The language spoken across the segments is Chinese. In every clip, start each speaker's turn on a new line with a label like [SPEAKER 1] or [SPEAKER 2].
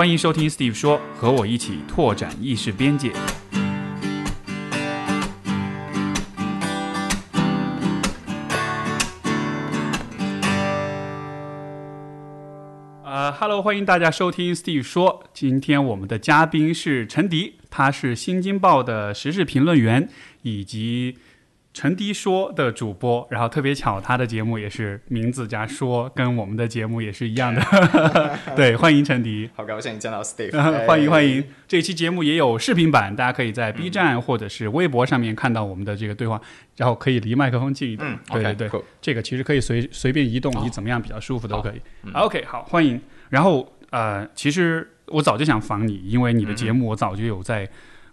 [SPEAKER 1] 欢迎收听 Steve 说，和我一起拓展意识边界。呃，Hello，欢迎大家收听 Steve 说。今天我们的嘉宾是陈迪，他是《新京报》的时事评论员，以及。陈迪说的主播，然后特别巧，他的节目也是名字加说，跟我们的节目也是一样的。对，欢迎陈迪，
[SPEAKER 2] 好高兴见到 Steve，
[SPEAKER 1] 欢迎欢迎。这期节目也有视频版，大家可以在 B 站或者是微博上面看到我们的这个对话，然后可以离麦克风近一点。对对对，这个其实可以随随便移动，你怎么样比较舒服都可以。OK，好，欢迎。然后呃，其实我早就想访你，因为你的节目我早就有在。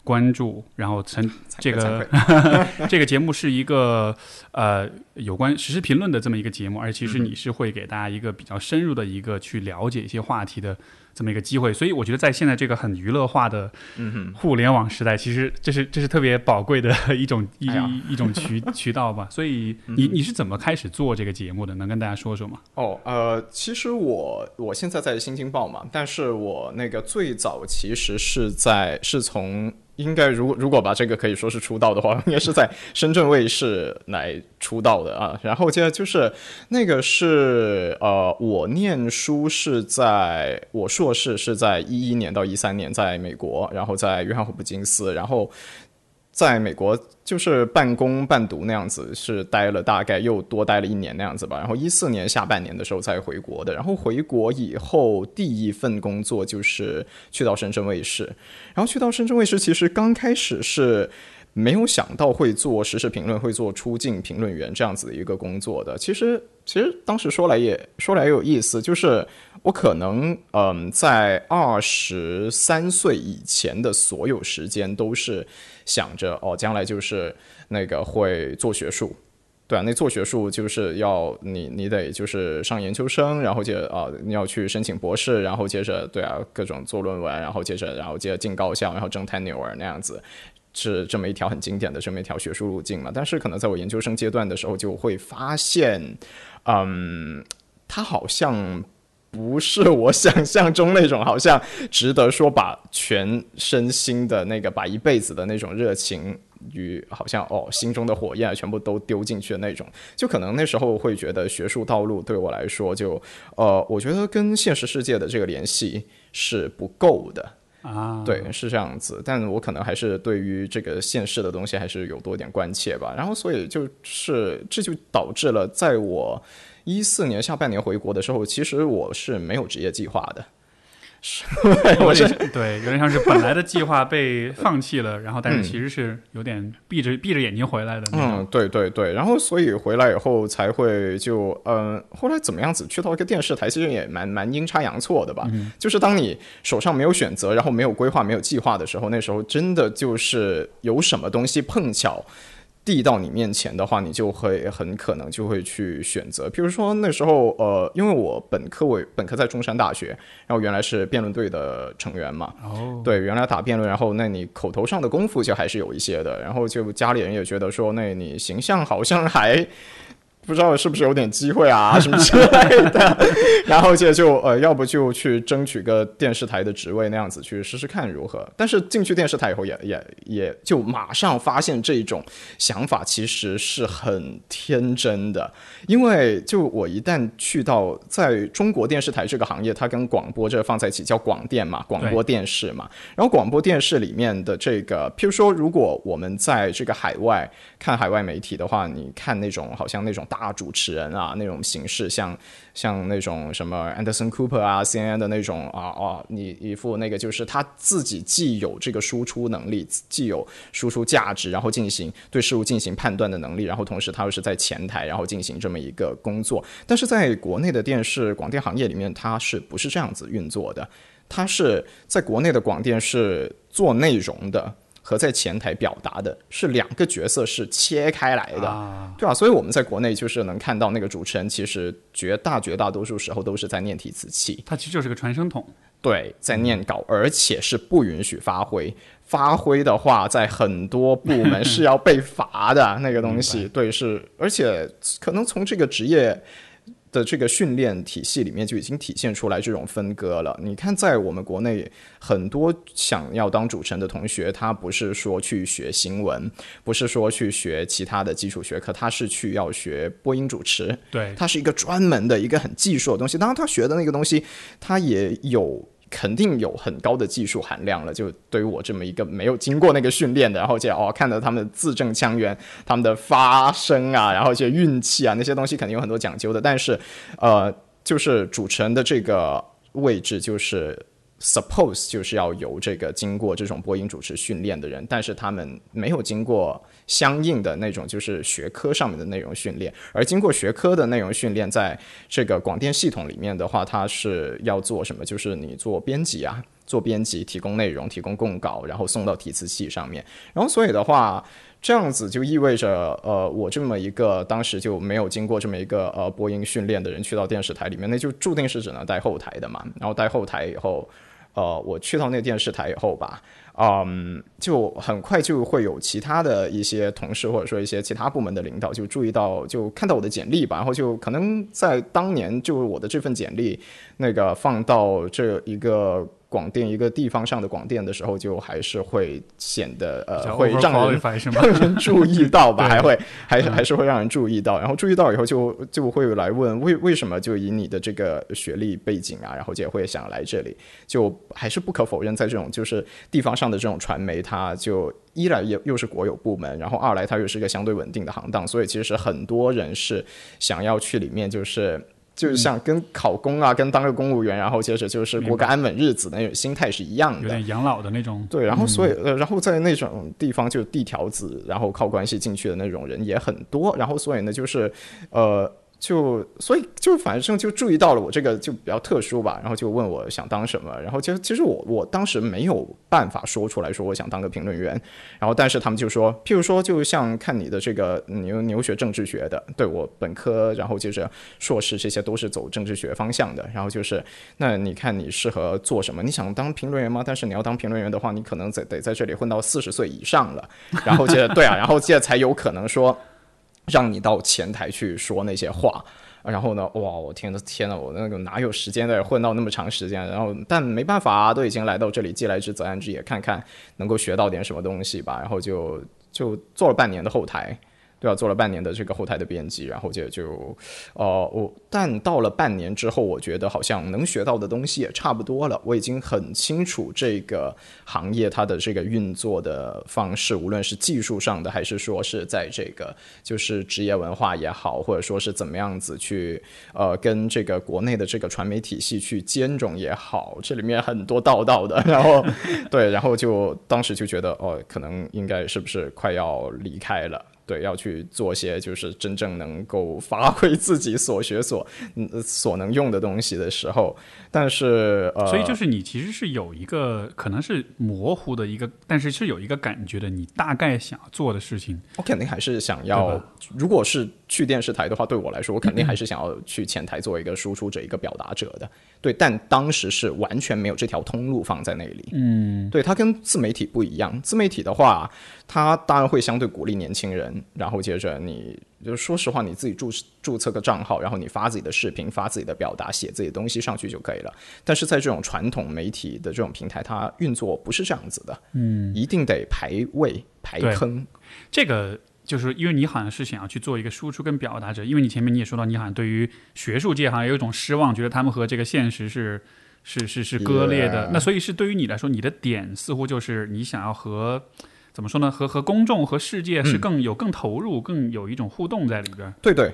[SPEAKER 1] 关注，然后成 这个 这个节目是一个呃有关实时事评论的这么一个节目，而其实你是会给大家一个比较深入的一个去了解一些话题的这么一个机会，所以我觉得在现在这个很娱乐化的互联网时代，其实这是这是特别宝贵的一种一一种渠 渠道吧。所以你你是怎么开始做这个节目的？能跟大家说说吗？
[SPEAKER 2] 哦，呃，其实我我现在在《新京报》嘛，但是我那个最早其实是在是从。应该，如果如果把这个可以说是出道的话，应该是在深圳卫视来出道的啊。然后接着就是那个是呃，我念书是在我硕士是在一一年到一三年在美国，然后在约翰霍普金斯，然后。在美国就是半工半读那样子，是待了大概又多待了一年那样子吧。然后一四年下半年的时候才回国的。然后回国以后，第一份工作就是去到深圳卫视。然后去到深圳卫视，其实刚开始是。没有想到会做实时评论，会做出镜评论员这样子的一个工作的。其实，其实当时说来也说来也有意思，就是我可能嗯，在二十三岁以前的所有时间都是想着哦，将来就是那个会做学术，对啊，那做学术就是要你你得就是上研究生，然后接着啊你要去申请博士，然后接着对啊各种做论文，然后接着然后接着进高校，然后争 tenure 那样子。是这么一条很经典的这么一条学术路径嘛？但是可能在我研究生阶段的时候，就会发现，嗯，它好像不是我想象中那种，好像值得说把全身心的那个，把一辈子的那种热情与好像哦心中的火焰全部都丢进去的那种。就可能那时候会觉得学术道路对我来说，就呃，我觉得跟现实世界的这个联系是不够的。
[SPEAKER 1] 啊，
[SPEAKER 2] 对，是这样子，但我可能还是对于这个现实的东西还是有多点关切吧。然后，所以就是这就导致了，在我一四年下半年回国的时候，其实我是没有职业计划的。是，
[SPEAKER 1] 我是对，有点像是本来的计划被放弃了，然后但是其实是有点闭着闭着眼睛回来的。
[SPEAKER 2] 嗯，对对对，然后所以回来以后才会就嗯，后来怎么样子去到一个电视台，其实也蛮蛮阴差阳错的吧。就是当你手上没有选择，然后没有规划、没有计划的时候，那时候真的就是有什么东西碰巧。递到你面前的话，你就会很可能就会去选择。比如说那时候，呃，因为我本科我本科在中山大学，然后原来是辩论队的成员嘛。
[SPEAKER 1] 哦。
[SPEAKER 2] 对，原来打辩论，然后那你口头上的功夫就还是有一些的。然后就家里人也觉得说，那你形象好像还。不知道是不是有点机会啊，什么之类的，然后接着就呃，要不就去争取个电视台的职位那样子去试试看如何。但是进去电视台以后，也也也就马上发现这种想法其实是很天真的，因为就我一旦去到在中国电视台这个行业，它跟广播这放在一起叫广电嘛，广播电视嘛。然后广播电视里面的这个，譬如说，如果我们在这个海外看海外媒体的话，你看那种好像那种大。大主持人啊，那种形式，像像那种什么 Anderson Cooper 啊，CNN 的那种啊啊，你一副那个就是他自己既有这个输出能力，既有输出价值，然后进行对事物进行判断的能力，然后同时他又是在前台，然后进行这么一个工作。但是在国内的电视广电行业里面，它是不是这样子运作的？它是在国内的广电是做内容的。和在前台表达的是两个角色是切开来的，对吧？所以我们在国内就是能看到那个主持人，其实绝大绝大多数时候都是在念提词器，
[SPEAKER 1] 他其实就是个传声筒，
[SPEAKER 2] 对，在念稿，而且是不允许发挥，发挥的话，在很多部门是要被罚的 那个东西，对，是，而且可能从这个职业。的这个训练体系里面就已经体现出来这种分割了。你看，在我们国内，很多想要当主持人的同学，他不是说去学新闻，不是说去学其他的基础学科，他是去要学播音主持。
[SPEAKER 1] 对，
[SPEAKER 2] 他是一个专门的一个很技术的东西。当然，他学的那个东西，他也有肯定有很高的技术含量了。就对于我这么一个没有经过那个训练的，然后就哦，看到他们字正腔圆，他们的发声啊，然后一些运气啊那些东西，肯定有很多讲究的。但是，呃，就是主持人的这个位置，就是 suppose 就是要由这个经过这种播音主持训练的人，但是他们没有经过。相应的那种就是学科上面的内容训练，而经过学科的内容训练，在这个广电系统里面的话，它是要做什么？就是你做编辑啊，做编辑，提供内容，提供供稿，然后送到提词器上面。然后所以的话，这样子就意味着，呃，我这么一个当时就没有经过这么一个呃播音训练的人去到电视台里面，那就注定是只能带后台的嘛。然后带后台以后，呃，我去到那电视台以后吧。嗯，就很快就会有其他的一些同事或者说一些其他部门的领导就注意到，就看到我的简历吧，然后就可能在当年就我的这份简历那个放到这一个。广电一个地方上的广电的时候，就还是会显得呃，会让人 让人注意到吧，还会还还是会让人注意到，然后注意到以后就就会来问为为什么就以你的这个学历背景啊，然后就也会想来这里，就还是不可否认，在这种就是地方上的这种传媒，它就一来又又是国有部门，然后二来它又是一个相对稳定的行当，所以其实很多人是想要去里面就是。就是像跟考公啊，跟当个公务员，然后接着就是过个安稳日子那种心态是一样的，
[SPEAKER 1] 有点养老的那种。
[SPEAKER 2] 对，然后所以呃，然后在那种地方就地条子，然后靠关系进去的那种人也很多，然后所以呢，就是呃。就所以就反正就注意到了我这个就比较特殊吧，然后就问我想当什么，然后其实其实我我当时没有办法说出来说我想当个评论员，然后但是他们就说，譬如说就像看你的这个你你又学政治学的，对我本科然后就是硕士这些都是走政治学方向的，然后就是那你看你适合做什么？你想当评论员吗？但是你要当评论员的话，你可能得得在这里混到四十岁以上了，然后接着对啊，然后接着才有可能说。让你到前台去说那些话，然后呢？哇，我天呐，天呐，我那个哪有时间在混到那么长时间？然后，但没办法，都已经来到这里，既来之则安之，也看看能够学到点什么东西吧。然后就就做了半年的后台。对啊，做了半年的这个后台的编辑，然后就就，呃，我但到了半年之后，我觉得好像能学到的东西也差不多了。我已经很清楚这个行业它的这个运作的方式，无论是技术上的，还是说是在这个就是职业文化也好，或者说是怎么样子去呃跟这个国内的这个传媒体系去兼容也好，这里面很多道道的。然后对，然后就当时就觉得哦，可能应该是不是快要离开了。对，要去做些就是真正能够发挥自己所学所嗯所能用的东西的时候，但是呃，
[SPEAKER 1] 所以就是你其实是有一个可能是模糊的一个，但是是有一个感觉的，你大概想要做的事情。
[SPEAKER 2] 我肯定还是想要，如果是去电视台的话，对我来说，我肯定还是想要去前台做一个输出者、一个表达者的。对，但当时是完全没有这条通路放在那里。
[SPEAKER 1] 嗯，
[SPEAKER 2] 对，它跟自媒体不一样。自媒体的话，它当然会相对鼓励年轻人。然后接着，你就说实话，你自己注注册个账号，然后你发自己的视频，发自己的表达，写自己的东西上去就可以了。但是在这种传统媒体的这种平台，它运作不是这样子的，
[SPEAKER 1] 嗯，
[SPEAKER 2] 一定得排位排坑。
[SPEAKER 1] 这个就是因为你好像是想要去做一个输出跟表达者，因为你前面你也说到，你好像对于学术界好像有一种失望，觉得他们和这个现实是是是是割裂的。那所以是对于你来说，你的点似乎就是你想要和。怎么说呢？和和公众和世界是更有更投入，更有一种互动在里边。
[SPEAKER 2] 对对，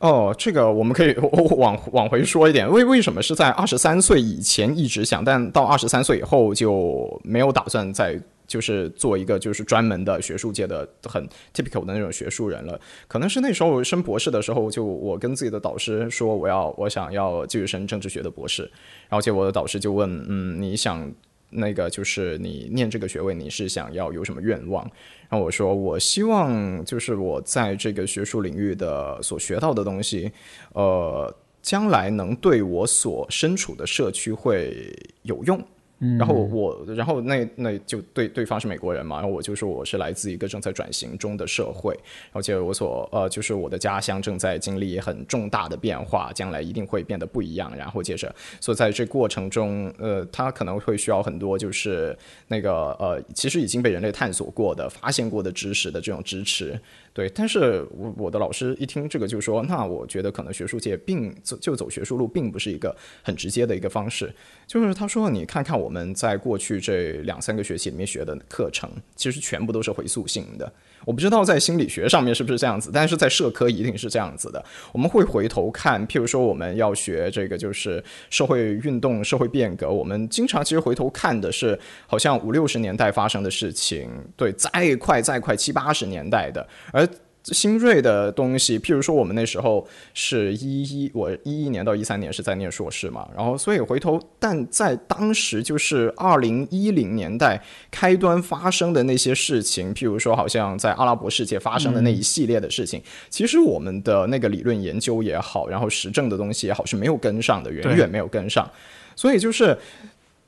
[SPEAKER 2] 哦，这个我们可以 往往回说一点。为为什么是在二十三岁以前一直想，但到二十三岁以后就没有打算再就是做一个就是专门的学术界的很 typical 的那种学术人了？可能是那时候升博士的时候，就我跟自己的导师说，我要我想要继续升政治学的博士，然后结果我的导师就问，嗯，你想？那个就是你念这个学位，你是想要有什么愿望？然后我说，我希望就是我在这个学术领域的所学到的东西，呃，将来能对我所身处的社区会有用。然后我，然后那那就对对方是美国人嘛，然后我就说我是来自一个正在转型中的社会，而且我所呃就是我的家乡正在经历很重大的变化，将来一定会变得不一样。然后接着，所以在这过程中，呃，他可能会需要很多就是那个呃，其实已经被人类探索过的、发现过的知识的这种支持。对，但是我我的老师一听这个就说，那我觉得可能学术界并走就走学术路，并不是一个很直接的一个方式。就是他说，你看看我我们在过去这两三个学期里面学的课程，其实全部都是回溯性的。我不知道在心理学上面是不是这样子，但是在社科一定是这样子的。我们会回头看，譬如说我们要学这个就是社会运动、社会变革，我们经常其实回头看的是好像五六十年代发生的事情，对，再快再快七八十年代的，而。新锐的东西，譬如说我们那时候是一一，我一一年到一三年是在念硕士嘛，然后所以回头，但在当时就是二零一零年代开端发生的那些事情，譬如说好像在阿拉伯世界发生的那一系列的事情，其实我们的那个理论研究也好，然后实证的东西也好是没有跟上的，远远没有跟上，所以就是。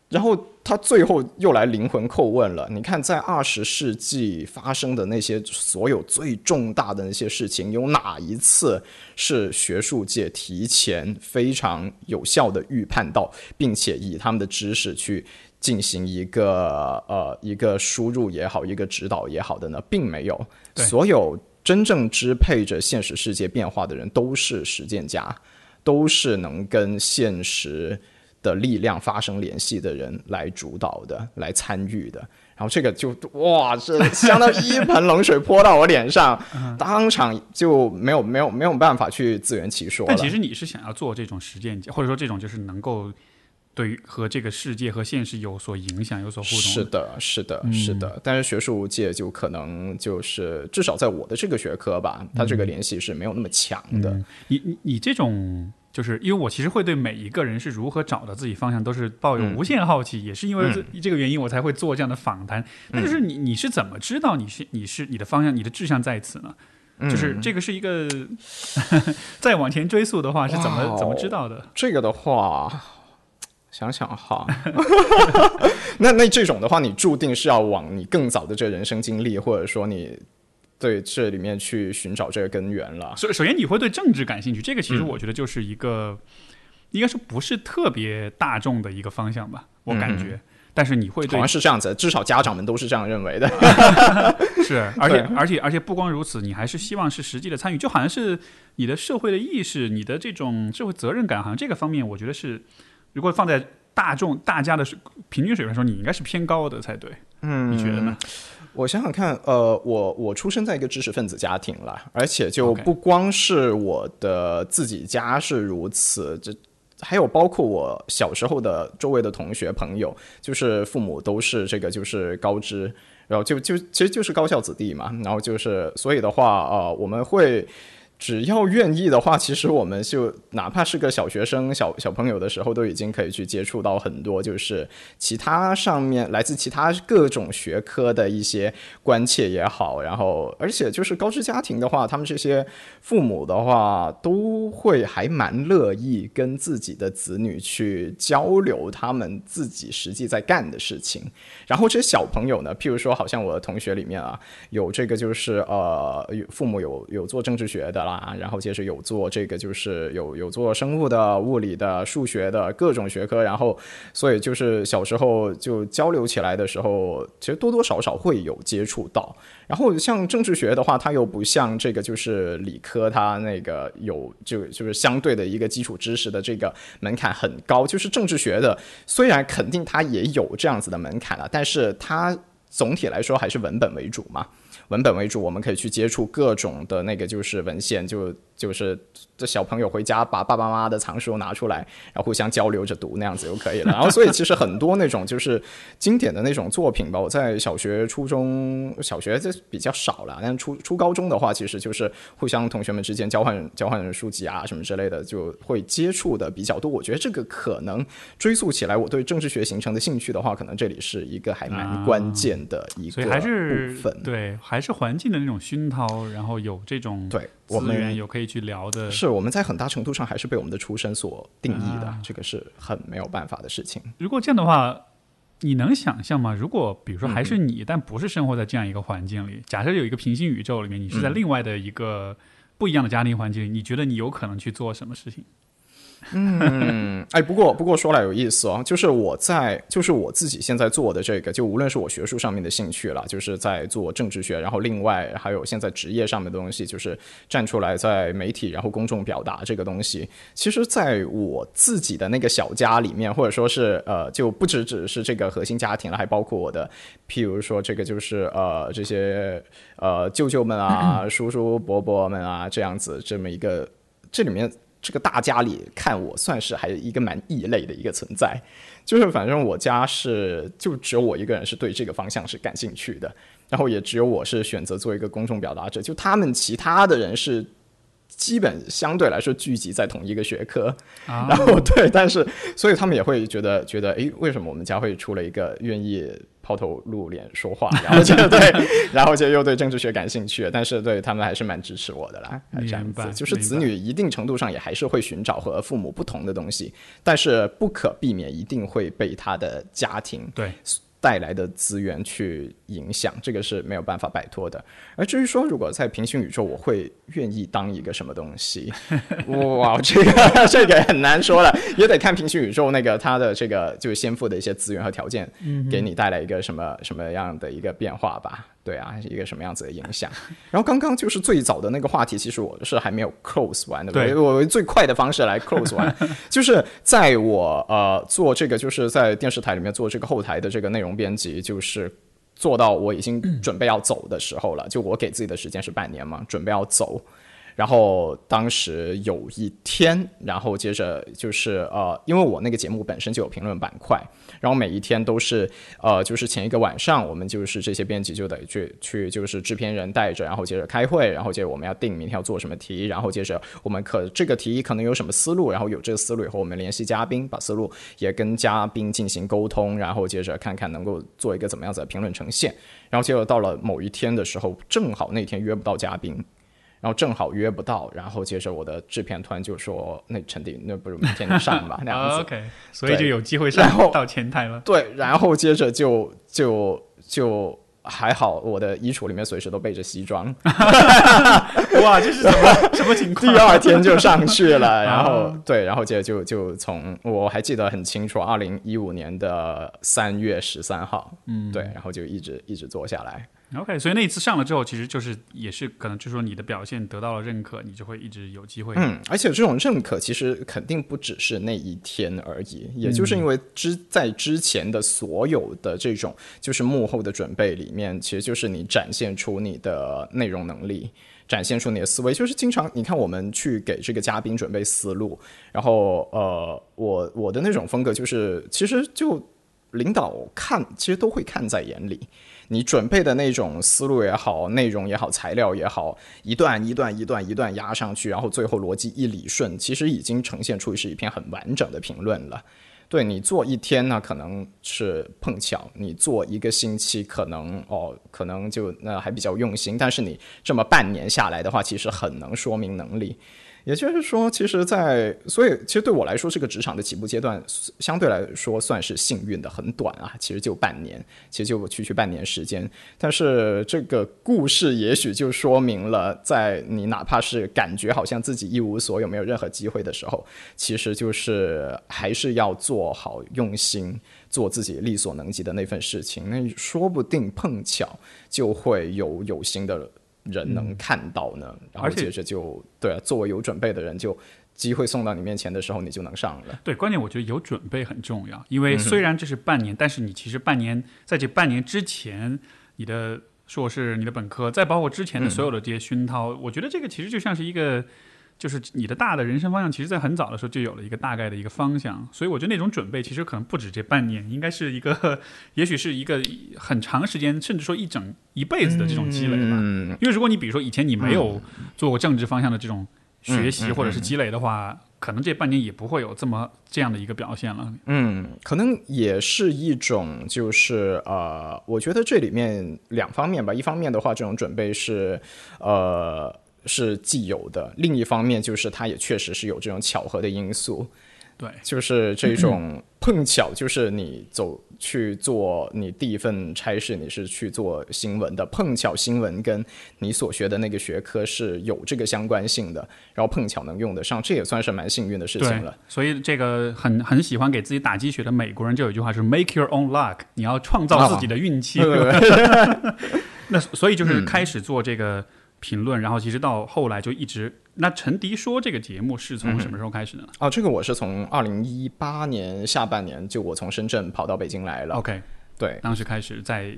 [SPEAKER 2] 然后他最后又来灵魂叩问了。你看，在二十世纪发生的那些所有最重大的那些事情，有哪一次是学术界提前非常有效的预判到，并且以他们的知识去进行一个呃一个输入也好，一个指导也好的呢？并没有。所有真正支配着现实世界变化的人，都是实践家，都是能跟现实。的力量发生联系的人来主导的，来参与的，然后这个就哇，这相当于一盆冷水泼到我脸上，当场就没有没有没有办法去自圆其说。
[SPEAKER 1] 但其实你是想要做这种实践，或者说这种就是能够对于和这个世界和现实有所影响、有所互动。
[SPEAKER 2] 是的，是的，是的。但是学术界就可能就是至少在我的这个学科吧，它这个联系是没有那么强的。
[SPEAKER 1] 你你你这种。就是因为我其实会对每一个人是如何找到自己方向都是抱有无限好奇，也是因为这这个原因我才会做这样的访谈。那就是你你是怎么知道你是你是你的方向你的志向在此呢？就是这个是一个 再往前追溯的话是怎么怎么知道的？
[SPEAKER 2] 这个的话，想想哈，那那这种的话，你注定是要往你更早的这人生经历，或者说你。对这里面去寻找这个根源了。
[SPEAKER 1] 首首先，你会对政治感兴趣，这个其实我觉得就是一个，应该说不是特别大众的一个方向吧，我感觉。但是你会好
[SPEAKER 2] 像是这样子，至少家长们都是这样认为的。
[SPEAKER 1] 是，而且而且而且不光如此，你还是希望是实际的参与，就好像是你的社会的意识，你的这种社会责任感，好像这个方面，我觉得是，如果放在大众大家的平均水平来说，你应该是偏高的才对。
[SPEAKER 2] 嗯，
[SPEAKER 1] 你觉得呢？
[SPEAKER 2] 我想想看，呃，我我出生在一个知识分子家庭了，而且就不光是我的自己家是如此，这还有包括我小时候的周围的同学朋友，就是父母都是这个就是高知，然后就就其实就是高校子弟嘛，然后就是所以的话呃，我们会。只要愿意的话，其实我们就哪怕是个小学生、小小朋友的时候，都已经可以去接触到很多，就是其他上面来自其他各种学科的一些关切也好。然后，而且就是高知家庭的话，他们这些父母的话，都会还蛮乐意跟自己的子女去交流他们自己实际在干的事情。然后这些小朋友呢，譬如说，好像我的同学里面啊，有这个就是呃，父母有有做政治学的。啊，然后接着有做这个，就是有有做生物的、物理的、数学的各种学科，然后所以就是小时候就交流起来的时候，其实多多少少会有接触到。然后像政治学的话，它又不像这个就是理科，它那个有就就是相对的一个基础知识的这个门槛很高。就是政治学的，虽然肯定它也有这样子的门槛了，但是它总体来说还是文本为主嘛。文本为主，我们可以去接触各种的那个就是文献，就就是这小朋友回家把爸爸妈妈的藏书拿出来，然后互相交流着读那样子就可以了。然后所以其实很多那种就是经典的那种作品吧，我在小学、初中小学这比较少了，但初初高中的话，其实就是互相同学们之间交换交换书籍啊什么之类的，就会接触的比较多。我觉得这个可能追溯起来，我对政治学形成的兴趣的话，可能这里是一个还蛮关键的一个部分。
[SPEAKER 1] 对，还是环境的那种熏陶，然后有这种
[SPEAKER 2] 对
[SPEAKER 1] 资源有可以去聊的，
[SPEAKER 2] 是我们在很大程度上还是被我们的出身所定义的，这个是很没有办法的事情。
[SPEAKER 1] 如果这样的话，你能想象吗？如果比如说还是你，但不是生活在这样一个环境里，假设有一个平行宇宙里面，你是在另外的一个不一样的家庭环境里，你觉得你有可能去做什么事情？
[SPEAKER 2] 嗯，哎，不过不过说来有意思哦，就是我在就是我自己现在做的这个，就无论是我学术上面的兴趣了，就是在做政治学，然后另外还有现在职业上面的东西，就是站出来在媒体然后公众表达这个东西。其实，在我自己的那个小家里面，或者说是呃，就不只只是这个核心家庭了，还包括我的，譬如说这个就是呃这些呃舅舅们啊、叔叔伯伯们啊这样子这么一个这里面。这个大家里看我算是还一个蛮异类的一个存在，就是反正我家是就只有我一个人是对这个方向是感兴趣的，然后也只有我是选择做一个公众表达者，就他们其他的人是基本相对来说聚集在同一个学科，然后对，但是所以他们也会觉得觉得诶，为什么我们家会出了一个愿意。抛头露脸说话，然后就对，然后就又对政治学感兴趣，但是对他们还是蛮支持我的啦。这样子，就是子女一定程度上也还是会寻找和父母不同的东西，但是不可避免一定会被他的家庭
[SPEAKER 1] 对。
[SPEAKER 2] 带来的资源去影响，这个是没有办法摆脱的。而至于说，如果在平行宇宙，我会愿意当一个什么东西？哇，这个这个很难说了，也得看平行宇宙那个它的这个就是先付的一些资源和条件，给你带来一个什么什么样的一个变化吧。对啊，一个什么样子的影响？然后刚刚就是最早的那个话题，其实我是还没有 close 完的。
[SPEAKER 1] 对，
[SPEAKER 2] 我最快的方式来 close 完，就是在我呃做这个，就是在电视台里面做这个后台的这个内容编辑，就是做到我已经准备要走的时候了。就我给自己的时间是半年嘛，准备要走。然后当时有一天，然后接着就是呃，因为我那个节目本身就有评论板块，然后每一天都是呃，就是前一个晚上，我们就是这些编辑就得去去，就是制片人带着，然后接着开会，然后接着我们要定明天要做什么题，然后接着我们可这个题可能有什么思路，然后有这个思路以后，我们联系嘉宾，把思路也跟嘉宾进行沟通，然后接着看看能够做一个怎么样子的评论呈现，然后结果到了某一天的时候，正好那天约不到嘉宾。然后正好约不到，然后接着我的制片团就说：“那陈迪，那不如明天上吧。”那样子
[SPEAKER 1] ，OK，所以就有机会上到前台了。
[SPEAKER 2] 对，然后接着就就就还好，我的衣橱里面随时都备着西装。
[SPEAKER 1] 哇，这是什么什么情况？
[SPEAKER 2] 第二天就上去了，然后对，然后接着就就从我还记得很清楚，二零一五年的三月十三号，嗯，对，然后就一直一直做下来。
[SPEAKER 1] OK，所以那一次上了之后，其实就是也是可能就是说你的表现得到了认可，你就会一直有机会。
[SPEAKER 2] 嗯，而且这种认可其实肯定不只是那一天而已，也就是因为之在之前的所有的这种就是幕后的准备里面，其实就是你展现出你的内容能力，展现出你的思维。就是经常你看我们去给这个嘉宾准备思路，然后呃，我我的那种风格就是其实就领导看其实都会看在眼里。你准备的那种思路也好，内容也好，材料也好，一段一段一段一段压上去，然后最后逻辑一理顺，其实已经呈现出是一篇很完整的评论了。对你做一天呢，可能是碰巧；你做一个星期，可能哦，可能就那还比较用心。但是你这么半年下来的话，其实很能说明能力。也就是说，其实，在所以，其实对我来说，这个职场的起步阶段相对来说算是幸运的，很短啊，其实就半年，其实就区区半年时间。但是这个故事也许就说明了，在你哪怕是感觉好像自己一无所有、没有任何机会的时候，其实就是还是要做好用心做自己力所能及的那份事情。那说不定碰巧就会有有心的。人能看到呢，然后接着就对，啊作为有准备的人，就机会送到你面前的时候，你就能上了。
[SPEAKER 1] 对，关键我觉得有准备很重要，因为虽然这是半年，但是你其实半年在这半年之前，你的硕士、你的本科，再包括之前的所有的这些熏陶，我觉得这个其实就像是一个。就是你的大的人生方向，其实，在很早的时候就有了一个大概的一个方向，所以我觉得那种准备其实可能不止这半年，应该是一个，也许是一个很长时间，甚至说一整一辈子的这种积累吧。因为如果你比如说以前你没有做过政治方向的这种学习或者是积累的话，可能这半年也不会有这么这样的一个表现了。
[SPEAKER 2] 嗯，可能也是一种，就是呃，我觉得这里面两方面吧，一方面的话，这种准备是呃。是既有的，另一方面就是它也确实是有这种巧合的因素，
[SPEAKER 1] 对，
[SPEAKER 2] 就是这种碰巧，就是你走去做你第一份差事，你是去做新闻的，碰巧新闻跟你所学的那个学科是有这个相关性的，然后碰巧能用得上，这也算是蛮幸运的事情了。
[SPEAKER 1] 所以这个很很喜欢给自己打鸡血的美国人就有一句话是 “Make your own luck”，你要创造自己的运气。那所以就是开始做这个。评论，然后其实到后来就一直。那陈迪说这个节目是从什么时候开始的呢？
[SPEAKER 2] 哦，这个我是从二零一八年下半年就我从深圳跑到北京来了。
[SPEAKER 1] OK，
[SPEAKER 2] 对，
[SPEAKER 1] 当时开始在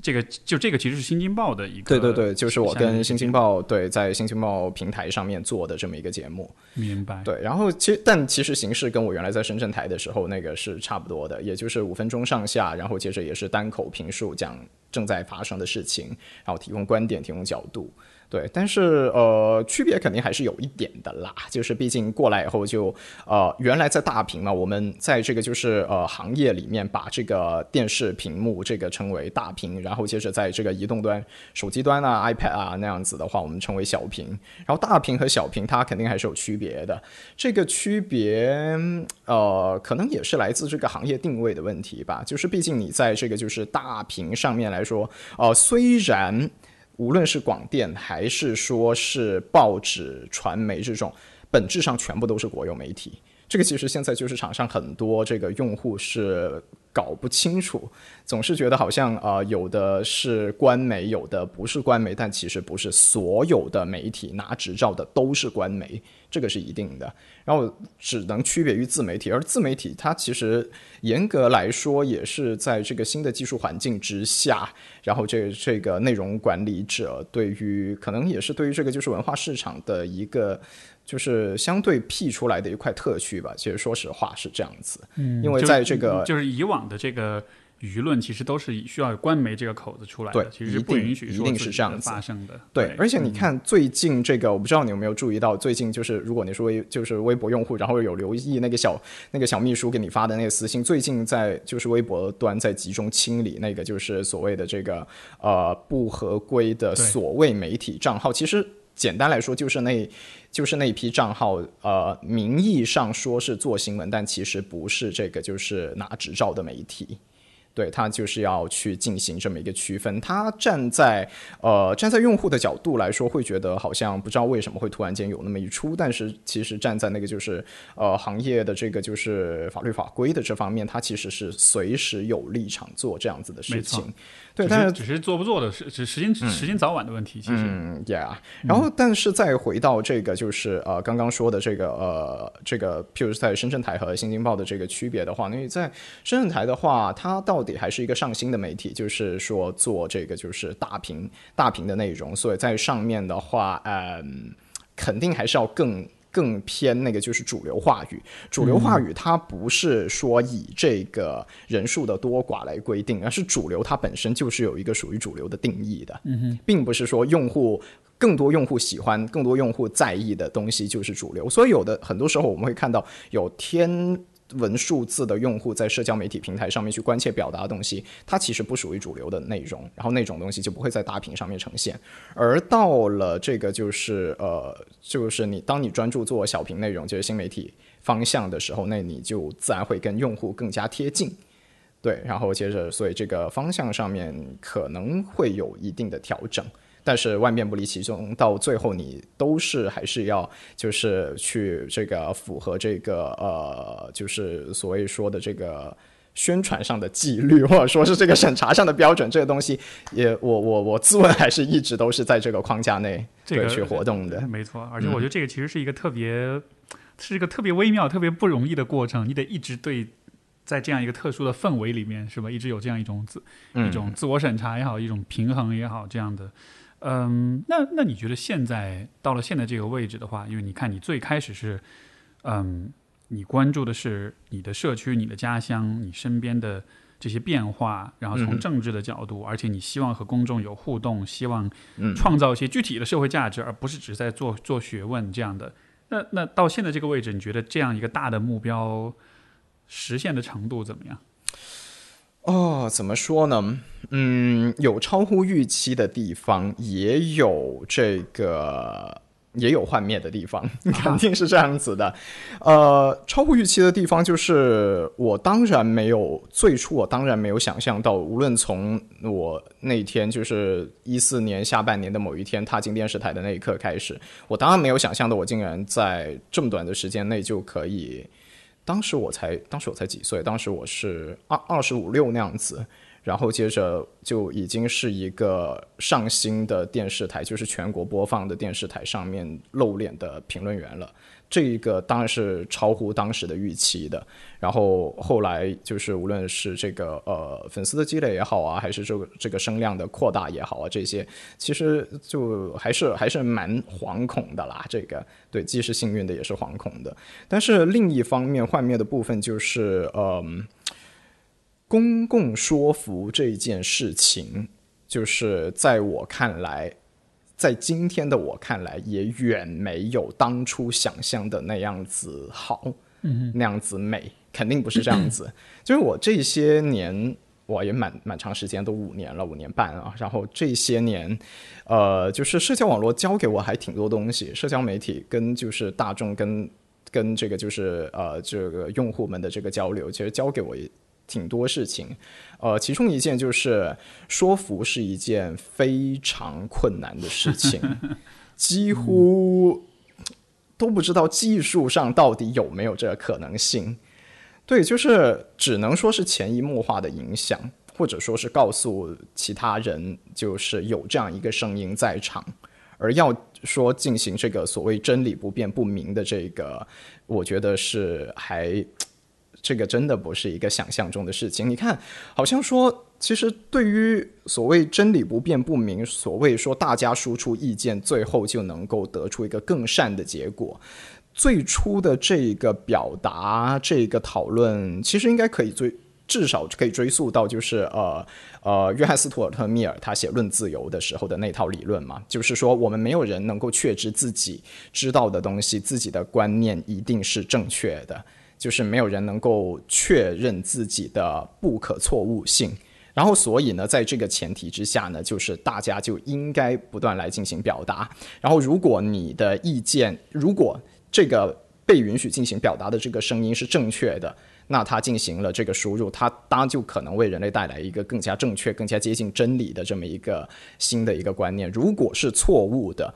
[SPEAKER 1] 这个就这个其实是新京报的一个。
[SPEAKER 2] 对对对，就是我跟新京报对在新京报平台上面做的这么一个节目。
[SPEAKER 1] 明白。
[SPEAKER 2] 对，然后其实但其实形式跟我原来在深圳台的时候那个是差不多的，也就是五分钟上下，然后接着也是单口评述讲正在发生的事情，然后提供观点，提供角度。对，但是呃，区别肯定还是有一点的啦。就是毕竟过来以后，就呃，原来在大屏嘛，我们在这个就是呃行业里面把这个电视屏幕这个称为大屏，然后接着在这个移动端、手机端啊、iPad 啊那样子的话，我们称为小屏。然后大屏和小屏它肯定还是有区别的。这个区别呃，可能也是来自这个行业定位的问题吧。就是毕竟你在这个就是大屏上面来说，呃，虽然。无论是广电还是说是报纸、传媒这种，本质上全部都是国有媒体。这个其实现在就是场上很多这个用户是搞不清楚，总是觉得好像呃有的是官媒，有的不是官媒，但其实不是所有的媒体拿执照的都是官媒，这个是一定的。然后只能区别于自媒体，而自媒体它其实严格来说也是在这个新的技术环境之下，然后这这个内容管理者对于可能也是对于这个就是文化市场的一个就是相对辟出来的一块特区吧。其实说实话是这样子，嗯，因为在这个
[SPEAKER 1] 就是以往的这个。舆论其实都是需要官媒这个口子出来的，其实不允许
[SPEAKER 2] 一定是这样子
[SPEAKER 1] 发生的。
[SPEAKER 2] 对，而且你看最近这个，我不知道你有没有注意到，最近就是如果你是微就是微博用户，然后有留意那个小那个小秘书给你发的那个私信，最近在就是微博端在集中清理那个就是所谓的这个呃不合规的所谓媒体账号。其实简单来说，就是那就是那批账号，呃，名义上说是做新闻，但其实不是这个就是拿执照的媒体。对他就是要去进行这么一个区分，他站在呃站在用户的角度来说，会觉得好像不知道为什么会突然间有那么一出，但是其实站在那个就是呃行业的这个就是法律法规的这方面，他其实是随时有立场做这样子的事情。对，但是
[SPEAKER 1] 只是做不做的是，只时间时间早晚的问题。其实，
[SPEAKER 2] 嗯，Yeah。然后，但是再回到这个，就是呃，刚刚说的这个呃，这个，譬如在深圳台和新京报的这个区别的话，因为在深圳台的话，它到底还是一个上新的媒体，就是说做这个就是大屏大屏的内容，所以在上面的话，嗯，肯定还是要更。更偏那个就是主流话语，主流话语它不是说以这个人数的多寡来规定，而是主流它本身就是有一个属于主流的定义的，并不是说用户更多用户喜欢、更多用户在意的东西就是主流。所以有的很多时候我们会看到有天。文数字的用户在社交媒体平台上面去关切表达的东西，它其实不属于主流的内容，然后那种东西就不会在大屏上面呈现。而到了这个就是呃，就是你当你专注做小屏内容，就是新媒体方向的时候，那你就自然会跟用户更加贴近。对，然后接着，所以这个方向上面可能会有一定的调整。但是万变不离其宗，到最后你都是还是要就是去这个符合这个呃，就是所谓说的这个宣传上的纪律，或者说是这个审查上的标准，这个东西也我我我自问还是一直都是在这个框架内
[SPEAKER 1] 对
[SPEAKER 2] 去活动的。
[SPEAKER 1] 没错，而且我觉得这个其实是一个特别是一个特别微妙、特别不容易的过程，你得一直对在这样一个特殊的氛围里面，是吧？一直有这样一种自一种自我审查也好，一种平衡也好，这样的。嗯，那那你觉得现在到了现在这个位置的话，因为你看你最开始是，嗯，你关注的是你的社区、你的家乡、你身边的这些变化，然后从政治的角度，而且你希望和公众有互动，希望创造一些具体的社会价值，而不是只在做做学问这样的。那那到现在这个位置，你觉得这样一个大的目标实现的程度怎么样？
[SPEAKER 2] 哦，怎么说呢？嗯，有超乎预期的地方，也有这个也有幻灭的地方，肯定是这样子的。呃，超乎预期的地方就是我当然没有最初我当然没有想象到，无论从我那天就是一四年下半年的某一天踏进电视台的那一刻开始，我当然没有想象到我竟然在这么短的时间内就可以。当时我才当时我才几岁，当时我是二二十五六那样子。然后接着就已经是一个上新的电视台，就是全国播放的电视台上面露脸的评论员了。这一个当然是超乎当时的预期的。然后后来就是无论是这个呃粉丝的积累也好啊，还是这个这个声量的扩大也好啊，这些其实就还是还是蛮惶恐的啦。这个对，既是幸运的，也是惶恐的。但是另一方面幻灭的部分就是嗯。公共说服这件事情，就是在我看来，在今天的我看来，也远没有当初想象的那样子好，那样子美，肯定不是这样子。就是我这些年，我也蛮蛮长时间，都五年了，五年半啊。然后这些年，呃，就是社交网络教给我还挺多东西，社交媒体跟就是大众跟跟这个就是呃这个用户们的这个交流，其实教给我。挺多事情，呃，其中一件就是说服是一件非常困难的事情，几乎都不知道技术上到底有没有这个可能性。对，就是只能说是潜移默化的影响，或者说是告诉其他人，就是有这样一个声音在场，而要说进行这个所谓真理不变不明的这个，我觉得是还。这个真的不是一个想象中的事情。你看，好像说，其实对于所谓真理不变不明，所谓说大家输出意见，最后就能够得出一个更善的结果。最初的这个表达，这个讨论，其实应该可以追，至少可以追溯到就是呃呃，约翰斯图尔特密尔他写《论自由》的时候的那套理论嘛，就是说我们没有人能够确知自己知道的东西，自己的观念一定是正确的。就是没有人能够确认自己的不可错误性，然后所以呢，在这个前提之下呢，就是大家就应该不断来进行表达。然后，如果你的意见，如果这个被允许进行表达的这个声音是正确的，那它进行了这个输入，它当然就可能为人类带来一个更加正确、更加接近真理的这么一个新的一个观念。如果是错误的，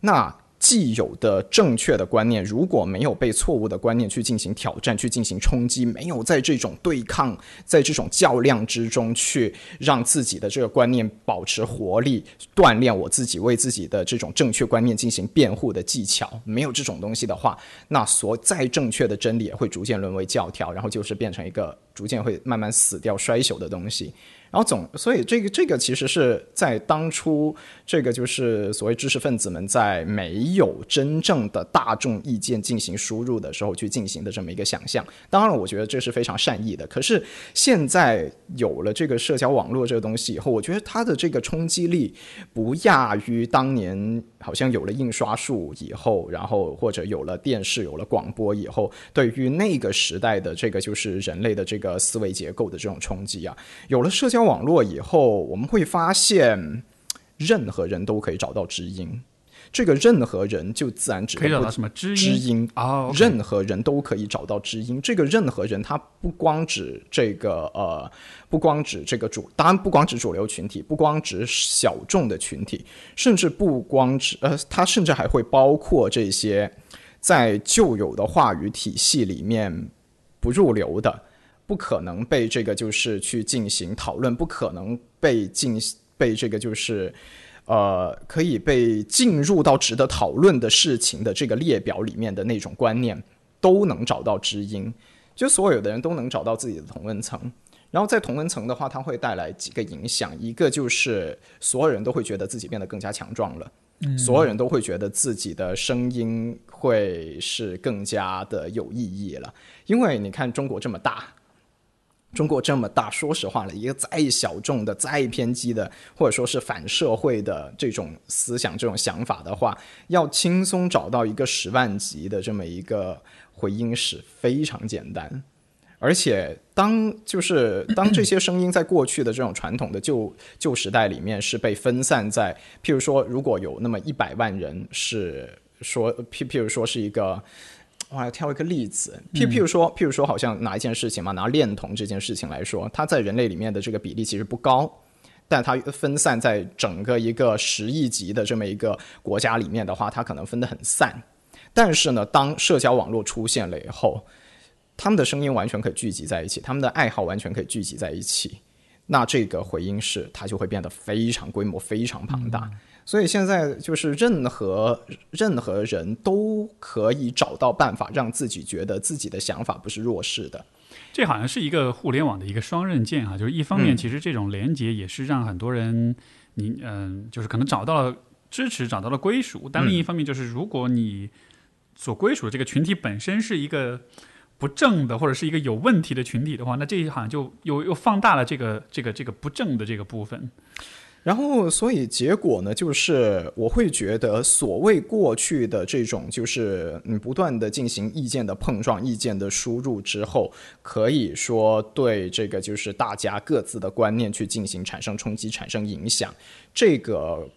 [SPEAKER 2] 那。既有的正确的观念，如果没有被错误的观念去进行挑战、去进行冲击，没有在这种对抗、在这种较量之中去让自己的这个观念保持活力，锻炼我自己为自己的这种正确观念进行辩护的技巧，没有这种东西的话，那所再正确的真理也会逐渐沦为教条，然后就是变成一个逐渐会慢慢死掉、衰朽的东西。然后总，所以这个这个其实是在当初，这个就是所谓知识分子们在没有真正的大众意见进行输入的时候去进行的这么一个想象。当然，我觉得这是非常善意的。可是现在有了这个社交网络这个东西以后，我觉得它的这个冲击力不亚于当年好像有了印刷术以后，然后或者有了电视、有了广播以后，对于那个时代的这个就是人类的这个思维结构的这种冲击啊，有了社交。网络以后，我们会发现，任何人都可以找到知音。这个任何人就自然指
[SPEAKER 1] 可以找到什么知
[SPEAKER 2] 音
[SPEAKER 1] 啊？
[SPEAKER 2] 任何人都可以找到知音。这个任何人，他不光指这个呃，不光指这个主，当然不光指主流群体，不光指小众的群体，甚至不光指呃，他甚至还会包括这些在旧有的话语体系里面不入流的。不可能被这个就是去进行讨论，不可能被进被这个就是，呃，可以被进入到值得讨论的事情的这个列表里面的那种观念，都能找到知音，就所有的人都能找到自己的同温层。然后在同温层的话，它会带来几个影响，一个就是所有人都会觉得自己变得更加强壮了，所有人都会觉得自己的声音会是更加的有意义了，因为你看中国这么大。中国这么大，说实话了，一个再小众的、再偏激的，或者说是反社会的这种思想、这种想法的话，要轻松找到一个十万级的这么一个回音是非常简单。而且，当就是当这些声音在过去的这种传统的旧旧时代里面是被分散在，譬如说，如果有那么一百万人是。说，譬譬如说是一个，我要挑一个例子，譬譬如说，譬如说，好像拿一件事情嘛，拿恋童这件事情来说，它在人类里面的这个比例其实不高，但它分散在整个一个十亿级的这么一个国家里面的话，它可能分得很散。但是呢，当社交网络出现了以后，他们的声音完全可以聚集在一起，他们的爱好完全可以聚集在一起，那这个回音室它就会变得非常规模、非常庞大。所以现在就是任何任何人都可以找到办法，让自己觉得自己的想法不是弱势的。
[SPEAKER 1] 这好像是一个互联网的一个双刃剑啊，就是一方面，其实这种连接也是让很多人，你嗯，就是可能找到了支持，找到了归属；但另一方面，就是如果你所归属的这个群体本身是一个。不正的或者是一个有问题的群体的话，那这好像就又又放大了这个这个这个不正的这个部分。
[SPEAKER 2] 然后，所以结果呢，就是我会觉得，所谓过去的这种，就是嗯，不断的进行意见的碰撞、意见的输入之后，可以说对这个就是大家各自的观念去进行产生冲击、产生影响。这个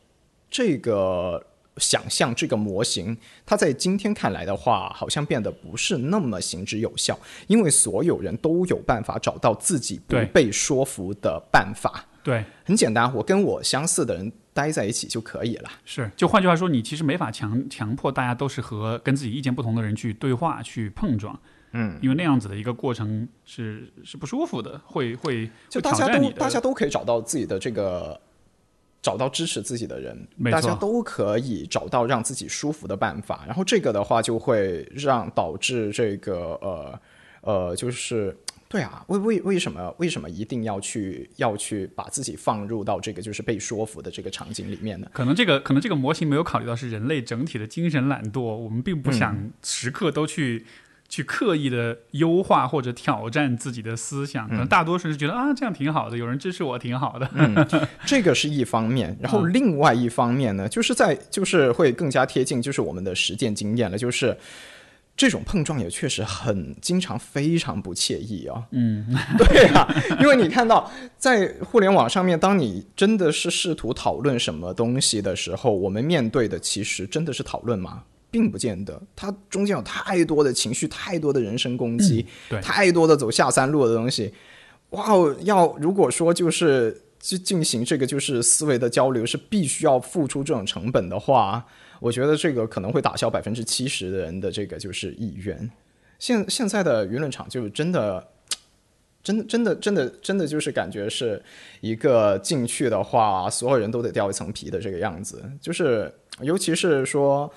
[SPEAKER 2] 这个。想象这个模型，它在今天看来的话，好像变得不是那么行之有效，因为所有人都有办法找到自己不被说服的办法。
[SPEAKER 1] 对，
[SPEAKER 2] 很简单，我跟我相似的人待在一起就可以了。
[SPEAKER 1] 是，就换句话说，你其实没法强强迫大家都是和跟自己意见不同的人去对话、去碰撞。
[SPEAKER 2] 嗯，
[SPEAKER 1] 因为那样子的一个过程是是不舒服的，会会
[SPEAKER 2] 就大家都大家都可以找到自己的这个。找到支持自己的人，大家都可以找到让自己舒服的办法。然后这个的话，就会让导致这个呃呃，就是对啊，为为为什么为什么一定要去要去把自己放入到这个就是被说服的这个场景里面呢？
[SPEAKER 1] 可能这个可能这个模型没有考虑到是人类整体的精神懒惰，我们并不想时刻都去。去刻意的优化或者挑战自己的思想，可能大多数是觉得啊这样挺好的，有人支持我挺好的。
[SPEAKER 2] 嗯，这个是一方面，然后另外一方面呢，就是在就是会更加贴近就是我们的实践经验了，就是这种碰撞也确实很经常非常不惬意啊。
[SPEAKER 1] 嗯，
[SPEAKER 2] 对啊，因为你看到在互联网上面，当你真的是试图讨论什么东西的时候，我们面对的其实真的是讨论吗？并不见得，它中间有太多的情绪，太多的人身攻击，
[SPEAKER 1] 对，
[SPEAKER 2] 太多的走下三路的东西。哇哦，要如果说就是去进行这个就是思维的交流，是必须要付出这种成本的话，我觉得这个可能会打消百分之七十的人的这个就是意愿。现现在的舆论场就真的，真的真的真的真的就是感觉是一个进去的话，所有人都得掉一层皮的这个样子，就是尤其是说。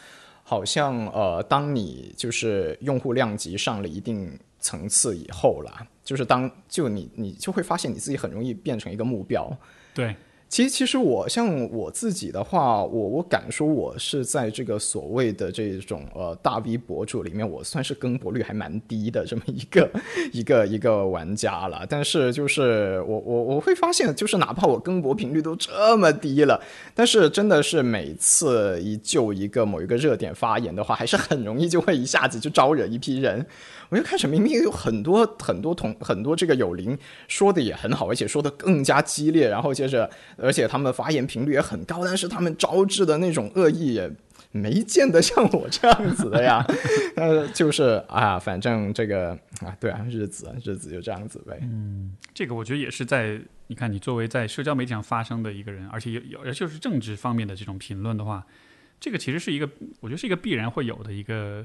[SPEAKER 2] 好像呃，当你就是用户量级上了一定层次以后啦，就是当就你你就会发现你自己很容易变成一个目标，
[SPEAKER 1] 对。
[SPEAKER 2] 其实，其实我像我自己的话，我我敢说，我是在这个所谓的这种呃大 V 博主里面，我算是更博率还蛮低的这么一个 一个一个玩家了。但是，就是我我我会发现，就是哪怕我更博频率都这么低了，但是真的是每次一就一个某一个热点发言的话，还是很容易就会一下子就招惹一批人。我就开始明明有很多很多同很多这个有灵说的也很好，而且说的更加激烈，然后接着而且他们发言频率也很高，但是他们招致的那种恶意也没见得像我这样子的呀。呃，就是啊，反正这个啊，对啊，日子日子就这样子呗。
[SPEAKER 1] 嗯，这个我觉得也是在你看你作为在社交媒体上发生的一个人，而且有有而就是政治方面的这种评论的话，这个其实是一个我觉得是一个必然会有的一个。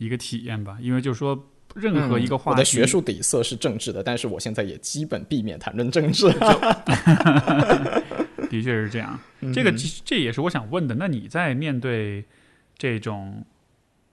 [SPEAKER 1] 一个体验吧，因为就是说，任何一个话题，
[SPEAKER 2] 我的学术底色是政治的，但是我现在也基本避免谈论政治。
[SPEAKER 1] 的确是这样，这个这也是我想问的。那你在面对这种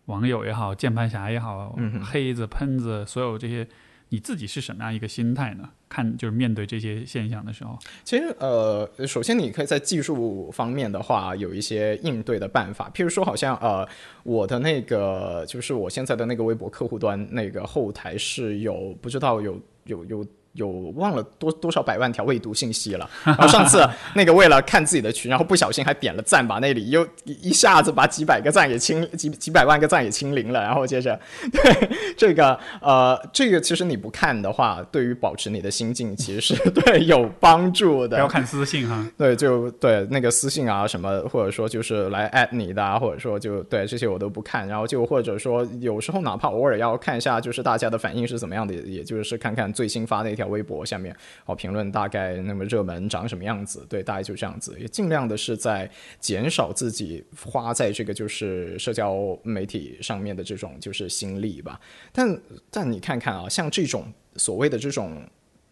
[SPEAKER 1] 网友也好，键盘侠也好，黑子喷子，所有这些。你自己是什么样一个心态呢？看就是面对这些现象的时候，
[SPEAKER 2] 其实呃，首先你可以在技术方面的话有一些应对的办法，譬如说，好像呃，我的那个就是我现在的那个微博客户端那个后台是有不知道有有有有忘了多多少百万条未读信息了。然后上次那个为了看自己的群，然后不小心还点了赞，把那里又一下子把几百个赞给清几几百万个赞给清零了。然后接着，对这个呃，这个其实你不看的话，对于保持你的心境其实是对有帮助的。
[SPEAKER 1] 要看私信哈，
[SPEAKER 2] 对，就对那个私信啊什么，或者说就是来艾你的，啊，或者说就对这些我都不看。然后就或者说有时候哪怕偶尔要看一下，就是大家的反应是怎么样的，也就是看看最新发的一条微博下面哦评论大概那么热门长什么样子。对，大概就这样子，也尽量的是在减少自己花在这个就是社交媒体上面的这种就是心力吧。但但你看看啊，像这种所谓的这种。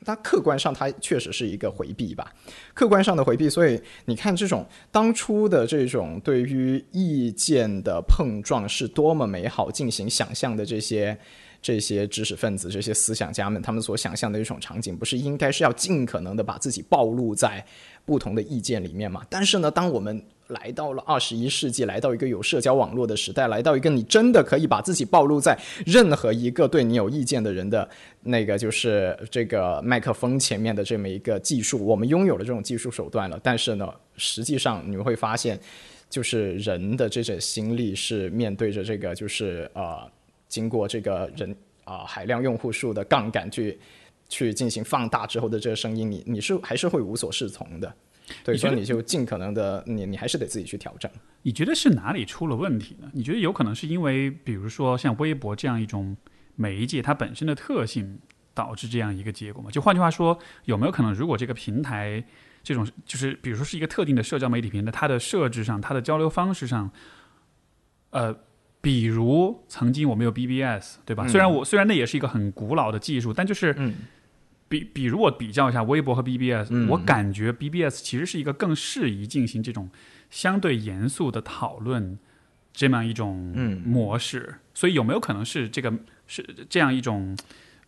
[SPEAKER 2] 它客观上，它确实是一个回避吧，客观上的回避。所以你看，这种当初的这种对于意见的碰撞是多么美好，进行想象的这些这些知识分子、这些思想家们，他们所想象的一种场景，不是应该是要尽可能的把自己暴露在不同的意见里面嘛？但是呢，当我们来到了二十一世纪，来到一个有社交网络的时代，来到一个你真的可以把自己暴露在任何一个对你有意见的人的那个就是这个麦克风前面的这么一个技术，我们拥有了这种技术手段了。但是呢，实际上你会发现，就是人的这种心力是面对着这个就是呃，经过这个人啊海量用户数的杠杆去去进行放大之后的这个声音，你你是还是会无所适从的。对，所以你就尽可能的，你你还是得自己去调整。
[SPEAKER 1] 你觉得是哪里出了问题呢？你觉得有可能是因为，比如说像微博这样一种媒介，它本身的特性导致这样一个结果吗？就换句话说，有没有可能，如果这个平台这种就是，比如说是一个特定的社交媒体平台，它的设置上，它的交流方式上，呃，比如曾经我们有 BBS，对吧？虽然我虽然那也是一个很古老的技术，但就是。比比如我比较一下微博和 BBS，我感觉 BBS 其实是一个更适宜进行这种相对严肃的讨论这么一种模式。所以有没有可能是这个是这样一种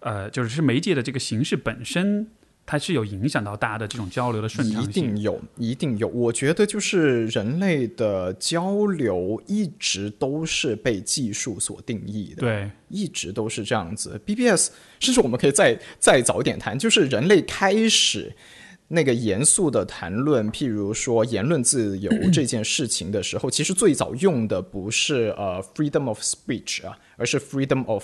[SPEAKER 1] 呃，就是是媒介的这个形式本身？它是有影响到大家的这种交流的顺畅
[SPEAKER 2] 性，一定有，一定有。我觉得就是人类的交流一直都是被技术所定义的，
[SPEAKER 1] 对，
[SPEAKER 2] 一直都是这样子。BBS 甚至我们可以再再早一点谈，就是人类开始那个严肃的谈论，譬如说言论自由这件事情的时候，其实最早用的不是呃 freedom of speech 啊，而是 freedom of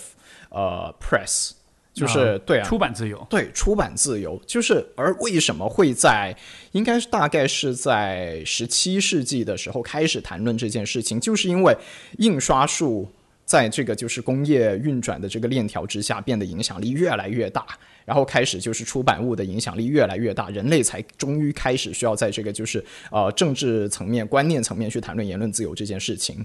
[SPEAKER 2] 呃 press。就是对啊，
[SPEAKER 1] 出版自由，
[SPEAKER 2] 对出版自由，就是而为什么会在应该是大概是在十七世纪的时候开始谈论这件事情，就是因为印刷术在这个就是工业运转的这个链条之下变得影响力越来越大，然后开始就是出版物的影响力越来越大，人类才终于开始需要在这个就是呃政治层面、观念层面去谈论言论自由这件事情。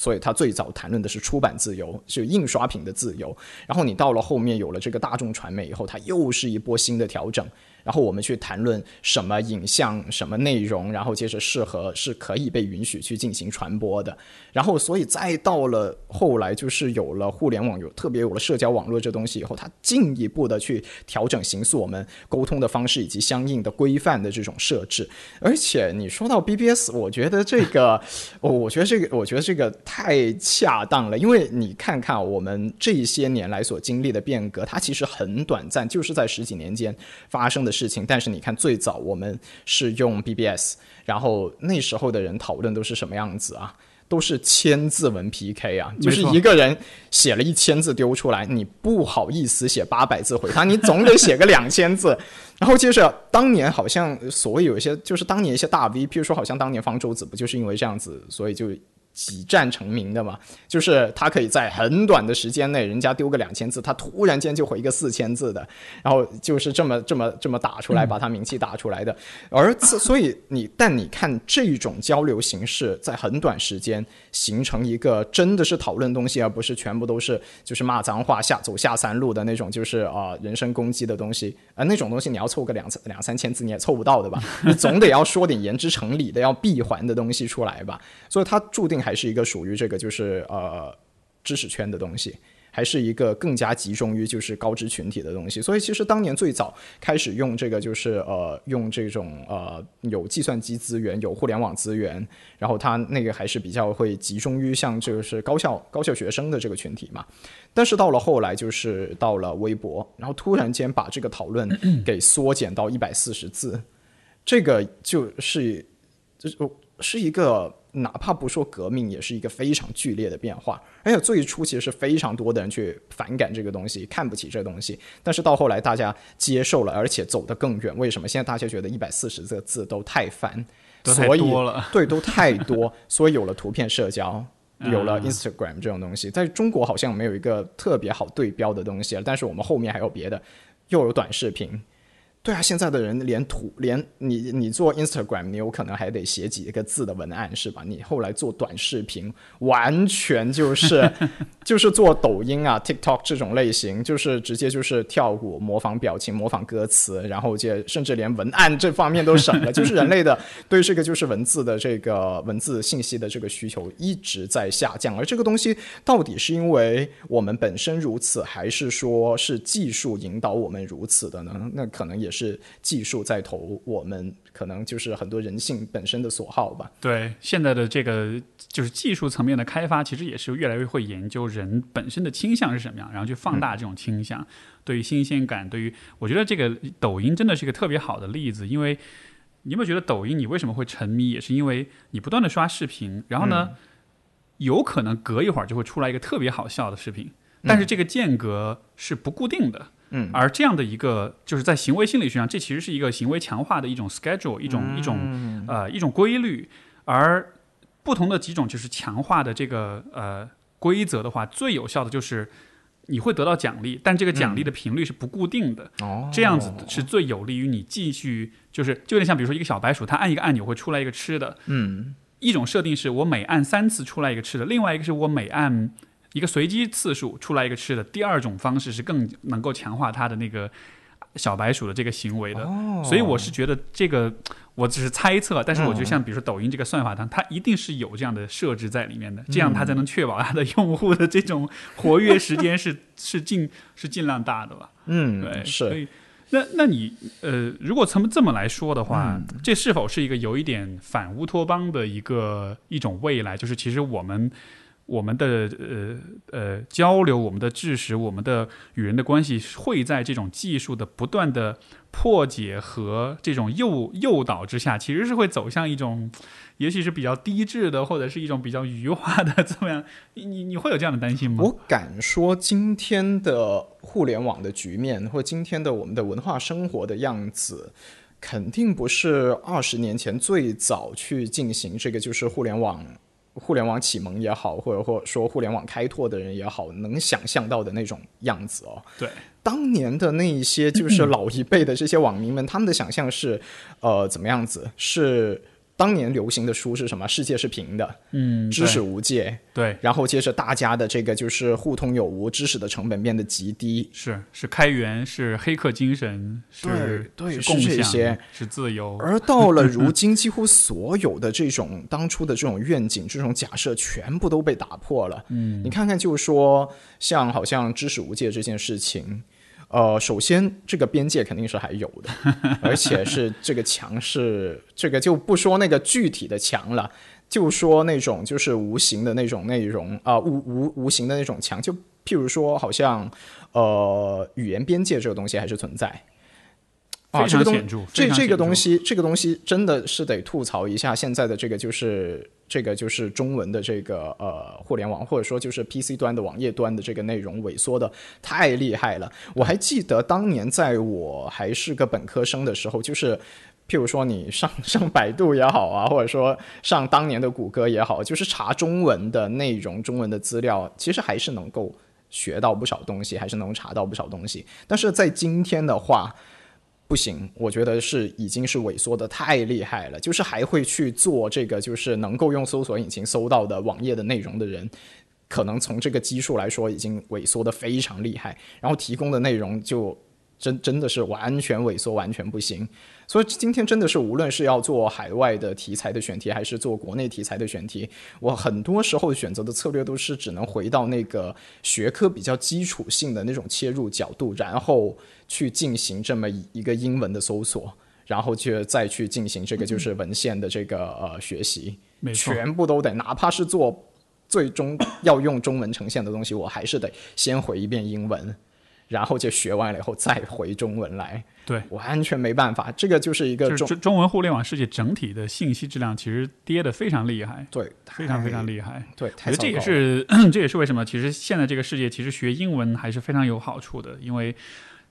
[SPEAKER 2] 所以，他最早谈论的是出版自由，是印刷品的自由。然后，你到了后面有了这个大众传媒以后，它又是一波新的调整。然后我们去谈论什么影像、什么内容，然后接着适合是可以被允许去进行传播的。然后，所以再到了后来，就是有了互联网，有特别有了社交网络这东西以后，它进一步的去调整形塑我们沟通的方式以及相应的规范的这种设置。而且你说到 BBS，我觉得这个，我觉得这个，我觉得这个太恰当了，因为你看看我们这些年来所经历的变革，它其实很短暂，就是在十几年间发生的。事情，但是你看，最早我们是用 BBS，然后那时候的人讨论都是什么样子啊？都是千字文 PK 啊，就是一个人写了一千字丢出来，你不好意思写八百字回他，你总得写个两千字。然后接着，当年好像所谓有一些，就是当年一些大 V，譬如说，好像当年方舟子不就是因为这样子，所以就。几战成名的嘛，就是他可以在很短的时间内，人家丢个两千字，他突然间就回一个四千字的，然后就是这么这么这么打出来，把他名气打出来的。而所以你，但你看这种交流形式，在很短时间形成一个真的是讨论东西，而不是全部都是就是骂脏话下走下三路的那种，就是啊人身攻击的东西啊那种东西，你要凑个两两三千字你也凑不到的吧？你总得要说点言之成理的，要闭环的东西出来吧？所以他注定还。是一个属于这个就是呃知识圈的东西还是一个更加集中于就是高知群体的东西。所以其实当年最早开始用这个就是呃用这种呃有计算机资源、有互联网资源，然后它那个还是比较会集中于像就是高校高校学生的这个群体嘛。但是到了后来，就是到了微博，然后突然间把这个讨论给缩减到一百四十字，这个就是就是是一个哪怕不说革命，也是一个非常剧烈的变化。而且最初其实是非常多的人去反感这个东西，看不起这个东西。但是到后来大家接受了，而且走得更远。为什么？现在大家觉得一百四十个字都太烦，所以 对都太多，所以有了图片社交。有了 Instagram 这种东西，在中国好像没有一个特别好对标的东西了，但是我们后面还有别的，又有短视频。对啊，现在的人连图连你你做 Instagram，你有可能还得写几个字的文案是吧？你后来做短视频，完全就是 就是做抖音啊、TikTok 这种类型，就是直接就是跳舞、模仿表情、模仿歌词，然后就甚至连文案这方面都省了。就是人类的对这个就是文字的这个文字信息的这个需求一直在下降，而这个东西到底是因为我们本身如此，还是说是技术引导我们如此的呢？那可能也。是技术在投，我们可能就是很多人性本身的所好吧。
[SPEAKER 1] 对，现在的这个就是技术层面的开发，其实也是越来越会研究人本身的倾向是什么样，然后去放大这种倾向。对于新鲜感，对于我觉得这个抖音真的是一个特别好的例子，因为你有没有觉得抖音你为什么会沉迷，也是因为你不断的刷视频，然后呢，有可能隔一会儿就会出来一个特别好笑的视频，但是这个间隔是不固定的。
[SPEAKER 2] 嗯，
[SPEAKER 1] 而这样的一个，就是在行为心理学上，这其实是一个行为强化的一种 schedule，一种一种呃一种规律。而不同的几种就是强化的这个呃规则的话，最有效的就是你会得到奖励，但这个奖励的频率是不固定的。
[SPEAKER 2] 哦，
[SPEAKER 1] 这样子是最有利于你继续，就是就有点像比如说一个小白鼠，它按一个按钮会出来一个吃的。
[SPEAKER 2] 嗯，
[SPEAKER 1] 一种设定是我每按三次出来一个吃的，另外一个是我每按。一个随机次数出来一个吃的，第二种方式是更能够强化它的那个小白鼠的这个行为的，所以我是觉得这个我只是猜测，但是我觉得像比如说抖音这个算法，它它一定是有这样的设置在里面的，这样它才能确保它的用户的这种活跃时间是 是尽是尽量大的吧？
[SPEAKER 2] 嗯，
[SPEAKER 1] 对，
[SPEAKER 2] 是。
[SPEAKER 1] 所以那那你呃，如果从这么来说的话，这是否是一个有一点反乌托邦的一个一种未来？就是其实我们。我们的呃呃交流，我们的知识，我们的与人的关系，会在这种技术的不断的破解和这种诱诱导之下，其实是会走向一种，也许是比较低质的，或者是一种比较愚化的怎么样？你你你会有这样的担心吗？
[SPEAKER 2] 我敢说，今天的互联网的局面，或今天的我们的文化生活的样子，肯定不是二十年前最早去进行这个就是互联网。互联网启蒙也好，或者或者说互联网开拓的人也好，能想象到的那种样子哦。
[SPEAKER 1] 对，
[SPEAKER 2] 当年的那一些就是老一辈的这些网民们，他们的想象是，呃，怎么样子？是。当年流行的书是什么？世界是平的，
[SPEAKER 1] 嗯，
[SPEAKER 2] 知识无界，
[SPEAKER 1] 对。
[SPEAKER 2] 然后接着大家的这个就是互通有无，知识的成本变得极低，
[SPEAKER 1] 是是开源，是黑客精神，是
[SPEAKER 2] 对，
[SPEAKER 1] 是
[SPEAKER 2] 这些，
[SPEAKER 1] 是自由。
[SPEAKER 2] 而到了如今，几乎所有的这种当初的这种愿景、这种假设，全部都被打破了。
[SPEAKER 1] 嗯，
[SPEAKER 2] 你看看，就是说，像好像知识无界这件事情。呃，首先这个边界肯定是还有的，而且是这个墙是这个就不说那个具体的墙了，就说那种就是无形的那种内容啊，无无无形的那种墙，就譬如说，好像呃语言边界这个东西还是存在。
[SPEAKER 1] 啊，
[SPEAKER 2] 这个东这
[SPEAKER 1] 这
[SPEAKER 2] 个东西，这个东西真的是得吐槽一下现在的这个，就是这个就是中文的这个呃互联网，或者说就是 PC 端的网页端的这个内容萎缩的太厉害了。我还记得当年在我还是个本科生的时候，就是譬如说你上上百度也好啊，或者说上当年的谷歌也好，就是查中文的内容、中文的资料，其实还是能够学到不少东西，还是能查到不少东西。但是在今天的话，不行，我觉得是已经是萎缩的太厉害了。就是还会去做这个，就是能够用搜索引擎搜到的网页的内容的人，可能从这个基数来说已经萎缩的非常厉害。然后提供的内容就真真的是完全萎缩，完全不行。所以今天真的是，无论是要做海外的题材的选题，还是做国内题材的选题，我很多时候选择的策略都是只能回到那个学科比较基础性的那种切入角度，然后去进行这么一个英文的搜索，然后去再去进行这个就是文献的这个呃学习，全部都得，哪怕是做最终要用中文呈现的东西，我还是得先回一遍英文。然后就学完了以后再回中文来，
[SPEAKER 1] 对，
[SPEAKER 2] 完全没办法。这个就是一个
[SPEAKER 1] 中中文互联网世界整体的信息质量其实跌得非常厉害，
[SPEAKER 2] 对，
[SPEAKER 1] 非常非常厉害。
[SPEAKER 2] 对，
[SPEAKER 1] 我觉得这也是 这也是为什么其实现在这个世界其实学英文还是非常有好处的，因为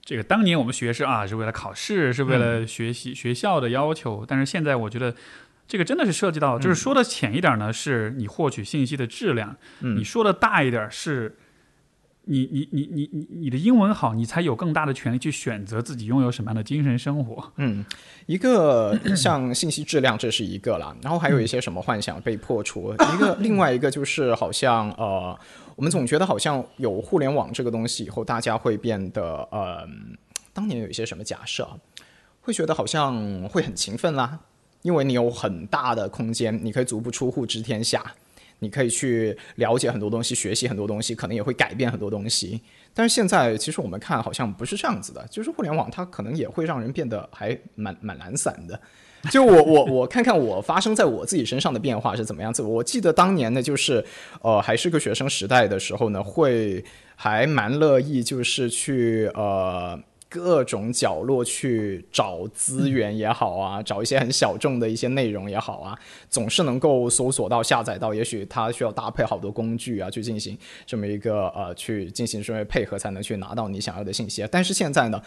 [SPEAKER 1] 这个当年我们学是啊是为了考试，是为了学习学校的要求，但是现在我觉得这个真的是涉及到，就是说的浅一点呢，是你获取信息的质量；你说的大一点是。你你你你你你的英文好，你才有更大的权利去选择自己拥有什么样的精神生活。
[SPEAKER 2] 嗯，一个 像信息质量，这是一个了，然后还有一些什么幻想被破除。一个另外一个就是好像呃，我们总觉得好像有互联网这个东西以后，大家会变得呃，当年有一些什么假设，会觉得好像会很勤奋啦，因为你有很大的空间，你可以足不出户知天下。你可以去了解很多东西，学习很多东西，可能也会改变很多东西。但是现在其实我们看好像不是这样子的，就是互联网它可能也会让人变得还蛮蛮懒散的。就我我我看看我发生在我自己身上的变化是怎么样子。我记得当年呢，就是呃还是个学生时代的时候呢，会还蛮乐意就是去呃。各种角落去找资源也好啊，找一些很小众的一些内容也好啊，总是能够搜索到、下载到。也许它需要搭配好多工具啊，去进行这么一个呃，去进行这么配合，才能去拿到你想要的信息。但是现在呢，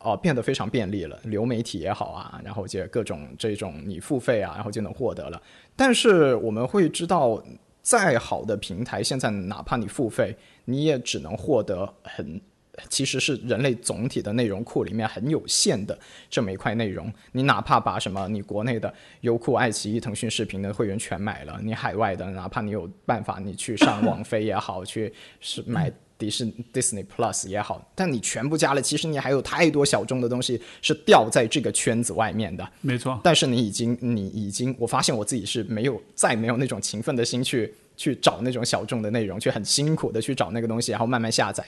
[SPEAKER 2] 哦，变得非常便利了，流媒体也好啊，然后就各种这种你付费啊，然后就能获得了。但是我们会知道，再好的平台，现在哪怕你付费，你也只能获得很。其实是人类总体的内容库里面很有限的这么一块内容。你哪怕把什么你国内的优酷、爱奇艺、腾讯视频的会员全买了，你海外的哪怕你有办法，你去上网飞也好，去是买迪士 Disney Plus 也好，但你全部加了，其实你还有太多小众的东西是掉在这个圈子外面的。
[SPEAKER 1] 没错。
[SPEAKER 2] 但是你已经，你已经，我发现我自己是没有再没有那种勤奋的心去去找那种小众的内容，去很辛苦的去找那个东西，然后慢慢下载。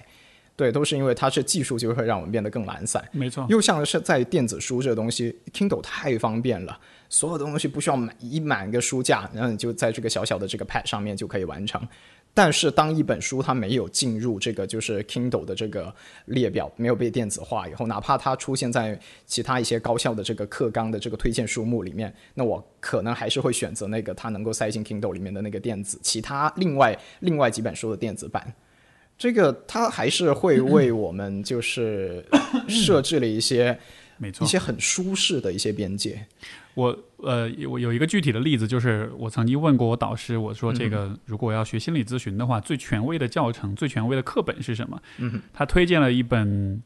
[SPEAKER 2] 对，都是因为它是技术，就会让我们变得更懒散。
[SPEAKER 1] 没错，
[SPEAKER 2] 又像是在电子书这个东西，Kindle 太方便了，所有的东西不需要买一满个书架，然后你就在这个小小的这个 Pad 上面就可以完成。但是当一本书它没有进入这个就是 Kindle 的这个列表，没有被电子化以后，哪怕它出现在其他一些高校的这个课纲的这个推荐书目里面，那我可能还是会选择那个它能够塞进 Kindle 里面的那个电子，其他另外另外几本书的电子版。这个它还是会为我们就是 设置了一些，
[SPEAKER 1] 没错，
[SPEAKER 2] 一些很舒适的一些边界。
[SPEAKER 1] 我呃，我有一个具体的例子，就是我曾经问过我导师，我说这个如果要学心理咨询的话，最权威的教程、最权威的课本是什么？
[SPEAKER 2] 嗯，
[SPEAKER 1] 他推荐了一本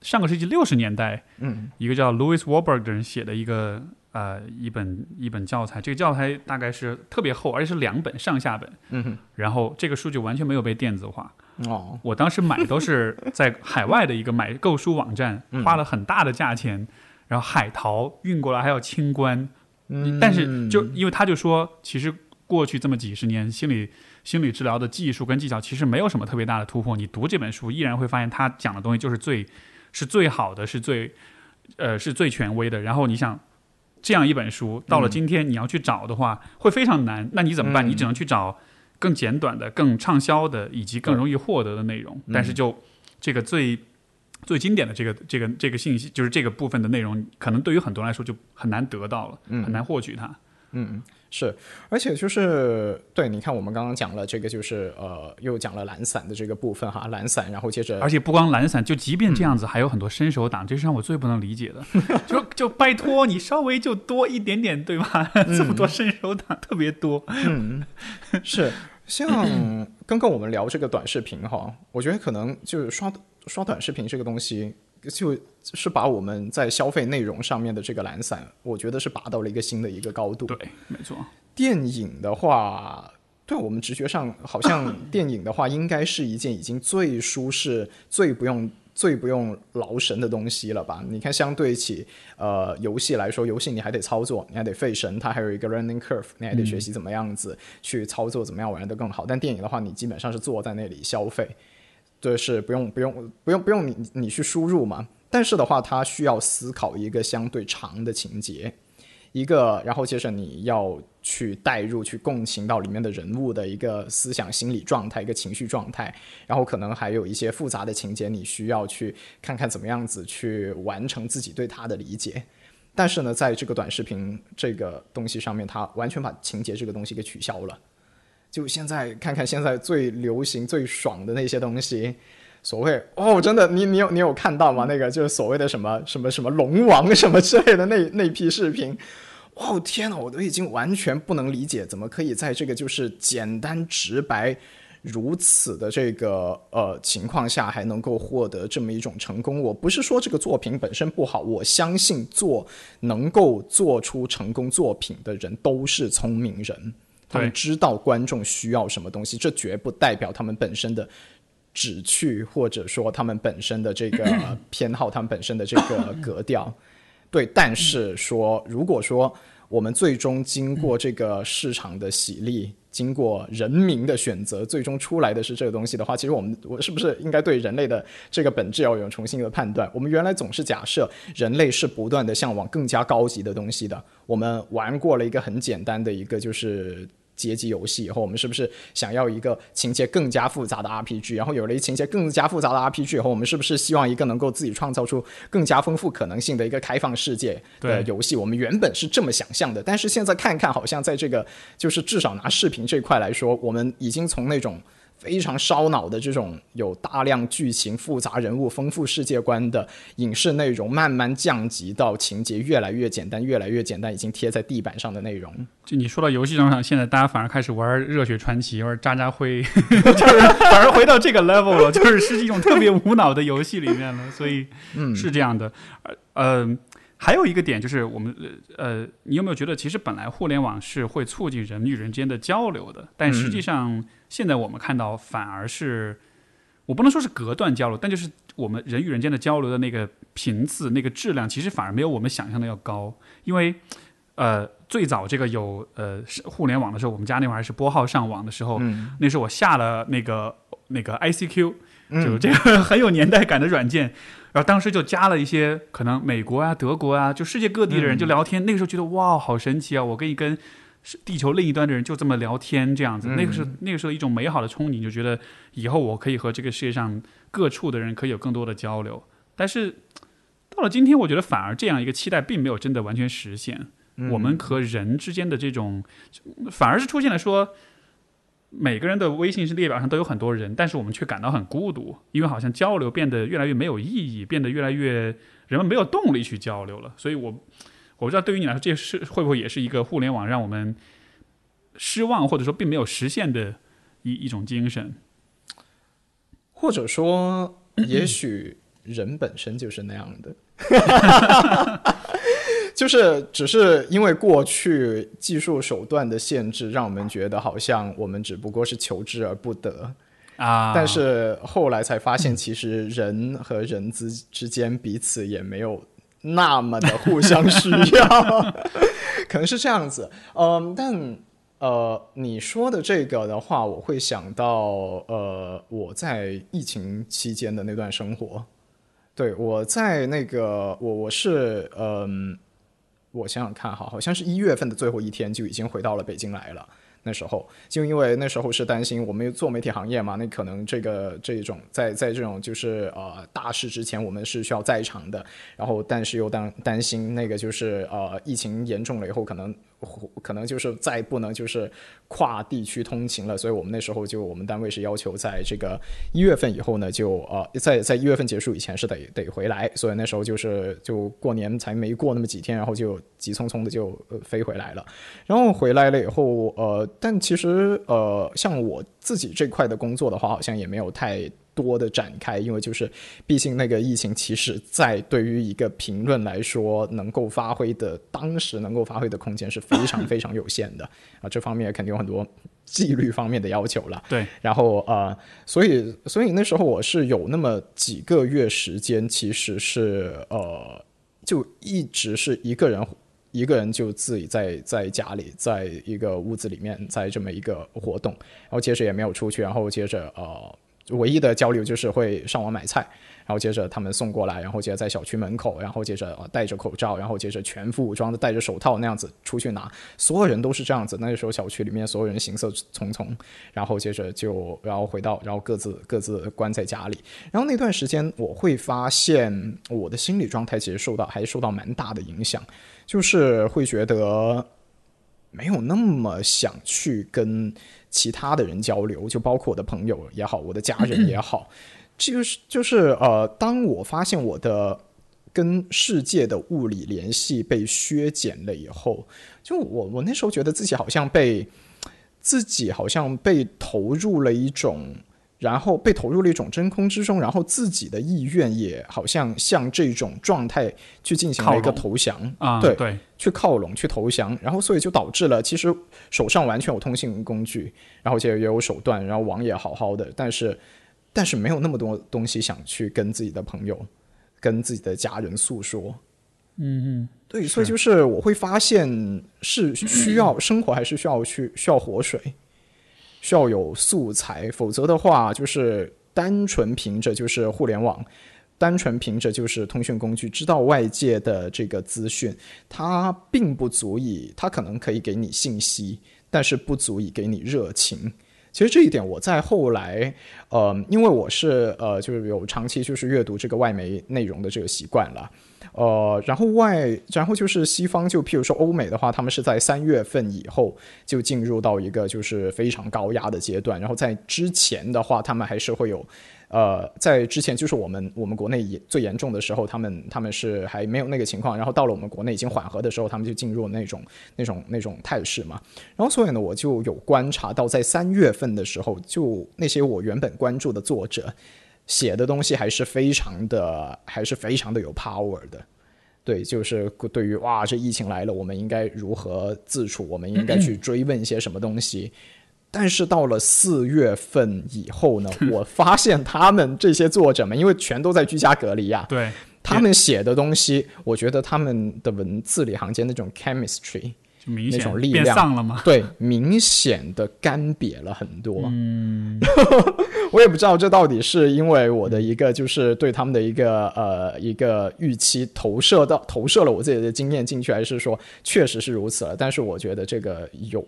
[SPEAKER 1] 上个世纪六十年代，
[SPEAKER 2] 嗯，
[SPEAKER 1] 一个叫 Louis Warburg 的人写的一个呃一本一本教材。这个教材大概是特别厚，而且是两本上下本。
[SPEAKER 2] 嗯，
[SPEAKER 1] 然后这个书就完全没有被电子化。
[SPEAKER 2] 哦，
[SPEAKER 1] 我当时买都是在海外的一个买购书网站，花了很大的价钱，然后海淘运过来还要清关。
[SPEAKER 2] 嗯，
[SPEAKER 1] 但是就因为他就说，其实过去这么几十年，心理心理治疗的技术跟技巧其实没有什么特别大的突破。你读这本书，依然会发现他讲的东西就是最是最好的，是最呃是最权威的。然后你想这样一本书到了今天你要去找的话，会非常难。那你怎么办？你只能去找。更简短的、更畅销的，以及更容易获得的内容，但是就这个最最经典的这个这个这个信息，就是这个部分的内容，可能对于很多人来说就很难得到了，很难获取它。
[SPEAKER 2] 嗯。是，而且就是对，你看我们刚刚讲了这个，就是呃，又讲了懒散的这个部分哈，懒散，然后接着，
[SPEAKER 1] 而且不光懒散，就即便这样子，还有很多伸手党，这是让我最不能理解的。就就拜托你稍微就多一点点，对吧？这么多伸手党特别多。
[SPEAKER 2] 嗯，是像 刚刚我们聊这个短视频哈，我觉得可能就是刷刷短视频这个东西。就是把我们在消费内容上面的这个懒散，我觉得是拔到了一个新的一个高度。
[SPEAKER 1] 对，没错。
[SPEAKER 2] 电影的话，对我们直觉上好像 电影的话，应该是一件已经最舒适、最不用最不用劳神的东西了吧？你看，相对起呃游戏来说，游戏你还得操作，你还得费神，它还有一个 learning curve，你还得学习怎么样子去操作，怎么样玩的更好。但电影的话，你基本上是坐在那里消费，就，是不用不用不用不用你你去输入嘛。但是的话，它需要思考一个相对长的情节。一个，然后接着你要去带入、去共情到里面的人物的一个思想、心理状态、一个情绪状态，然后可能还有一些复杂的情节，你需要去看看怎么样子去完成自己对他的理解。但是呢，在这个短视频这个东西上面，它完全把情节这个东西给取消了。就现在看看现在最流行、最爽的那些东西，所谓哦，真的，你你有你有看到吗？那个就是所谓的什么什么什么龙王什么之类的那那批视频。哦天呐，我都已经完全不能理解，怎么可以在这个就是简单直白如此的这个呃情况下，还能够获得这么一种成功？我不是说这个作品本身不好，我相信做能够做出成功作品的人都是聪明人，他们知道观众需要什么东西，这绝不代表他们本身的旨趣，或者说他们本身的这个 偏好，他们本身的这个格调。对，但是说，如果说我们最终经过这个市场的洗礼，经过人民的选择，最终出来的是这个东西的话，其实我们我是不是应该对人类的这个本质要有重新的判断？我们原来总是假设人类是不断的向往更加高级的东西的，我们玩过了一个很简单的一个就是。阶级游戏以后，我们是不是想要一个情节更加复杂的 RPG？然后有了一情节更加复杂的 RPG 以后，我们是不是希望一个能够自己创造出更加丰富可能性的一个开放世界的游戏？我们原本是这么想象的，但是现在看看，好像在这个就是至少拿视频这块来说，我们已经从那种。非常烧脑的这种有大量剧情、复杂人物、丰富世界观的影视内容，慢慢降级到情节越来越简单、越来越简单，已经贴在地板上的内容。
[SPEAKER 1] 就你说到游戏上，现在大家反而开始玩《热血传奇》、玩《渣渣辉》就是反而回到这个 level 了，就是是一种特别无脑的游戏里面了。所以，嗯，是这样的。呃，还有一个点就是，我们呃，你有没有觉得，其实本来互联网是会促进人与人之间的交流的，但实际上。现在我们看到，反而是我不能说是隔断交流，但就是我们人与人间的交流的那个频次、那个质量，其实反而没有我们想象的要高。因为，呃，最早这个有呃互联网的时候，我们家那会儿还是拨号上网的时候，那时候我下了那个那个 ICQ，就这个很有年代感的软件，然后当时就加了一些可能美国啊、德国啊，就世界各地的人就聊天。那个时候觉得哇，好神奇啊！我可以跟。是地球另一端的人就这么聊天这样子，那个时候那个时候一种美好的憧憬，就觉得以后我可以和这个世界上各处的人可以有更多的交流。但是到了今天，我觉得反而这样一个期待并没有真的完全实现。我们和人之间的这种，反而是出现了说，每个人的微信是列表上都有很多人，但是我们却感到很孤独，因为好像交流变得越来越没有意义，变得越来越人们没有动力去交流了。所以我。我不知道对于你来说，这是会不会也是一个互联网让我们失望，或者说并没有实现的一一种精神？
[SPEAKER 2] 或者说，也许人本身就是那样的，就是只是因为过去技术手段的限制，让我们觉得好像我们只不过是求之而不得
[SPEAKER 1] 啊。
[SPEAKER 2] 但是后来才发现，其实人和人之之间彼此也没有。那么的互相需要，可能是这样子。嗯，但呃，你说的这个的话，我会想到呃，我在疫情期间的那段生活。对，我在那个我我是嗯，我想想看哈，好像是一月份的最后一天就已经回到了北京来了。那时候就因为那时候是担心我们做媒体行业嘛，那可能这个这种在在这种就是呃大事之前我们是需要在场的，然后但是又担担心那个就是呃疫情严重了以后可能。可能就是再不能就是跨地区通勤了，所以我们那时候就我们单位是要求在这个一月份以后呢，就呃在在一月份结束以前是得得回来，所以那时候就是就过年才没过那么几天，然后就急匆匆的就飞回来了。然后回来了以后，呃，但其实呃像我自己这块的工作的话，好像也没有太。多的展开，因为就是，毕竟那个疫情，其实在对于一个评论来说，能够发挥的当时能够发挥的空间是非常非常有限的啊。这方面肯定有很多纪律方面的要求了。
[SPEAKER 1] 对，
[SPEAKER 2] 然后呃，所以所以那时候我是有那么几个月时间，其实是呃，就一直是一个人一个人就自己在在家里，在一个屋子里面，在这么一个活动，然后接着也没有出去，然后接着呃，唯一的交流就是会上网买菜。然后接着他们送过来，然后接着在小区门口，然后接着戴着口罩，然后接着全副武装的戴着手套那样子出去拿，所有人都是这样子。那时候小区里面所有人行色匆匆，然后接着就然后回到，然后各自各自关在家里。然后那段时间我会发现我的心理状态其实受到还受到蛮大的影响，就是会觉得没有那么想去跟其他的人交流，就包括我的朋友也好，我的家人也好。就是就是呃，当我发现我的跟世界的物理联系被削减了以后，就我我那时候觉得自己好像被自己好像被投入了一种，然后被投入了一种真空之中，然后自己的意愿也好像向这种状态去进行了一个投降。
[SPEAKER 1] 啊，
[SPEAKER 2] 对
[SPEAKER 1] 对，
[SPEAKER 2] 去靠拢去投降，然后所以就导致了其实手上完全有通信工具，然后也也有手段，然后网也好好的，但是。但是没有那么多东西想去跟自己的朋友、跟自己的家人诉说。
[SPEAKER 1] 嗯嗯，
[SPEAKER 2] 对，所以就是我会发现是需要 生活，还是需要去需要活水，需要有素材，否则的话，就是单纯凭着就是互联网，单纯凭着就是通讯工具，知道外界的这个资讯，它并不足以，它可能可以给你信息，但是不足以给你热情。其实这一点我在后来，呃，因为我是呃，就是有长期就是阅读这个外媒内容的这个习惯了，呃，然后外，然后就是西方，就譬如说欧美的话，他们是在三月份以后就进入到一个就是非常高压的阶段，然后在之前的话，他们还是会有。呃，在之前就是我们我们国内也最严重的时候，他们他们是还没有那个情况，然后到了我们国内已经缓和的时候，他们就进入那种那种那种态势嘛。然后所以呢，我就有观察到，在三月份的时候，就那些我原本关注的作者写的东西还是非常的还是非常的有 power 的。对，就是对于哇，这疫情来了，我们应该如何自处？我们应该去追问一些什么东西？但是到了四月份以后呢，我发现他们这些作者们，因为全都在居家隔离呀，
[SPEAKER 1] 对，
[SPEAKER 2] 他们写的东西，我觉得他们的文字里行间那种 chemistry，那种力量
[SPEAKER 1] 了吗？
[SPEAKER 2] 对，明显的干瘪了很多。
[SPEAKER 1] 嗯，
[SPEAKER 2] 我也不知道这到底是因为我的一个就是对他们的一个呃一个预期投射到投射了我自己的经验进去，还是说确实是如此了？但是我觉得这个有。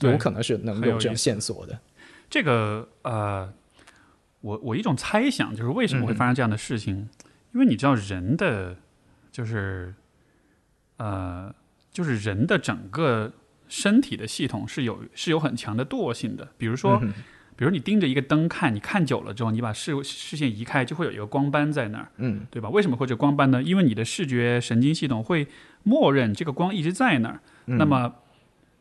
[SPEAKER 2] 有可能是能有这样线索的。
[SPEAKER 1] 这个呃，我我一种猜想就是为什么会发生这样的事情？因为你知道人的就是呃，就是人的整个身体的系统是有是有很强的惰性的。比如说，比如你盯着一个灯看，你看久了之后，你把视视线移开，就会有一个光斑在那儿，
[SPEAKER 2] 嗯，
[SPEAKER 1] 对吧？为什么会这光斑呢？因为你的视觉神经系统会默认这个光一直在那儿。那么，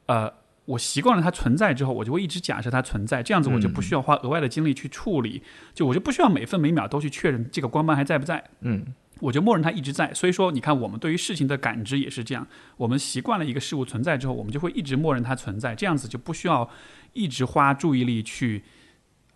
[SPEAKER 1] 呃。我习惯了它存在之后，我就会一直假设它存在，这样子我就不需要花额外的精力去处理，就我就不需要每分每秒都去确认这个光斑还在不在。
[SPEAKER 2] 嗯，
[SPEAKER 1] 我就默认它一直在。所以说，你看我们对于事情的感知也是这样，我们习惯了一个事物存在之后，我们就会一直默认它存在，这样子就不需要一直花注意力去。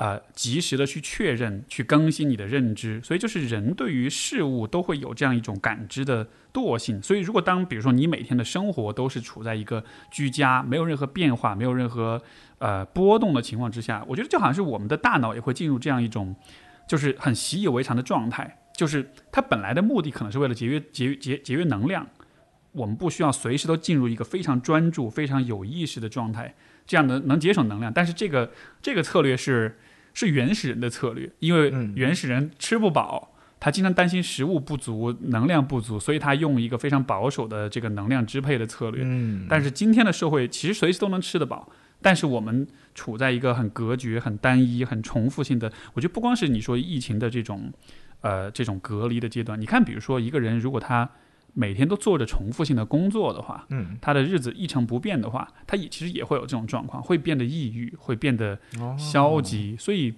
[SPEAKER 1] 呃，及时的去确认、去更新你的认知，所以就是人对于事物都会有这样一种感知的惰性。所以，如果当比如说你每天的生活都是处在一个居家、没有任何变化、没有任何呃波动的情况之下，我觉得就好像是我们的大脑也会进入这样一种就是很习以为常的状态，就是它本来的目的可能是为了节约、节约、节节约能量，我们不需要随时都进入一个非常专注、非常有意识的状态，这样能能节省能量。但是这个这个策略是。是原始人的策略，因为原始人吃不饱，他经常担心食物不足、能量不足，所以他用一个非常保守的这个能量支配的策略。
[SPEAKER 2] 嗯，
[SPEAKER 1] 但是今天的社会其实随时都能吃得饱，但是我们处在一个很隔绝、很单一、很重复性的。我觉得不光是你说疫情的这种，呃，这种隔离的阶段，你看，比如说一个人如果他。每天都做着重复性的工作的话，
[SPEAKER 2] 嗯，
[SPEAKER 1] 他的日子一成不变的话，他也其实也会有这种状况，会变得抑郁，会变得消极。所以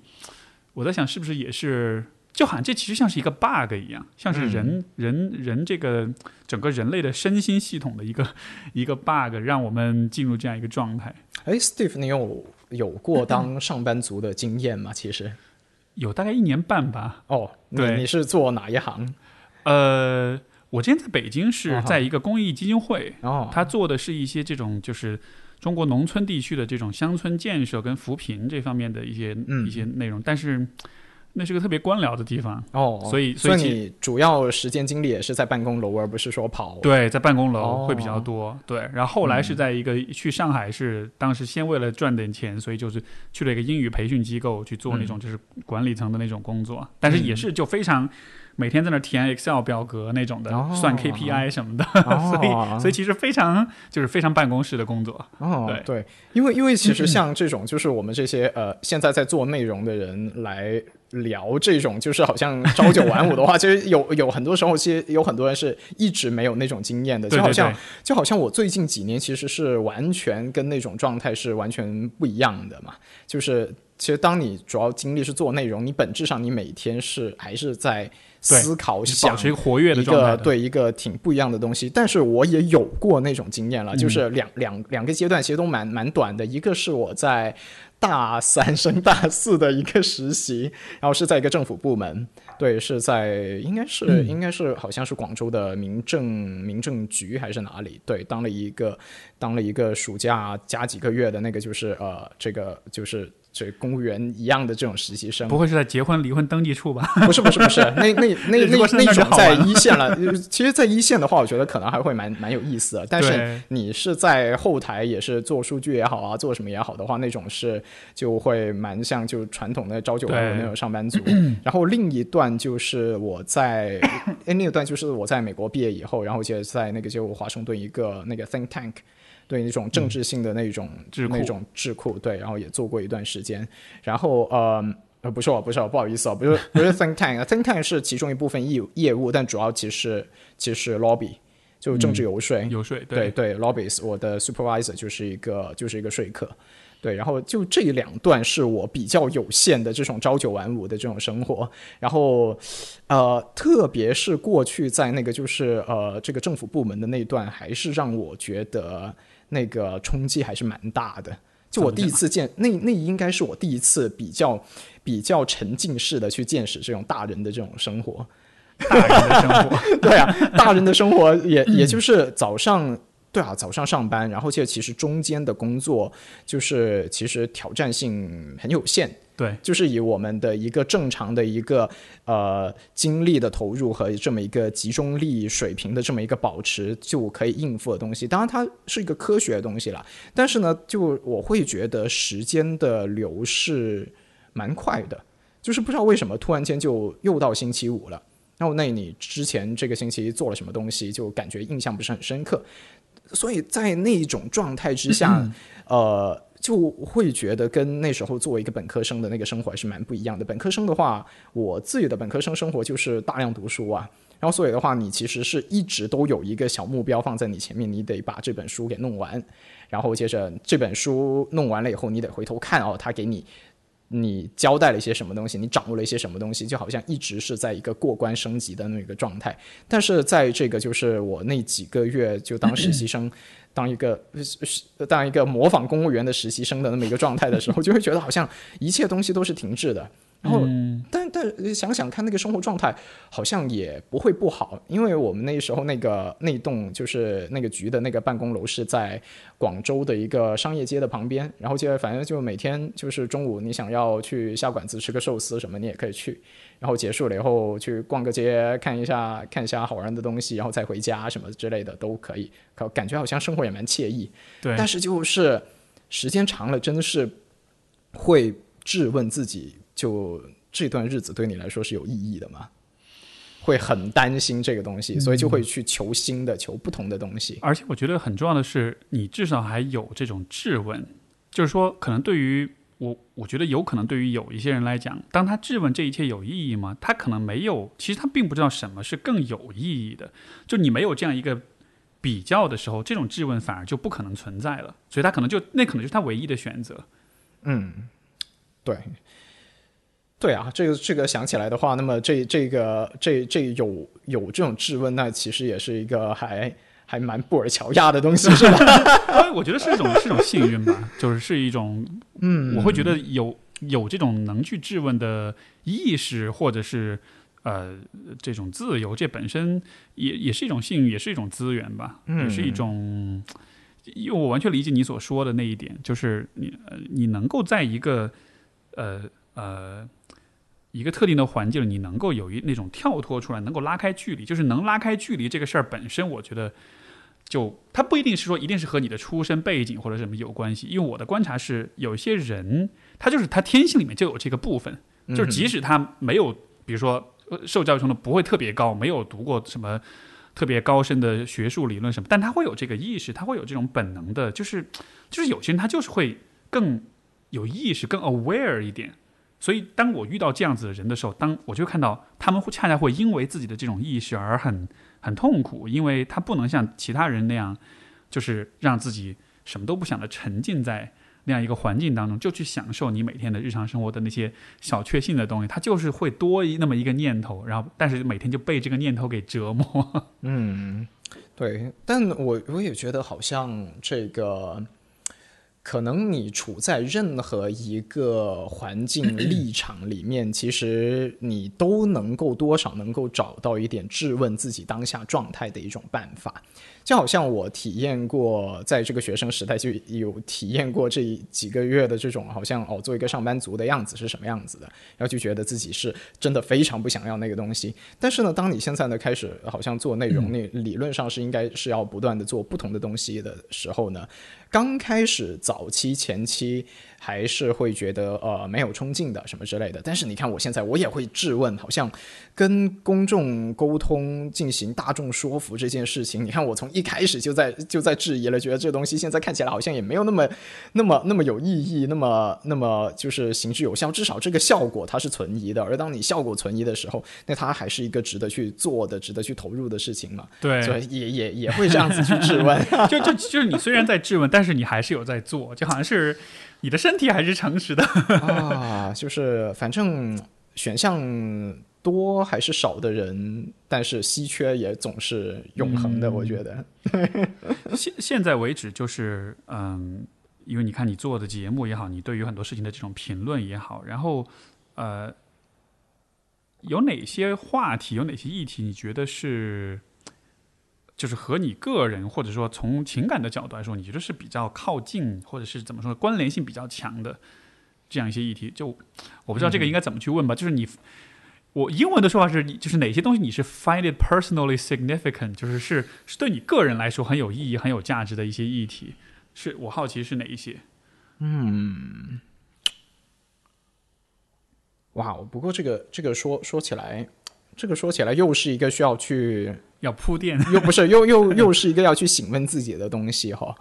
[SPEAKER 1] 我在想，是不是也是，就好像这其实像是一个 bug 一样，像是人人人这个整个人类的身心系统的一个 一个 bug，让我们进入这样一个状态。
[SPEAKER 2] 哎，Steve，你有有过当上班族的经验吗？其实
[SPEAKER 1] 有大概一年半吧。
[SPEAKER 2] 哦，对，你是做哪一行？
[SPEAKER 1] 呃，我之前在北京是在一个公益基金会，哦，他做的是一些这种就是中国农村地区的这种乡村建设跟扶贫这方面的一些一些内容，但是。那是个特别官僚的地方
[SPEAKER 2] 哦，
[SPEAKER 1] 所以
[SPEAKER 2] 所以你主要时间精力也是在办公楼，而不是说跑。
[SPEAKER 1] 对，在办公楼会比较多。对，然后后来是在一个去上海，是当时先为了赚点钱，所以就是去了一个英语培训机构去做那种就是管理层的那种工作，但是也是就非常每天在那填 Excel 表格那种的，算 KPI 什么的，所以所以其实非常就是非常办公室的工作。
[SPEAKER 2] 哦，
[SPEAKER 1] 对
[SPEAKER 2] 对，因为因为其实像这种就是我们这些呃现在在做内容的人来。聊这种就是好像朝九晚五的话，其实有有很多时候，其实有很多人是一直没有那种经验的，就好像就好像我最近几年其实是完全跟那种状态是完全不一样的嘛。就是其实当你主要精力是做内容，你本质上你每天是还是在思考、想
[SPEAKER 1] 保持一个活跃的状态，
[SPEAKER 2] 对一个挺不一样的东西。但是我也有过那种经验了，就是两两两个阶段，其实都蛮蛮短的。一个是我在。大三升大四的一个实习，然后是在一个政府部门，对，是在应该是应该是好像是广州的民政民政局还是哪里，对，当了一个当了一个暑假加几个月的那个就是呃这个就是。这公务员一样的这种实习生，
[SPEAKER 1] 不会是在结婚离婚登记处吧？
[SPEAKER 2] 不是不是不是，那那那那那种在一线了。其实，在一线的话，我觉得可能还会蛮蛮有意思的。但是你是在后台，也是做数据也好啊，做什么也好的话，那种是就会蛮像就传统的朝九晚五那种上班族。然后另一段就是我在，哎另一段就是我在美国毕业以后，然后就在那个就华盛顿一个那个 think tank。对那种政治性的那种那种智库，对，然后也做过一段时间，然后呃呃不是我不是我不好意思啊，不是不是 think tank，think tank 是其中一部分业业务，但主要其实其实 lobby 就政治游说
[SPEAKER 1] 游说
[SPEAKER 2] 对对。lobbies，我的 supervisor 就是一个就是一个说客，对，然后就这两段是我比较有限的这种朝九晚五的这种生活，然后呃特别是过去在那个就是呃这个政府部门的那一段，还是让我觉得。那个冲击还是蛮大的，就我第一次见，那那应该是我第一次比较比较沉浸式的去见识这种大人的这种生活，
[SPEAKER 1] 大人的生活，
[SPEAKER 2] 对啊，大人的生活也也就是早上。对啊，早上上班，然后这其实中间的工作就是其实挑战性很有限。
[SPEAKER 1] 对，
[SPEAKER 2] 就是以我们的一个正常的一个呃精力的投入和这么一个集中力水平的这么一个保持就可以应付的东西。当然，它是一个科学的东西了。但是呢，就我会觉得时间的流逝蛮快的，就是不知道为什么突然间就又到星期五了。然后那你之前这个星期做了什么东西，就感觉印象不是很深刻。所以在那一种状态之下，呃，就会觉得跟那时候作为一个本科生的那个生活还是蛮不一样的。本科生的话，我自己的本科生生活就是大量读书啊，然后所以的话，你其实是一直都有一个小目标放在你前面，你得把这本书给弄完，然后接着这本书弄完了以后，你得回头看哦，他给你。你交代了一些什么东西？你掌握了一些什么东西？就好像一直是在一个过关升级的那个状态。但是在这个就是我那几个月就当实习生，当一个当一个模仿公务员的实习生的那么一个状态的时候，就会觉得好像一切东西都是停滞的。然后，但但想想看，那个生活状态好像也不会不好，因为我们那时候那个那栋就是那个局的那个办公楼是在广州的一个商业街的旁边，然后就反正就每天就是中午你想要去下馆子吃个寿司什么，你也可以去，然后结束了以后去逛个街，看一下看一下好玩的东西，然后再回家什么之类的都可以，感感觉好像生活也蛮惬意。
[SPEAKER 1] 对，
[SPEAKER 2] 但是就是时间长了，真的是会质问自己。就这段日子对你来说是有意义的吗？会很担心这个东西，所以就会去求新的、求不同的东西。
[SPEAKER 1] 而且我觉得很重要的是，你至少还有这种质问，就是说，可能对于我，我觉得有可能对于有一些人来讲，当他质问这一切有意义吗？他可能没有，其实他并不知道什么是更有意义的。就你没有这样一个比较的时候，这种质问反而就不可能存在了。所以他可能就那可能就是他唯一的选择。
[SPEAKER 2] 嗯，对。对啊，这个这个想起来的话，那么这这个这这有有这种质问，那其实也是一个还还蛮布尔乔亚的东西，是吧？
[SPEAKER 1] 我觉得是一种是一种幸运吧，就是是一种，嗯，我会觉得有有这种能去质问的意识，或者是呃这种自由，这本身也也是一种幸运，也是一种资源吧，也是一种。因为我完全理解你所说的那一点，就是你你能够在一个呃呃一个特定的环境，你能够有一那种跳脱出来，能够拉开距离，就是能拉开距离这个事儿本身，我觉得就它不一定是说一定是和你的出身背景或者什么有关系。因为我的观察是，有些人他就是他天性里面就有这个部分，就是即使他没有，比如说受教育程度不会特别高，没有读过什么。特别高深的学术理论什么，但他会有这个意识，他会有这种本能的，就是，就是有些人他就是会更有意识、更 aware 一点。所以，当我遇到这样子的人的时候，当我就看到他们会恰恰会因为自己的这种意识而很很痛苦，因为他不能像其他人那样，就是让自己什么都不想的沉浸在。那样一个环境当中，就去享受你每天的日常生活的那些小确幸的东西，他就是会多一那么一个念头，然后但是每天就被这个念头给折磨。
[SPEAKER 2] 嗯，对，但我我也觉得好像这个，可能你处在任何一个环境 立场里面，其实你都能够多少能够找到一点质问自己当下状态的一种办法。就好像我体验过，在这个学生时代就有体验过这几个月的这种，好像哦，做一个上班族的样子是什么样子的，然后就觉得自己是真的非常不想要那个东西。但是呢，当你现在呢开始好像做内容，那理论上是应该是要不断的做不同的东西的时候呢，刚开始早期前期。还是会觉得呃没有冲劲的什么之类的，但是你看我现在我也会质问，好像跟公众沟通进行大众说服这件事情，你看我从一开始就在 就在质疑了，觉得这东西现在看起来好像也没有那么那么那么有意义，那么那么就是行之有效，至少这个效果它是存疑的。而当你效果存疑的时候，那它还是一个值得去做的、值得去投入的事情嘛？
[SPEAKER 1] 对，
[SPEAKER 2] 所以也也也会这样子去质问，
[SPEAKER 1] 就就就是你虽然在质问，但是你还是有在做，就好像是。你的身体还是诚实的
[SPEAKER 2] 啊，就是反正选项多还是少的人，但是稀缺也总是永恒的。我觉得，
[SPEAKER 1] 现现在为止就是嗯，因为你看你做的节目也好，你对于很多事情的这种评论也好，然后呃，有哪些话题，有哪些议题，你觉得是？就是和你个人，或者说从情感的角度来说，你觉得是比较靠近，或者是怎么说关联性比较强的这样一些议题？就我不知道这个应该怎么去问吧。就是你，我英文的说法是，就是哪些东西你是 find it personally significant，就是是是对你个人来说很有意义、很有价值的一些议题。是我好奇是哪一些？
[SPEAKER 2] 嗯，哇，不过这个这个说说起来，这个说起来又是一个需要去。
[SPEAKER 1] 要铺垫，
[SPEAKER 2] 又不是，又又又是一个要去询问自己的东西哈。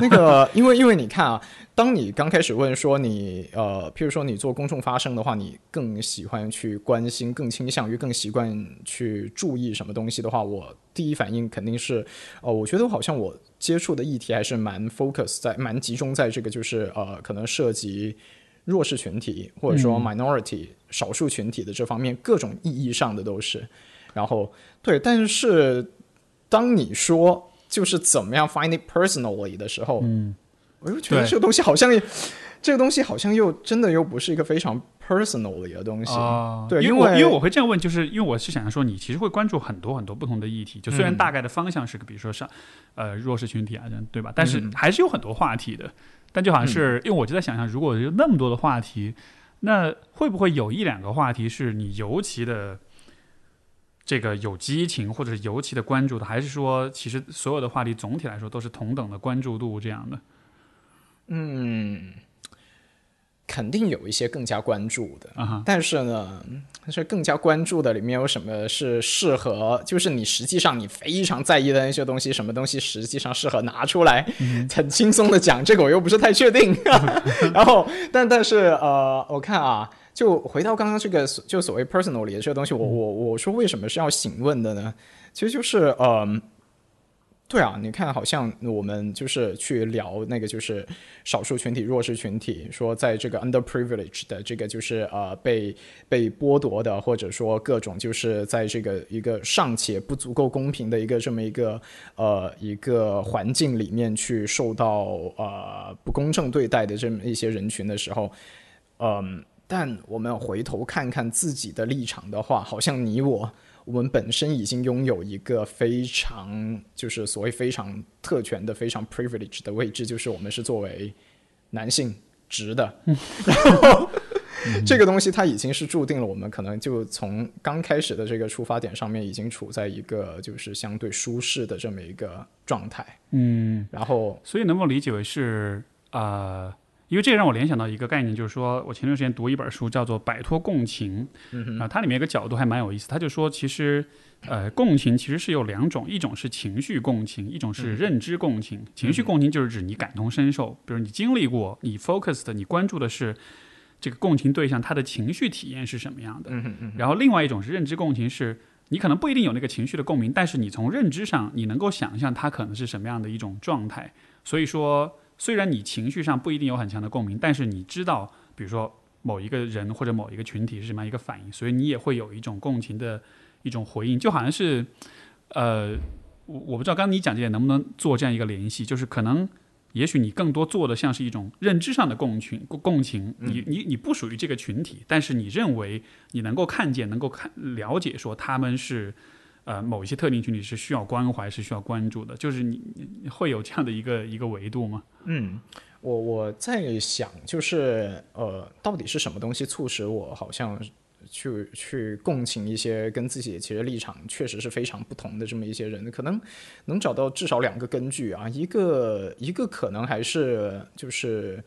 [SPEAKER 2] 那个，因为因为你看啊，当你刚开始问说你呃，譬如说你做公众发声的话，你更喜欢去关心，更倾向于更习惯去注意什么东西的话，我第一反应肯定是，哦，我觉得好像我接触的议题还是蛮 focus 在，蛮集中在这个就是呃，可能涉及弱势群体或者说 minority 少数群体的这方面各种意义上的都是。然后，对，但是当你说就是怎么样 find it personally 的时候，
[SPEAKER 1] 嗯，
[SPEAKER 2] 我又觉得这个东西好像，这个东西好像又真的又不是一个非常 personally 的东西
[SPEAKER 1] 啊。
[SPEAKER 2] 对，
[SPEAKER 1] 因
[SPEAKER 2] 为
[SPEAKER 1] 因为我会这样问，就是因为我是想说，你其实会关注很多很多不同的议题，就虽然大概的方向是个，比如说上呃弱势群体啊，这样对吧？但是还是有很多话题的。但就好像是因为我就在想象，如果有那么多的话题，那会不会有一两个话题是你尤其的？这个有激情或者是尤其的关注的，还是说其实所有的话题总体来说都是同等的关注度这样的？
[SPEAKER 2] 嗯，肯定有一些更加关注的，但是呢，是更加关注的里面有什么是适合？就是你实际上你非常在意的那些东西，什么东西实际上适合拿出来很轻松的讲？这个我又不是太确定。然后，但但是呃，我看啊。就回到刚刚这个，就所谓 personal 里的这个东西，我我我说为什么是要询问的呢？其实就是，嗯，对啊，你看，好像我们就是去聊那个，就是少数群体、弱势群体，说在这个 underprivileged 的这个，就是呃被被剥夺的，或者说各种就是在这个一个尚且不足够公平的一个这么一个呃一个环境里面去受到呃不公正对待的这么一些人群的时候，嗯，但我们回头看看自己的立场的话，好像你我。我们本身已经拥有一个非常就是所谓非常特权的、非常 privilege 的位置，就是我们是作为男性直的，然后 这个东西它已经是注定了，我们可能就从刚开始的这个出发点上面，已经处在一个就是相对舒适的这么一个状态。
[SPEAKER 1] 嗯，
[SPEAKER 2] 然后
[SPEAKER 1] 所以能不能理解为是啊？因为这个让我联想到一个概念，就是说我前段时间读一本书，叫做《摆脱共情》，啊，它里面有个角度还蛮有意思。他就说，其实，呃，共情其实是有两种，一种是情绪共情，一种是认知共情。情绪共情就是指你感同身受，比如你经历过，你 focus 的，你关注的是这个共情对象他的情绪体验是什么样的。然后另外一种是认知共情，是你可能不一定有那个情绪的共鸣，但是你从认知上你能够想象他可能是什么样的一种状态。所以说。虽然你情绪上不一定有很强的共鸣，但是你知道，比如说某一个人或者某一个群体是什么样一个反应，所以你也会有一种共情的一种回应，就好像是，呃，我我不知道刚刚你讲这些能不能做这样一个联系，就是可能，也许你更多做的像是一种认知上的共群共情，你你你不属于这个群体，但是你认为你能够看见，能够看了解，说他们是。呃，某一些特定群体是需要关怀，是需要关注的，就是你会有这样的一个一个维度吗？
[SPEAKER 2] 嗯，我我在想，就是呃，到底是什么东西促使我好像去去共情一些跟自己其实立场确实是非常不同的这么一些人？可能能找到至少两个根据啊，一个一个可能还是就是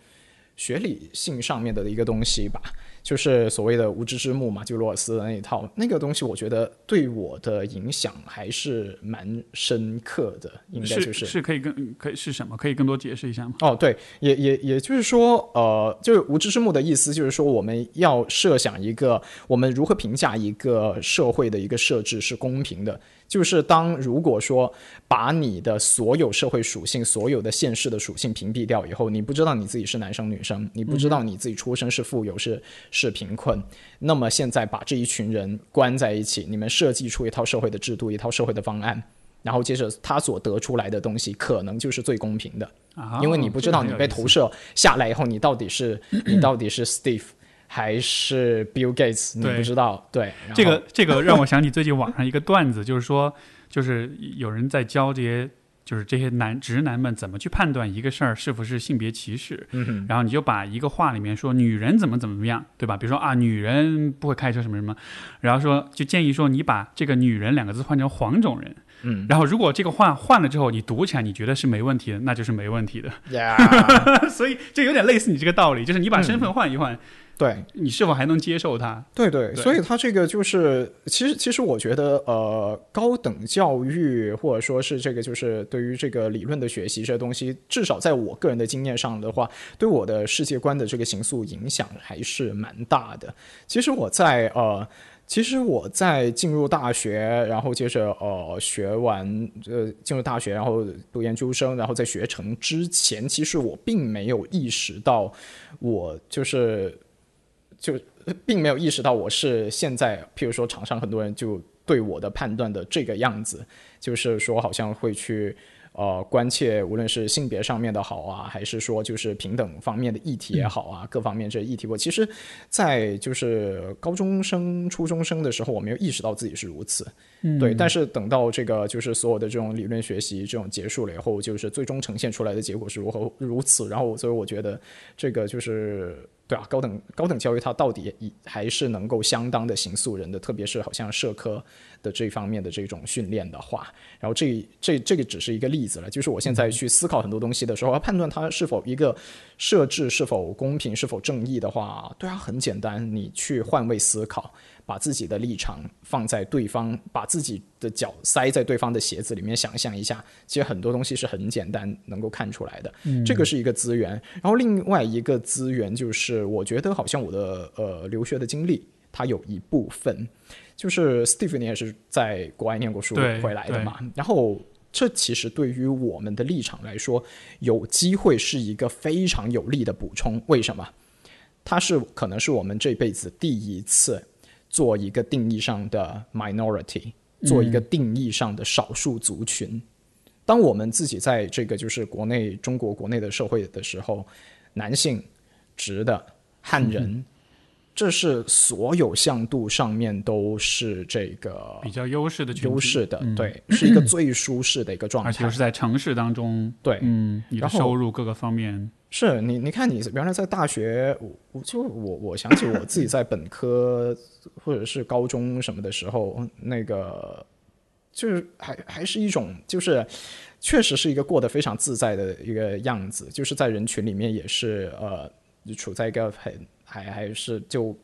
[SPEAKER 2] 学理性上面的一个东西吧。就是所谓的无知之幕嘛，就罗尔斯的那一套那个东西，我觉得对我的影响还是蛮深刻的。应该就是
[SPEAKER 1] 是可以更可以是什么？可以更多解释一下吗？
[SPEAKER 2] 哦，对，也也也就是说，呃，就是无知之幕的意思，就是说我们要设想一个，我们如何评价一个社会的一个设置是公平的。就是当如果说把你的所有社会属性、所有的现实的属性屏蔽掉以后，你不知道你自己是男生女生，你不知道你自己出生是富有是是贫困，那么现在把这一群人关在一起，你们设计出一套社会的制度、一套社会的方案，然后接着他所得出来的东西，可能就是最公平的，因为你不知道你被投射下来以后，你到底是你到底是 Steve。还是 Bill Gates，你不知道？对，
[SPEAKER 1] 这个这个让我想起最近网上一个段子，就是说，就是有人在教这些，就是这些男直男们怎么去判断一个事儿是不是性别歧视。
[SPEAKER 2] 嗯
[SPEAKER 1] 然后你就把一个话里面说女人怎么怎么样，对吧？比如说啊，女人不会开车什么什么，然后说就建议说你把这个“女人”两个字换成“黄种人”。
[SPEAKER 2] 嗯。
[SPEAKER 1] 然后如果这个话换了之后，你读起来你觉得是没问题的，那就是没问题的。
[SPEAKER 2] 呀。
[SPEAKER 1] 所以就有点类似你这个道理，就是你把身份换一换。
[SPEAKER 2] 对
[SPEAKER 1] 你是否还能接受它？
[SPEAKER 2] 对对，所以它这个就是，其实其实我觉得，呃，高等教育或者说是这个，就是对于这个理论的学习这东西，至少在我个人的经验上的话，对我的世界观的这个形塑影响还是蛮大的。其实我在呃，其实我在进入大学，然后接着呃学完呃进入大学，然后读研究生，然后在学成之前，其实我并没有意识到，我就是。就并没有意识到我是现在，譬如说场上很多人就对我的判断的这个样子，就是说好像会去呃关切，无论是性别上面的好啊，还是说就是平等方面的议题也好啊，各方面这议题，我其实，在就是高中生、初中生的时候，我没有意识到自己是如此，对。但是等到这个就是所有的这种理论学习这种结束了以后，就是最终呈现出来的结果是如何如此，然后所以我觉得这个就是。对啊，高等高等教育它到底也还是能够相当的形塑人的，特别是好像社科的这方面的这种训练的话，然后这这这个只是一个例子了。就是我现在去思考很多东西的时候，要判断它是否一个设置是否公平、是否正义的话，对啊，很简单，你去换位思考。把自己的立场放在对方，把自己的脚塞在对方的鞋子里面，想象一下，其实很多东西是很简单能够看出来的。这个是一个资源，然后另外一个资源就是，我觉得好像我的呃留学的经历，它有一部分就是 Steve，你也是在国外念过书回来的嘛，然后。这其实对于我们的立场来说，有机会是一个非常有利的补充。为什么？它是可能是我们这辈子第一次做一个定义上的 minority，做一个定义上的少数族群。当我们自己在这个就是国内中国国内的社会的时候，男性、直的、汉人。这是所有向度上面都是这个
[SPEAKER 1] 比较优势的
[SPEAKER 2] 优势的，对，是一个最舒适的一个状态，而
[SPEAKER 1] 且是在城市当中，
[SPEAKER 2] 对，
[SPEAKER 1] 嗯，你的收入各个方面
[SPEAKER 2] 是你，你看你原来在大学，我就我我想起我自己在本科或者是高中什么的时候，那个就是还还是一种就是确实是一个过得非常自在的一个样子，就是在人群里面也是呃处在一个很。还还是就，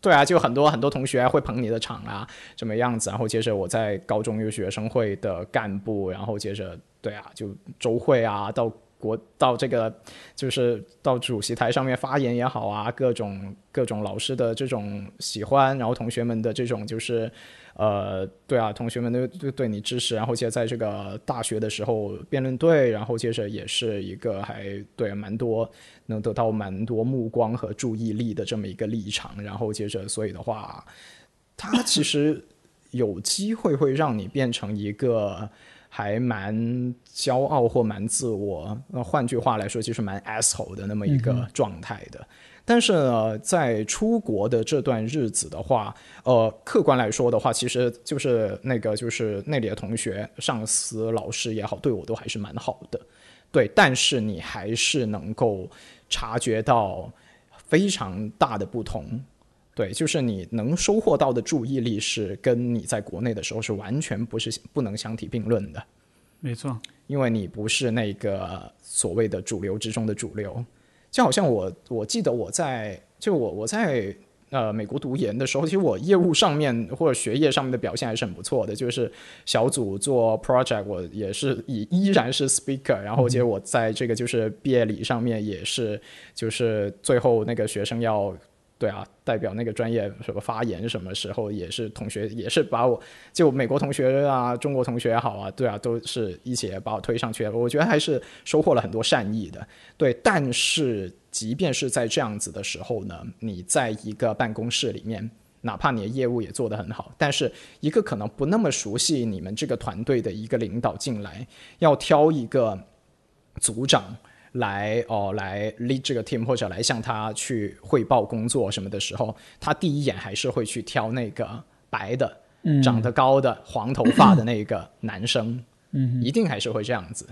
[SPEAKER 2] 对啊，就很多很多同学会捧你的场啊，什么样子？然后接着我在高中有学生会的干部，然后接着对啊，就周会啊，到国到这个就是到主席台上面发言也好啊，各种各种老师的这种喜欢，然后同学们的这种就是。呃，对啊，同学们都都对你支持，然后接着在这个大学的时候辩论队，然后接着也是一个还对蛮多能得到蛮多目光和注意力的这么一个立场，然后接着所以的话，他其实有机会会让你变成一个还蛮骄傲或蛮自我，那换句话来说就是蛮 asshole 的那么一个状态的。但是呢，在出国的这段日子的话，呃，客观来说的话，其实就是那个就是那里的同学、上司、老师也好，对我都还是蛮好的。对，但是你还是能够察觉到非常大的不同。对，就是你能收获到的注意力是跟你在国内的时候是完全不是不能相提并论的。
[SPEAKER 1] 没错，
[SPEAKER 2] 因为你不是那个所谓的主流之中的主流。就好像我，我记得我在就我我在呃美国读研的时候，其实我业务上面或者学业上面的表现还是很不错的。就是小组做 project，我也是以依然是 speaker，然后结果我在这个就是毕业礼上面也是，就是最后那个学生要。对啊，代表那个专业什么发言，什么时候也是同学，也是把我就美国同学啊，中国同学也好啊，对啊，都是一起把我推上去。我觉得还是收获了很多善意的。对，但是即便是在这样子的时候呢，你在一个办公室里面，哪怕你的业务也做得很好，但是一个可能不那么熟悉你们这个团队的一个领导进来，要挑一个组长。来哦，来 lead 这个 team 或者来向他去汇报工作什么的时候，他第一眼还是会去挑那个白的、长得高的、黄头发的那个男生，
[SPEAKER 1] 嗯，
[SPEAKER 2] 一定还是会这样子。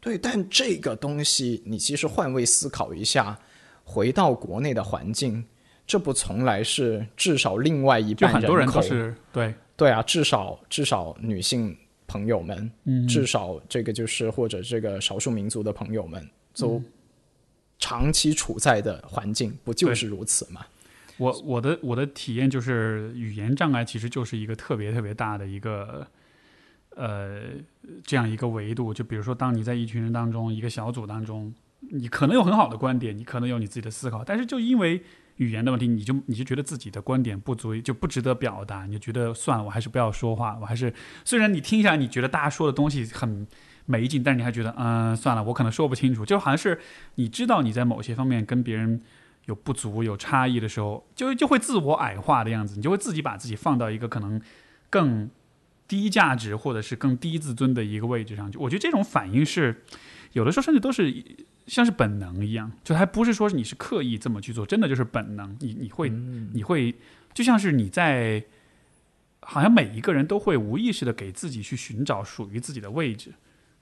[SPEAKER 2] 对，但这个东西你其实换位思考一下，回到国内的环境，这不从来是至少另外一半
[SPEAKER 1] 人口。是对。
[SPEAKER 2] 对啊，至少至少女性朋友们，
[SPEAKER 1] 嗯，
[SPEAKER 2] 至少这个就是或者这个少数民族的朋友们。都长期处在的环境，不就是如此吗？
[SPEAKER 1] 我我的我的体验就是，语言障碍其实就是一个特别特别大的一个呃这样一个维度。就比如说，当你在一群人当中，一个小组当中，你可能有很好的观点，你可能有你自己的思考，但是就因为语言的问题，你就你就觉得自己的观点不足以，就不值得表达，你就觉得算了，我还是不要说话。我还是虽然你听下来，你觉得大家说的东西很。没劲，但是你还觉得，嗯，算了，我可能说不清楚，就好像是你知道你在某些方面跟别人有不足、有差异的时候，就就会自我矮化的样子，你就会自己把自己放到一个可能更低价值或者是更低自尊的一个位置上去。我觉得这种反应是有的时候甚至都是像是本能一样，就还不是说你是刻意这么去做，真的就是本能。你你会你会就像是你在，好像每一个人都会无意识的给自己去寻找属于自己的位置。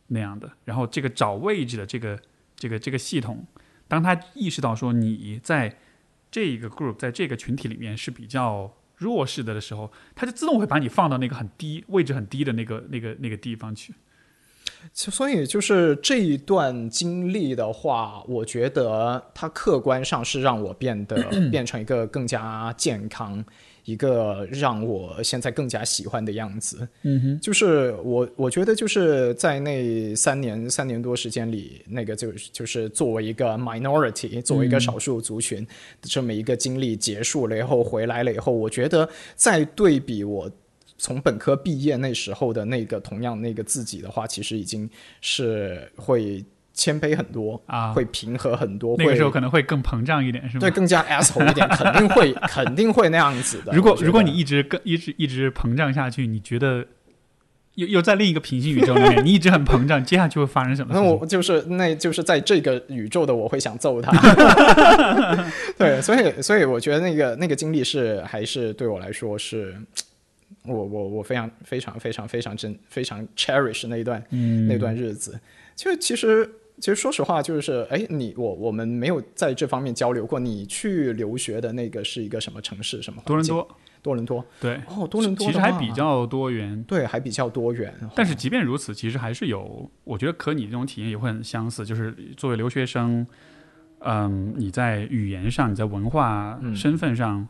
[SPEAKER 1] 那样的，然后这个找位置的这个这个这个系统，当他意识到说你在这个 group 在这个群体里面是比较弱势的的时候，他就自动会把你放到那个很低位置很低的那个那个那个地方去。
[SPEAKER 2] 所以就是这一段经历的话，我觉得它客观上是让我变得 变成一个更加健康。一个让我现在更加喜欢的样子，
[SPEAKER 1] 嗯哼，
[SPEAKER 2] 就是我我觉得就是在那三年三年多时间里，那个就就是作为一个 minority，作为一个少数族群这么一个经历结束了以后回来了以后，我觉得在对比我从本科毕业那时候的那个同样那个自己的话，其实已经是会谦卑很多
[SPEAKER 1] 啊，
[SPEAKER 2] 会平和很多。
[SPEAKER 1] 那个时候可能会更膨胀一点，是吗？
[SPEAKER 2] 对，更加 asshole 一点，肯定会肯定会那样子的。
[SPEAKER 1] 如果如果你一直更一直一直膨胀下去，你觉得又又在另一个平行宇宙里面，你一直很膨胀，接下去会发生什么？
[SPEAKER 2] 那我就是那就是在这个宇宙的我会想揍他。对，所以所以我觉得那个那个经历是还是对我来说是。我我我非常非常非常非常真非常 cherish 那一段那段日子，就其实其实说实话就是哎你我我们没有在这方面交流过。你去留学的那个是一个什么城市？什么？
[SPEAKER 1] 多伦多。
[SPEAKER 2] 多伦多。
[SPEAKER 1] 对。
[SPEAKER 2] 哦，多伦多
[SPEAKER 1] 其实还比较多元。
[SPEAKER 2] 对，还比较多元。
[SPEAKER 1] 但是即便如此，其实还是有，我觉得和你这种体验也会很相似。就是作为留学生，嗯，你在语言上，你在文化身份上，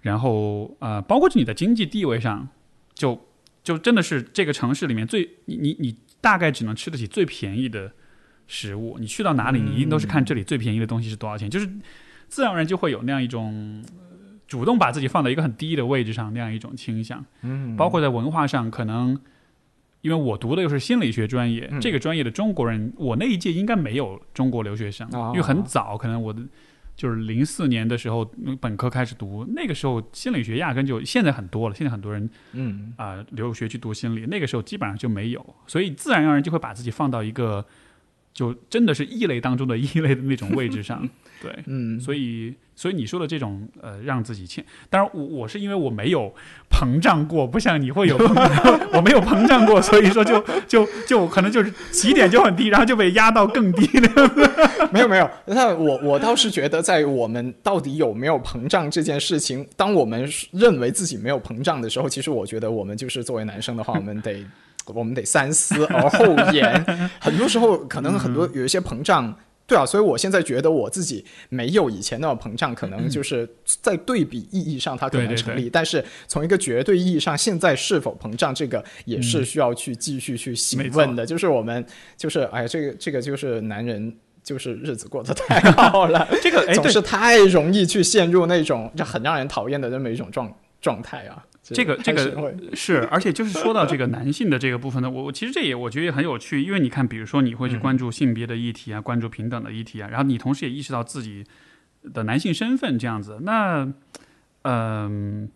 [SPEAKER 1] 然后呃，包括你的经济地位上。就就真的是这个城市里面最你你你大概只能吃得起最便宜的食物。你去到哪里，你一定都是看这里最便宜的东西是多少钱。就是自然而然就会有那样一种主动把自己放在一个很低的位置上那样一种倾向。
[SPEAKER 2] 嗯，
[SPEAKER 1] 包括在文化上，可能因为我读的又是心理学专业，这个专业的中国人，我那一届应该没有中国留学生，因为很早，可能我的。就是零四年的时候，本科开始读，那个时候心理学压根就现在很多了，现在很多人，
[SPEAKER 2] 嗯
[SPEAKER 1] 啊留学去读心理，那个时候基本上就没有，所以自然而然就会把自己放到一个，就真的是异类当中的异类的那种位置上，对，
[SPEAKER 2] 嗯，
[SPEAKER 1] 所以。所以你说的这种呃，让自己欠，当然我我是因为我没有膨胀过，不像你会有，我没有膨胀过，所以说就 就就可能就是起点就很低，然后就被压到更低
[SPEAKER 2] 了。没有没有，那我我倒是觉得，在我们到底有没有膨胀这件事情，当我们认为自己没有膨胀的时候，其实我觉得我们就是作为男生的话，我们得我们得三思而 后言。很多时候可能很多有一些膨胀。对啊，所以我现在觉得我自己没有以前那么膨胀，可能就是在对比意义上它可能成立，但是从一个绝对意义上，现在是否膨胀，这个也是需要去继续去询问的。就是我们就是哎呀，这个这个就是男人，就是日子过得太好了，
[SPEAKER 1] 这个
[SPEAKER 2] 总是太容易去陷入那种就很让人讨厌的那么一种状状态啊。
[SPEAKER 1] 这个这个是，而且就是说到这个男性的这个部分呢，我我其实这也我觉得也很有趣，因为你看，比如说你会去关注性别的议题啊，关注平等的议题啊，然后你同时也意识到自己的男性身份这样子，那嗯，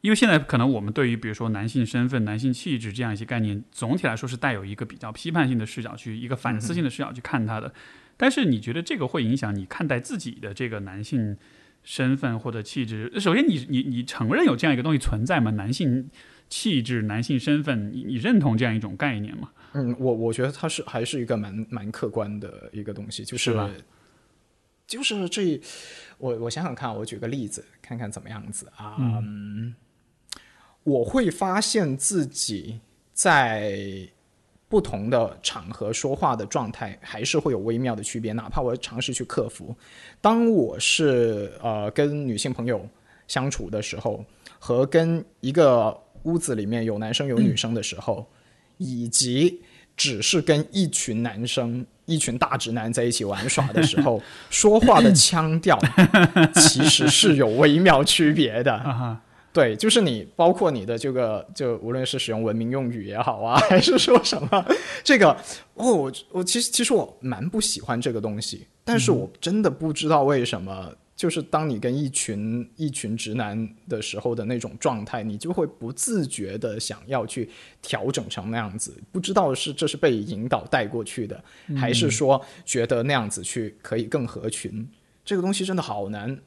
[SPEAKER 1] 因为现在可能我们对于比如说男性身份、男性气质这样一些概念，总体来说是带有一个比较批判性的视角去一个反思性的视角去看它的，但是你觉得这个会影响你看待自己的这个男性？身份或者气质，首先你你你承认有这样一个东西存在吗？男性气质、男性身份，你你认同这样一种概念吗？
[SPEAKER 2] 嗯，我我觉得它是还是一个蛮蛮客观的一个东西，就是就是这，我我想想看，我举个例子，看看怎么样子啊？嗯，我会发现自己在。不同的场合说话的状态还是会有微妙的区别，哪怕我尝试去克服。当我是呃跟女性朋友相处的时候，和跟一个屋子里面有男生有女生的时候，以及只是跟一群男生、一群大直男在一起玩耍的时候，说话的腔调其实是有微妙区别的。对，就是你，包括你的这个，就无论是使用文明用语也好啊，还是说什么，这个，哦，我我其实其实我蛮不喜欢这个东西，但是我真的不知道为什么，就是当你跟一群一群直男的时候的那种状态，你就会不自觉的想要去调整成那样子，不知道是这是被引导带过去的，还是说觉得那样子去可以更合群，这个东西真的好难，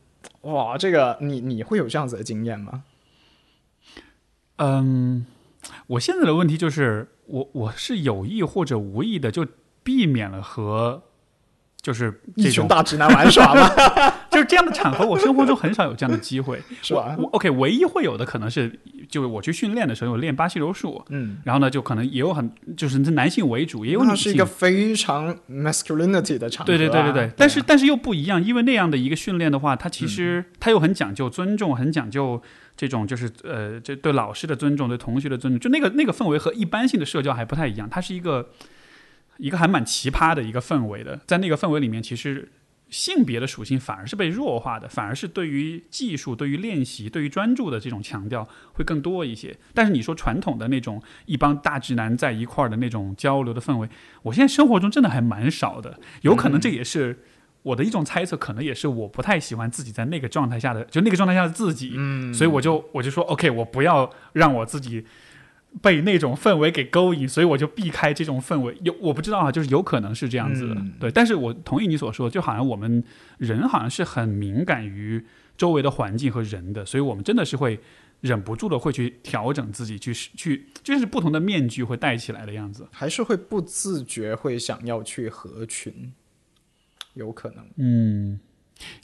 [SPEAKER 2] 哇，这个你你会有这样子的经验吗？
[SPEAKER 1] 嗯，我现在的问题就是，我我是有意或者无意的就避免了和就是
[SPEAKER 2] 一群大直男玩耍吗？
[SPEAKER 1] 就是这样的场合，我生活中很少有这样的机会，
[SPEAKER 2] 是吧
[SPEAKER 1] ？OK，唯一会有的可能是，就是我去训练的时候有练巴西柔术，
[SPEAKER 2] 嗯，
[SPEAKER 1] 然后呢，就可能也有很就是男性为主，也有女性，
[SPEAKER 2] 是一个非常 masculinity 的场合，
[SPEAKER 1] 对对对对对。但是但是又不一样，因为那样的一个训练的话，它其实它又很讲究尊重，很讲究。这种就是呃，这对老师的尊重，对同学的尊重，就那个那个氛围和一般性的社交还不太一样。它是一个一个还蛮奇葩的一个氛围的，在那个氛围里面，其实性别的属性反而是被弱化的，反而是对于技术、对于练习、对于专注的这种强调会更多一些。但是你说传统的那种一帮大直男在一块儿的那种交流的氛围，我现在生活中真的还蛮少的。有可能这也是我的一种猜测，可能也是我不太喜欢自己在那个状态下的，就那个状态下的自己。嗯，所以我就我就说，OK，我不要让我自己。被那种氛围给勾引，所以我就避开这种氛围。有我不知道啊，就是有可能是这样子的，对。但是我同意你所说，就好像我们人好像是很敏感于周围的环境和人的，所以我们真的是会忍不住的会去调整自己，去去就是不同的面具会戴起来的样子，
[SPEAKER 2] 还是会不自觉会想要去合群，有可能，
[SPEAKER 1] 嗯。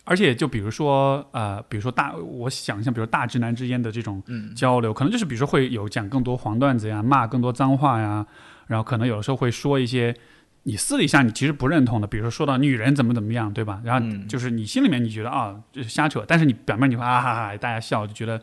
[SPEAKER 1] 而且，就比如说，呃，比如说大，我想象，比如大直男之间的这种交流，可能就是比如说会有讲更多黄段子呀，骂更多脏话呀，然后可能有的时候会说一些你私底下你其实不认同的，比如说说到女人怎么怎么样，对吧？然后就是你心里面你觉得啊，就是瞎扯，但是你表面你会啊哈哈，大家笑，就觉得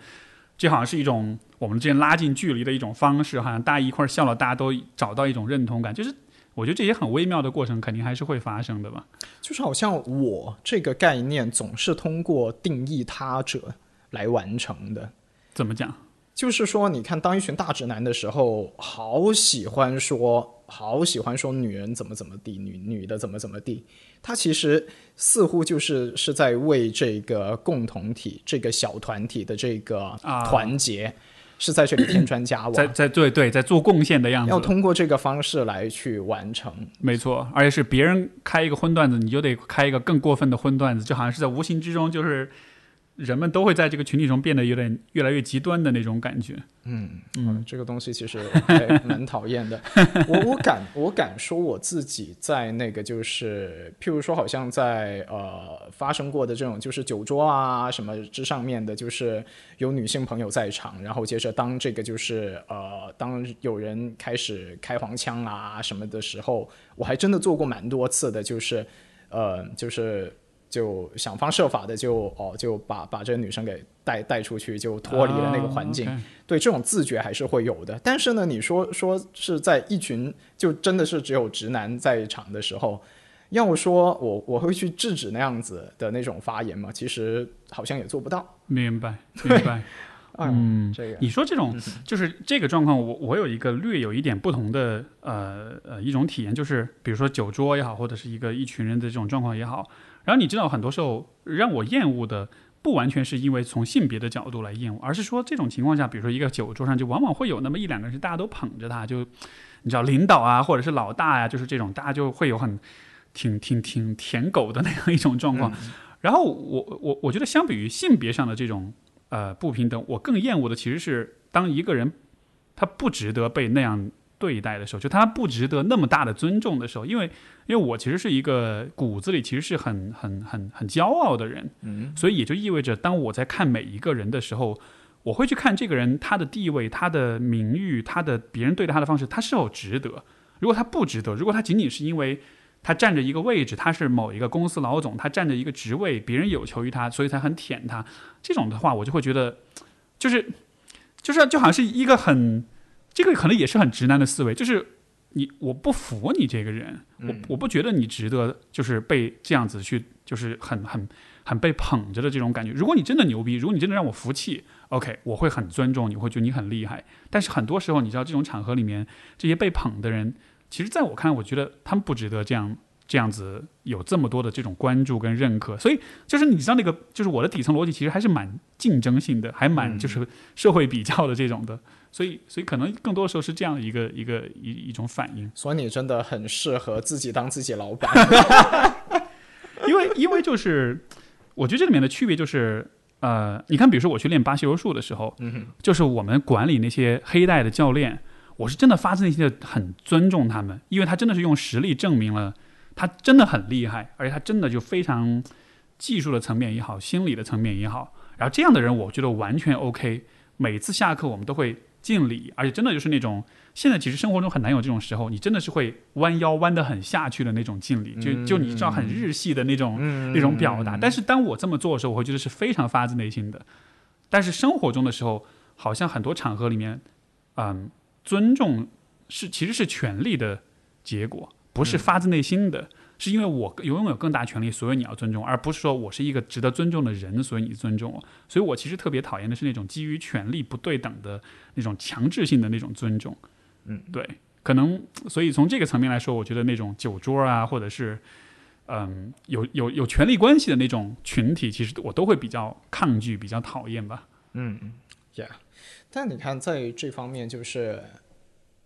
[SPEAKER 1] 这好像是一种我们之间拉近距离的一种方式，好像大家一块笑了，大家都找到一种认同感，就是。我觉得这些很微妙的过程，肯定还是会发生的吧。
[SPEAKER 2] 就是好像我这个概念总是通过定义他者来完成的。
[SPEAKER 1] 怎么讲？
[SPEAKER 2] 就是说，你看，当一群大直男的时候，好喜欢说，好喜欢说女人怎么怎么地，女女的怎么怎么地。他其实似乎就是是在为这个共同体、这个小团体的这个团结。是在这里添砖加瓦，
[SPEAKER 1] 在在对对，在做贡献的样子，
[SPEAKER 2] 要通过这个方式来去完成。
[SPEAKER 1] 没错，而且是别人开一个荤段子，你就得开一个更过分的荤段子，就好像是在无形之中就是。人们都会在这个群体中变得有点越来越极端的那种感觉。
[SPEAKER 2] 嗯嗯，这个东西其实 蛮讨厌的。我我敢我敢说我自己在那个就是，譬如说，好像在呃发生过的这种就是酒桌啊什么之上面的，就是有女性朋友在场，然后接着当这个就是呃当有人开始开黄腔啊什么的时候，我还真的做过蛮多次的，就是呃就是。就想方设法的就哦就把把这个女生给带带出去，就脱离了那个环境。对这种自觉还是会有的。但是呢，你说说是在一群就真的是只有直男在场的时候，要说我我会去制止那样子的那种发言吗？其实好像也做不到。
[SPEAKER 1] 明白，明白。
[SPEAKER 2] 嗯，这个
[SPEAKER 1] 你说这种就是这个状况，我我有一个略有一点不同的呃呃一种体验，就是比如说酒桌也好，或者是一个一群人的这种状况也好。然后你知道，很多时候让我厌恶的不完全是因为从性别的角度来厌恶，而是说这种情况下，比如说一个酒桌上，就往往会有那么一两个人是大家都捧着他，就你知道领导啊，或者是老大呀，就是这种大家就会有很挺挺挺舔狗的那样一种状况。然后我我我觉得相比于性别上的这种呃不平等，我更厌恶的其实是当一个人他不值得被那样。对待的时候，就他不值得那么大的尊重的时候，因为因为我其实是一个骨子里其实是很很很很骄傲的人，嗯，所以也就意味着，当我在看每一个人的时候，我会去看这个人他的地位、他的名誉、他的别人对待他的方式，他是否值得。如果他不值得，如果他仅仅是因为他占着一个位置，他是某一个公司老总，他占着一个职位，别人有求于他，所以才很舔他，这种的话，我就会觉得，就是就是就好像是一个很。这个可能也是很直男的思维，就是你我不服你这个人，我我不觉得你值得，就是被这样子去，就是很很 很被捧着的这种感觉。如果你真的牛逼，如果你真的让我服气，OK，我会很尊重你，会觉得你很厉害。但是很多时候，你知道这种场合里面，这些被捧的人，其实在我看来，我觉得他们不值得这样这样子有这么多的这种关注跟认可。所以就是你知道那个，就是我的底层逻辑其实还是蛮竞争性的，还蛮就是社会比较的这种的。所以，所以可能更多的时候是这样的一个一个一一种反应。
[SPEAKER 2] 所以你真的很适合自己当自己老板，
[SPEAKER 1] 因为因为就是，我觉得这里面的区别就是，呃，你看，比如说我去练巴西柔术的时候，嗯就是我们管理那些黑带的教练，我是真的发自内心的很尊重他们，因为他真的是用实力证明了他真的很厉害，而且他真的就非常技术的层面也好，心理的层面也好，然后这样的人，我觉得完全 OK。每次下课，我们都会。敬礼，而且真的就是那种现在其实生活中很难有这种时候，你真的是会弯腰弯得很下去的那种敬礼，就就你知道很日系的那种那种表达。但是当我这么做的时候，我会觉得是非常发自内心的。但是生活中的时候，好像很多场合里面，嗯，尊重是其实是权力的结果，不是发自内心的。是因为我拥有更大权利，所以你要尊重，而不是说我是一个值得尊重的人，所以你尊重我。所以我其实特别讨厌的是那种基于权力不对等的那种强制性的那种尊重。
[SPEAKER 2] 嗯，
[SPEAKER 1] 对，可能所以从这个层面来说，我觉得那种酒桌啊，或者是嗯有有有权力关系的那种群体，其实我都会比较抗拒，比较讨厌吧。
[SPEAKER 2] 嗯嗯，Yeah，但你看在这方面就是。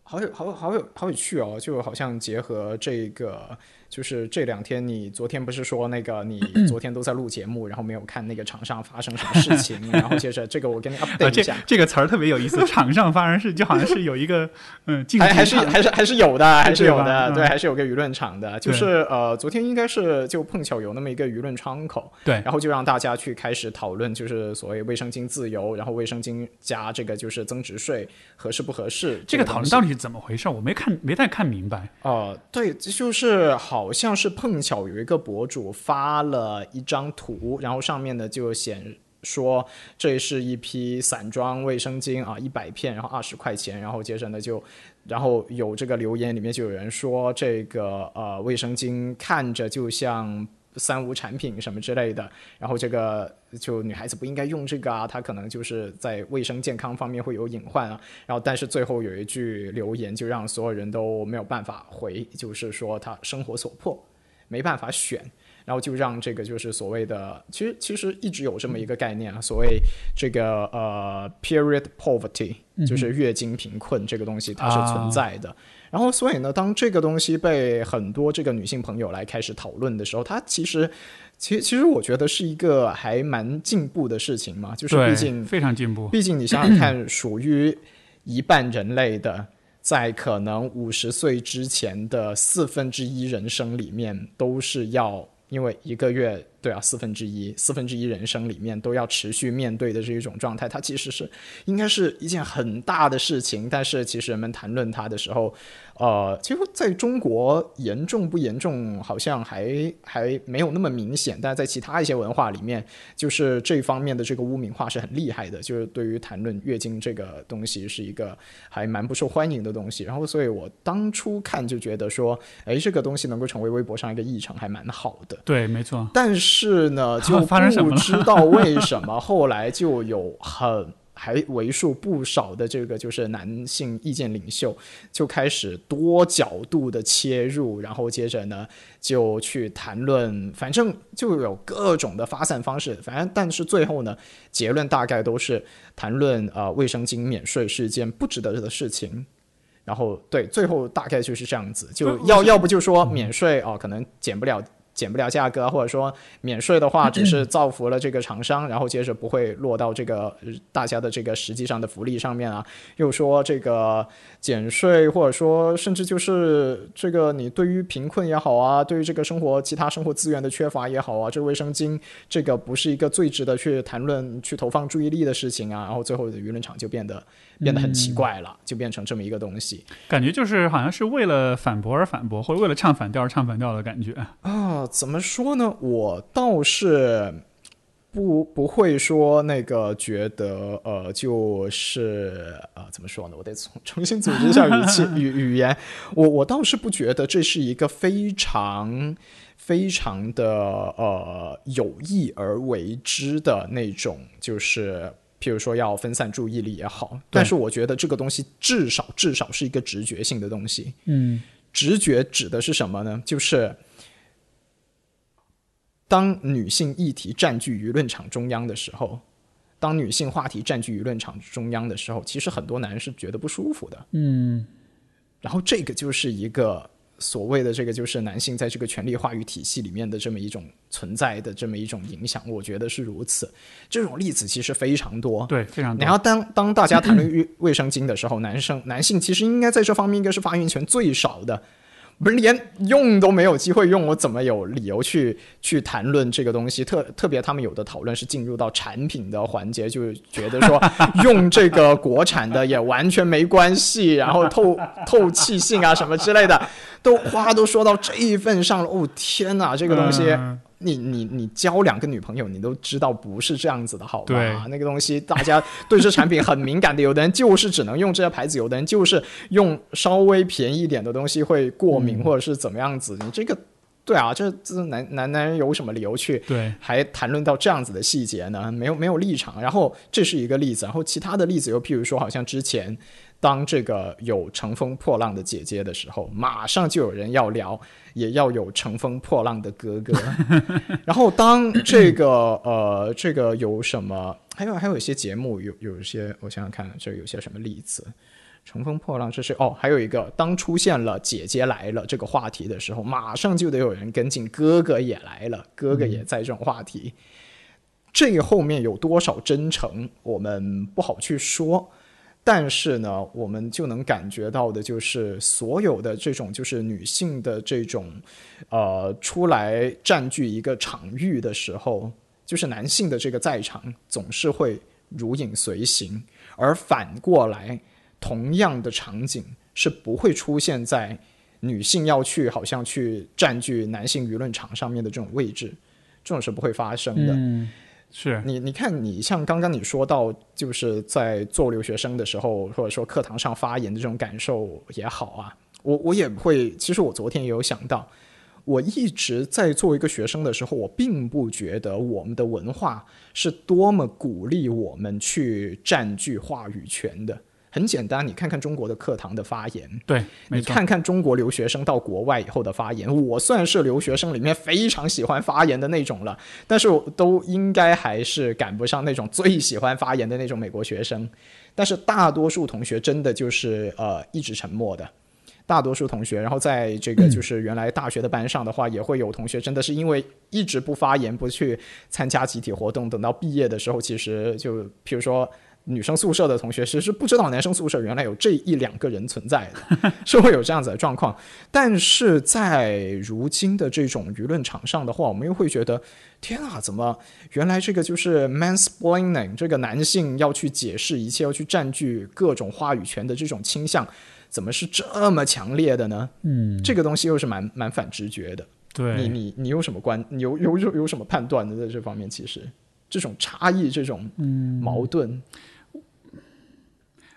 [SPEAKER 2] 好有好好有好有趣哦，就好像结合这个。就是这两天，你昨天不是说那个你 昨天都在录节目，然后没有看那个场上发生什么事情，然后接着这个我给你 update 一下。
[SPEAKER 1] 这个词儿特别有意思，场上发生事就好像是有一个嗯，
[SPEAKER 2] 还还是还是还是有的，还是有的，对，还是有个舆论场的。就是呃，昨天应该是就碰巧有那么一个舆论窗口，
[SPEAKER 1] 对，
[SPEAKER 2] 然后就让大家去开始讨论，就是所谓卫生巾自由，然后卫生巾加这个就是增值税合适不合适？
[SPEAKER 1] 这个讨论到底是怎么回事？我没看，没太看明白。
[SPEAKER 2] 哦，对，就是好。好像是碰巧有一个博主发了一张图，然后上面呢就显说这是一批散装卫生巾啊，一百片，然后二十块钱，然后接着呢就，然后有这个留言里面就有人说这个呃卫生巾看着就像。三无产品什么之类的，然后这个就女孩子不应该用这个啊，她可能就是在卫生健康方面会有隐患啊。然后但是最后有一句留言就让所有人都没有办法回，就是说她生活所迫没办法选，然后就让这个就是所谓的，其实其实一直有这么一个概念啊，所谓这个呃 period poverty，就是月经贫困这个东西它是存在的。然后，所以呢，当这个东西被很多这个女性朋友来开始讨论的时候，它其实，其其实我觉得是一个还蛮进步的事情嘛。就是毕竟
[SPEAKER 1] 非常进步。
[SPEAKER 2] 毕竟你想想看，属于一半人类的，在可能五十岁之前的四分之一人生里面，都是要因为一个月。对啊，四分之一，四分之一人生里面都要持续面对的这一种状态，它其实是应该是一件很大的事情。但是其实人们谈论它的时候，呃，其实在中国严重不严重，好像还还没有那么明显。但是在其他一些文化里面，就是这方面的这个污名化是很厉害的。就是对于谈论月经这个东西，是一个还蛮不受欢迎的东西。然后，所以我当初看就觉得说，哎，这个东西能够成为微博上一个议程，还蛮好的。
[SPEAKER 1] 对，没错。
[SPEAKER 2] 但是。是呢，就不知道为什么 后来就有很还为数不少的这个就是男性意见领袖就开始多角度的切入，然后接着呢就去谈论，反正就有各种的发散方式，反正但是最后呢结论大概都是谈论呃卫生巾免税是件不值得的事情，然后对最后大概就是这样子，就要要不就说免税哦，可能减不了。减不了价格，或者说免税的话，只是造福了这个厂商，然后接着不会落到这个大家的这个实际上的福利上面啊。又说这个减税，或者说甚至就是这个你对于贫困也好啊，对于这个生活其他生活资源的缺乏也好啊，这卫生巾这个不是一个最值得去谈论、去投放注意力的事情啊。然后最后的舆论场就变得。变得很奇怪了，就变成这么一个东西，
[SPEAKER 1] 感觉就是好像是为了反驳而反驳，或者为了唱反调而唱反调的感觉
[SPEAKER 2] 啊。怎么说呢？我倒是不不会说那个觉得呃，就是呃，怎么说呢？我得重重新组织一下语气 语语言。我我倒是不觉得这是一个非常非常的呃有意而为之的那种，就是。譬如说要分散注意力也好，但是我觉得这个东西至少至少是一个直觉性的东西。
[SPEAKER 1] 嗯，
[SPEAKER 2] 直觉指的是什么呢？就是当女性议题占据舆论场中央的时候，当女性话题占据舆论场中央的时候，其实很多男人是觉得不舒服的。
[SPEAKER 1] 嗯，
[SPEAKER 2] 然后这个就是一个。所谓的这个就是男性在这个权力话语体系里面的这么一种存在的这么一种影响，我觉得是如此。这种例子其实非常多，
[SPEAKER 1] 对，非常多。
[SPEAKER 2] 然后当当大家谈论卫卫生巾的时候，男生 男性其实应该在这方面应该是发言权最少的。不是连用都没有机会用，我怎么有理由去去谈论这个东西？特特别他们有的讨论是进入到产品的环节，就觉得说 用这个国产的也完全没关系，然后透 透气性啊什么之类的，都话都说到这一份上了。哦天哪，这个东西。你你你交两个女朋友，你都知道不是这样子的，好吧？那个东西大家对这产品很敏感的，有的人就是只能用这些牌子，有的人就是用稍微便宜一点的东西会过敏或者是怎么样子。你这个。对啊，这这男男男人有什么理由去
[SPEAKER 1] 对
[SPEAKER 2] 还谈论到这样子的细节呢？没有没有立场。然后这是一个例子，然后其他的例子又譬如说，好像之前当这个有乘风破浪的姐姐的时候，马上就有人要聊，也要有乘风破浪的哥哥。然后当这个呃这个有什么，还有还有一些节目有有一些，我想想看，这有些什么例子？乘风破浪，这是哦，还有一个，当出现了“姐姐来了”这个话题的时候，马上就得有人跟进，哥哥也来了，哥哥也在这种话题。这后面有多少真诚，我们不好去说。但是呢，我们就能感觉到的，就是所有的这种，就是女性的这种，呃，出来占据一个场域的时候，就是男性的这个在场总是会如影随形，而反过来。同样的场景是不会出现在女性要去好像去占据男性舆论场上面的这种位置，这种是不会发生的。
[SPEAKER 1] 是
[SPEAKER 2] 你你看，你像刚刚你说到，就是在做留学生的时候，或者说课堂上发言的这种感受也好啊，我我也会。其实我昨天也有想到，我一直在作为一个学生的时候，我并不觉得我们的文化是多么鼓励我们去占据话语权的。很简单，你看看中国的课堂的发言，
[SPEAKER 1] 对，
[SPEAKER 2] 你看看中国留学生到国外以后的发言。我算是留学生里面非常喜欢发言的那种了，但是都应该还是赶不上那种最喜欢发言的那种美国学生。但是大多数同学真的就是呃一直沉默的，大多数同学，然后在这个 就是原来大学的班上的话，也会有同学真的是因为一直不发言，不去参加集体活动，等到毕业的时候，其实就比如说。女生宿舍的同学其实是不知道男生宿舍原来有这一两个人存在的，是会有这样子的状况。但是在如今的这种舆论场上的话，我们又会觉得，天啊，怎么原来这个就是 mansplaining，这个男性要去解释一切，要去占据各种话语权的这种倾向，怎么是这么强烈的呢？
[SPEAKER 1] 嗯，
[SPEAKER 2] 这个东西又是蛮蛮反直觉的。
[SPEAKER 1] 对，
[SPEAKER 2] 你你你有什么观？你有有有有什么判断的在这方面？其实这种差异，这种矛盾。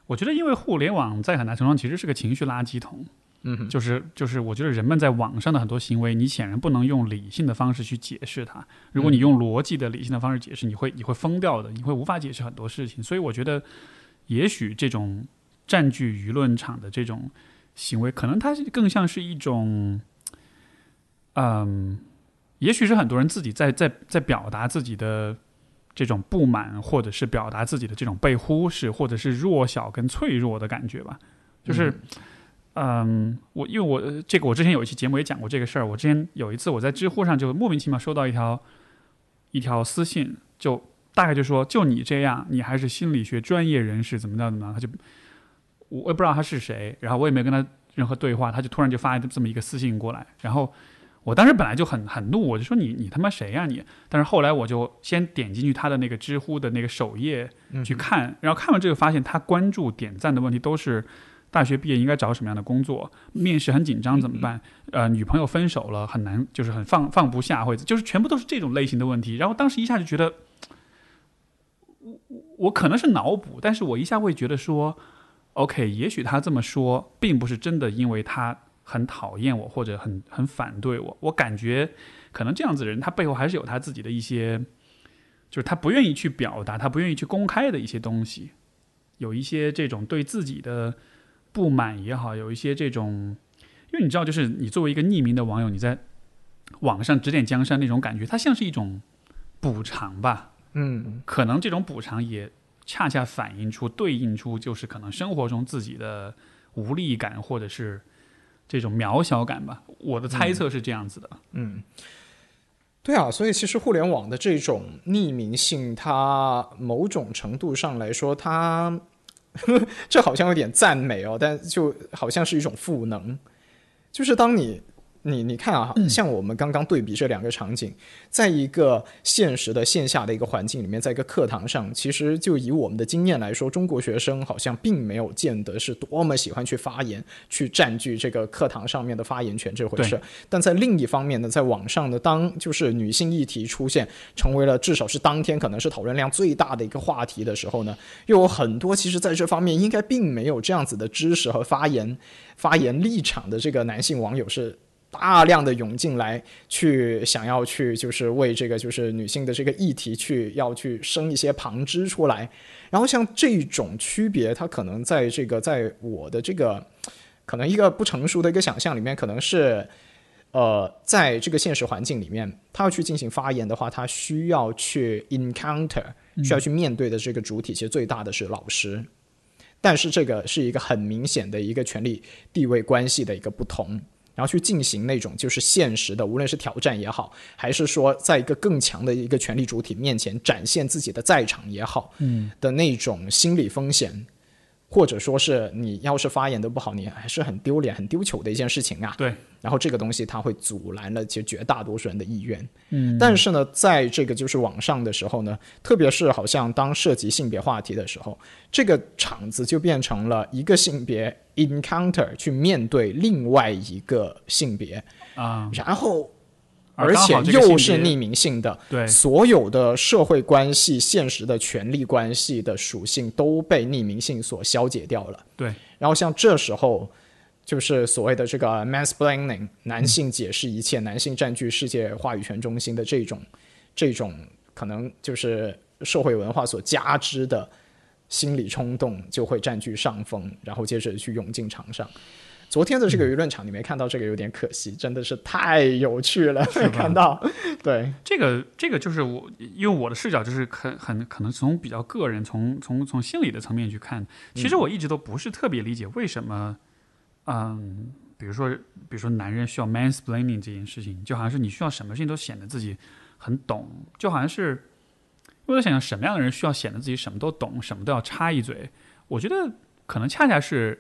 [SPEAKER 1] 我觉得，因为互联网在很大程度上其实是个情绪垃圾桶，
[SPEAKER 2] 嗯，
[SPEAKER 1] 就是就是，我觉得人们在网上的很多行为，你显然不能用理性的方式去解释它。如果你用逻辑的理性的方式解释，你会你会疯掉的，你会无法解释很多事情。所以，我觉得，也许这种占据舆论场的这种行为，可能它更像是一种，嗯，也许是很多人自己在在在表达自己的。这种不满，或者是表达自己的这种被忽视，或者是弱小跟脆弱的感觉吧。就是，嗯，我因为我这个我之前有一期节目也讲过这个事儿。我之前有一次我在知乎上就莫名其妙收到一条一条私信，就大概就说就你这样，你还是心理学专业人士，怎么着怎么着？他就我也不知道他是谁，然后我也没跟他任何对话，他就突然就发这么一个私信过来，然后。我当时本来就很很怒，我就说你你他妈谁呀你？但是后来我就先点进去他的那个知乎的那个首页去看，然后看完这个发现他关注点赞的问题都是大学毕业应该找什么样的工作，面试很紧张怎么办？呃，女朋友分手了很难，就是很放放不下，或者就是全部都是这种类型的问题。然后当时一下就觉得，我我可能是脑补，但是我一下会觉得说，OK，也许他这么说并不是真的，因为他。很讨厌我，或者很很反对我，我感觉可能这样子的人，他背后还是有他自己的一些，就是他不愿意去表达，他不愿意去公开的一些东西，有一些这种对自己的不满也好，有一些这种，因为你知道，就是你作为一个匿名的网友，你在网上指点江山那种感觉，它像是一种补偿吧，
[SPEAKER 2] 嗯，
[SPEAKER 1] 可能这种补偿也恰恰反映出、对应出，就是可能生活中自己的无力感，或者是。这种渺小感吧，我的猜测是这样子的。
[SPEAKER 2] 嗯，对啊，所以其实互联网的这种匿名性，它某种程度上来说，它 这好像有点赞美哦，但就好像是一种赋能，就是当你。你你看啊，像我们刚刚对比这两个场景，在一个现实的线下的一个环境里面，在一个课堂上，其实就以我们的经验来说，中国学生好像并没有见得是多么喜欢去发言，去占据这个课堂上面的发言权这回事。但在另一方面呢，在网上呢，当就是女性议题出现，成为了至少是当天可能是讨论量最大的一个话题的时候呢，又有很多其实在这方面应该并没有这样子的知识和发言发言立场的这个男性网友是。大量的涌进来，去想要去就是为这个就是女性的这个议题去要去生一些旁支出来，然后像这种区别，它可能在这个在我的这个可能一个不成熟的一个想象里面，可能是呃，在这个现实环境里面，他要去进行发言的话，他需要去 encounter，需要去面对的这个主体，其实最大的是老师，但是这个是一个很明显的一个权力地位关系的一个不同。然后去进行那种就是现实的，无论是挑战也好，还是说在一个更强的一个权力主体面前展现自己的在场也好，
[SPEAKER 1] 嗯，
[SPEAKER 2] 的那种心理风险。或者说是你要是发言的不好，你还是很丢脸、很丢球的一件事情啊。
[SPEAKER 1] 对。
[SPEAKER 2] 然后这个东西它会阻拦了其实绝大多数人的意愿。
[SPEAKER 1] 嗯。
[SPEAKER 2] 但是呢，在这个就是网上的时候呢，特别是好像当涉及性别话题的时候，这个场子就变成了一个性别 encounter 去面对另外一个性别
[SPEAKER 1] 啊，
[SPEAKER 2] 然后。而且又是匿名性的，
[SPEAKER 1] 对
[SPEAKER 2] 所有的社会关系、现实的权力关系的属性都被匿名性所消解掉了。
[SPEAKER 1] 对，
[SPEAKER 2] 然后像这时候，就是所谓的这个 mansplaining，男性解释一切，男性占据世界话语权中心的这种，这种可能就是社会文化所加之的心理冲动，就会占据上风，然后接着去涌进场上。昨天的这个舆论场，你没看到这个有点可惜，真的是太有趣了。看到，对
[SPEAKER 1] 这个这个就是我，因为我的视角就是很很可能从比较个人，从从从心理的层面去看。其实我一直都不是特别理解为什么，嗯，比如说比如说男人需要 mansplaining 这件事情，就好像是你需要什么事情都显得自己很懂，就好像是我在想想什么样的人需要显得自己什么都懂，什么都要插一嘴。我觉得可能恰恰是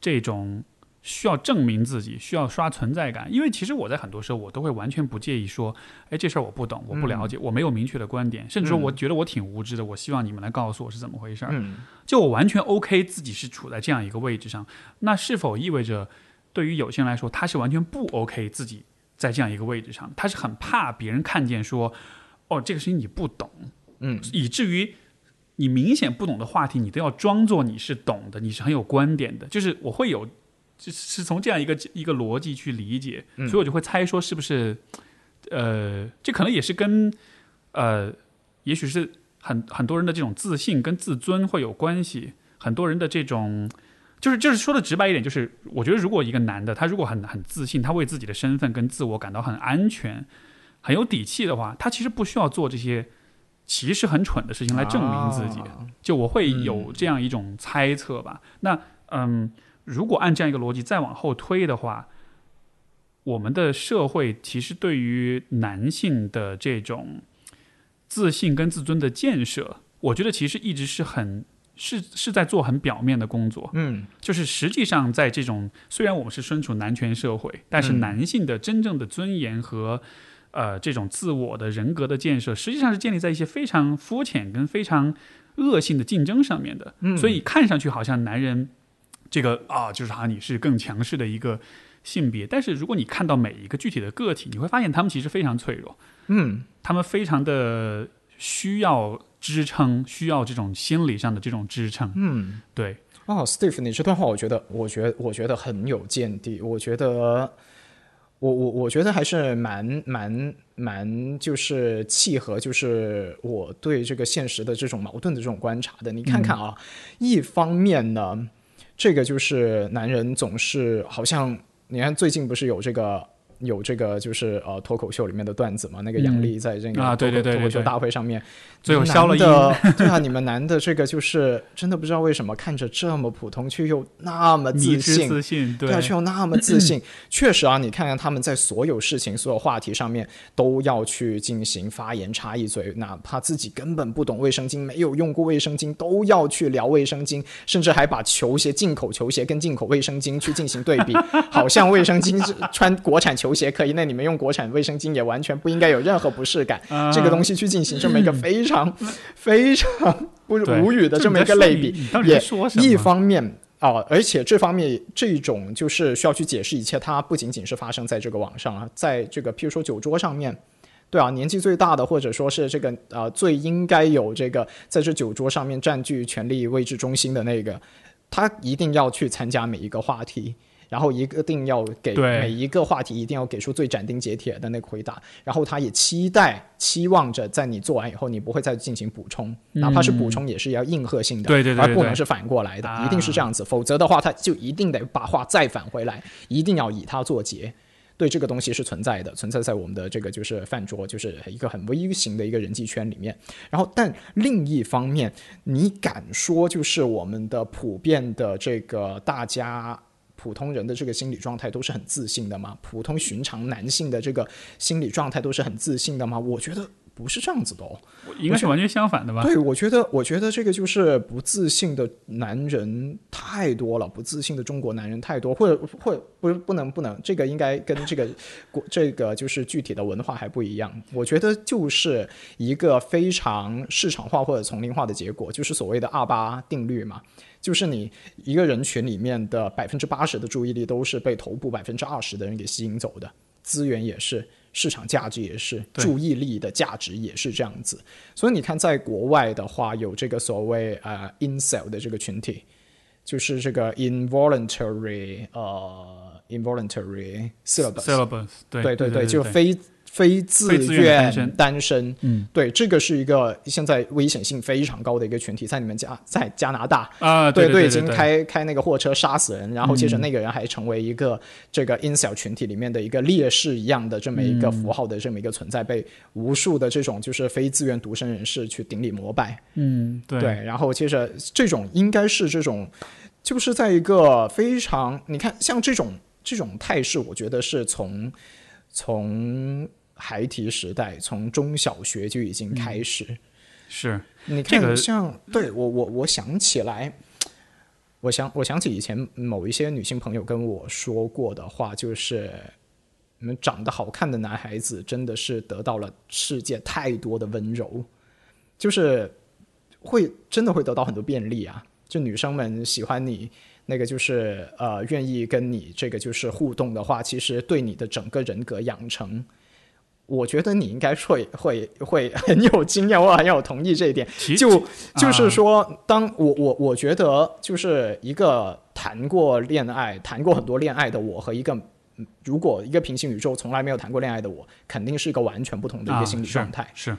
[SPEAKER 1] 这种。需要证明自己，需要刷存在感，因为其实我在很多时候我都会完全不介意说，哎，这事儿我不懂，我不了解，我没有明确的观点，甚至说我觉得我挺无知的，我希望你们来告诉我是怎么回事儿。就我完全 OK 自己是处在这样一个位置上，那是否意味着对于有些人来说，他是完全不 OK 自己在这样一个位置上？他是很怕别人看见说，哦，这个事情你不懂，
[SPEAKER 2] 嗯，
[SPEAKER 1] 以至于你明显不懂的话题，你都要装作你是懂的，你是很有观点的，就是我会有。就是从这样一个一个逻辑去理解，所以我就会猜说是不是，呃，这可能也是跟呃，也许是很很多人的这种自信跟自尊会有关系。很多人的这种，就是就是说的直白一点，就是我觉得如果一个男的他如果很很自信，他为自己的身份跟自我感到很安全、很有底气的话，他其实不需要做这些其实很蠢的事情来证明自己。就我会有这样一种猜测吧。那嗯。如果按这样一个逻辑再往后推的话，我们的社会其实对于男性的这种自信跟自尊的建设，我觉得其实一直是很是是在做很表面的工作。
[SPEAKER 2] 嗯，
[SPEAKER 1] 就是实际上在这种虽然我们是身处男权社会，但是男性的真正的尊严和呃这种自我的人格的建设，实际上是建立在一些非常肤浅跟非常恶性的竞争上面的。
[SPEAKER 2] 嗯，
[SPEAKER 1] 所以看上去好像男人。这个啊，就是啊你是更强势的一个性别，但是如果你看到每一个具体的个体，你会发现他们其实非常脆弱，
[SPEAKER 2] 嗯，
[SPEAKER 1] 他们非常的需要支撑，需要这种心理上的这种支撑，
[SPEAKER 2] 嗯，
[SPEAKER 1] 对。
[SPEAKER 2] 哦，Steve，你这段话，我觉得，我觉，我觉得很有见地，我觉得，我我我觉得还是蛮蛮蛮，就是契合，就是我对这个现实的这种矛盾的这种观察的。你看看啊，一方面呢。这个就是男人总是好像，你看最近不是有这个。有这个就是呃脱口秀里面的段子嘛？那个杨笠在这个
[SPEAKER 1] 啊对对对
[SPEAKER 2] 脱口秀大会上面，
[SPEAKER 1] 最后消了音。
[SPEAKER 2] 对啊，你们男的这个就是真的不知道为什么看着这么普通，却又那么自信，
[SPEAKER 1] 自信
[SPEAKER 2] 对，却又那么自信。确实啊，你看看他们在所有事情、所有话题上面都要去进行发言插一嘴，哪怕自己根本不懂卫生巾，没有用过卫生巾，都要去聊卫生巾，甚至还把球鞋、进口球鞋跟进口卫生巾去进行对比，好像卫生巾是穿国产球。鞋可以，那你们用国产卫生巾也完全不应该有任何不适感。这个东西去进行这么一个 非常非常不无语的这么一个类比，也一方面啊，而且这方面这种就是需要去解释一切，它不仅仅是发生在这个网上啊，在这个譬如说酒桌上面，对啊，年纪最大的或者说是这个呃最应该有这个在这酒桌上面占据权力位置中心的那个，他一定要去参加每一个话题。然后一个定要给每一个话题一定要给出最斩钉截铁的那个回答，然后他也期待期望着在你做完以后，你不会再进行补充，哪怕是补充也是要应和性的，
[SPEAKER 1] 对对对，
[SPEAKER 2] 而不能是反过来的，一定是这样子，否则的话他就一定得把话再返回来，一定要以他作结。对这个东西是存在的，存在在我们的这个就是饭桌，就是一个很微型的一个人际圈里面。然后，但另一方面，你敢说就是我们的普遍的这个大家普通人的这个心理状态都是很自信的吗？普通寻常男性的这个心理状态都是很自信的吗？我觉得。不是这样子的哦，
[SPEAKER 1] 应该是完全相反的吧？
[SPEAKER 2] 对，我觉得，我觉得这个就是不自信的男人太多了，不自信的中国男人太多，或者或不不能不能，这个应该跟这个国这个就是具体的文化还不一样。我觉得就是一个非常市场化或者丛林化的结果，就是所谓的二八定律嘛，就是你一个人群里面的百分之八十的注意力都是被头部百分之二十的人给吸引走的，资源也是。市场价值也是，注意力的价值也是这样子。所以你看，在国外的话，有这个所谓呃 incel 的这个群体，就是这个 involuntary 呃 involuntary
[SPEAKER 1] syllabus，对对
[SPEAKER 2] 对对，就非。非自愿单身，嗯，对，这个是一个现在危险性非常高的一个群体，在你们加在加拿大。
[SPEAKER 1] 啊，对
[SPEAKER 2] 对，已经开开那个货车杀死人，然后接着那个人还成为一个这个 in 小群体里面的一个烈士一样的这么一个符号的这么一个存在，被无数的这种就是非自愿独身人士去顶礼膜拜，
[SPEAKER 1] 嗯，对，
[SPEAKER 2] 然后接着这种应该是这种就是在一个非常你看像这种这种态势，我觉得是从从。孩提时代从中小学就已经开始，
[SPEAKER 1] 是
[SPEAKER 2] 你看像对我我我想起来，我想我想起以前某一些女性朋友跟我说过的话，就是你们长得好看的男孩子真的是得到了世界太多的温柔，就是会真的会得到很多便利啊！就女生们喜欢你，那个就是呃愿意跟你这个就是互动的话，其实对你的整个人格养成。我觉得你应该会会会很有经验，我很有同意这一点。就就是说，当我我我觉得，就是一个谈过恋爱、谈过很多恋爱的我和一个如果一个平行宇宙从来没有谈过恋爱的我，肯定是一个完全不同的一个心理状态。
[SPEAKER 1] 是，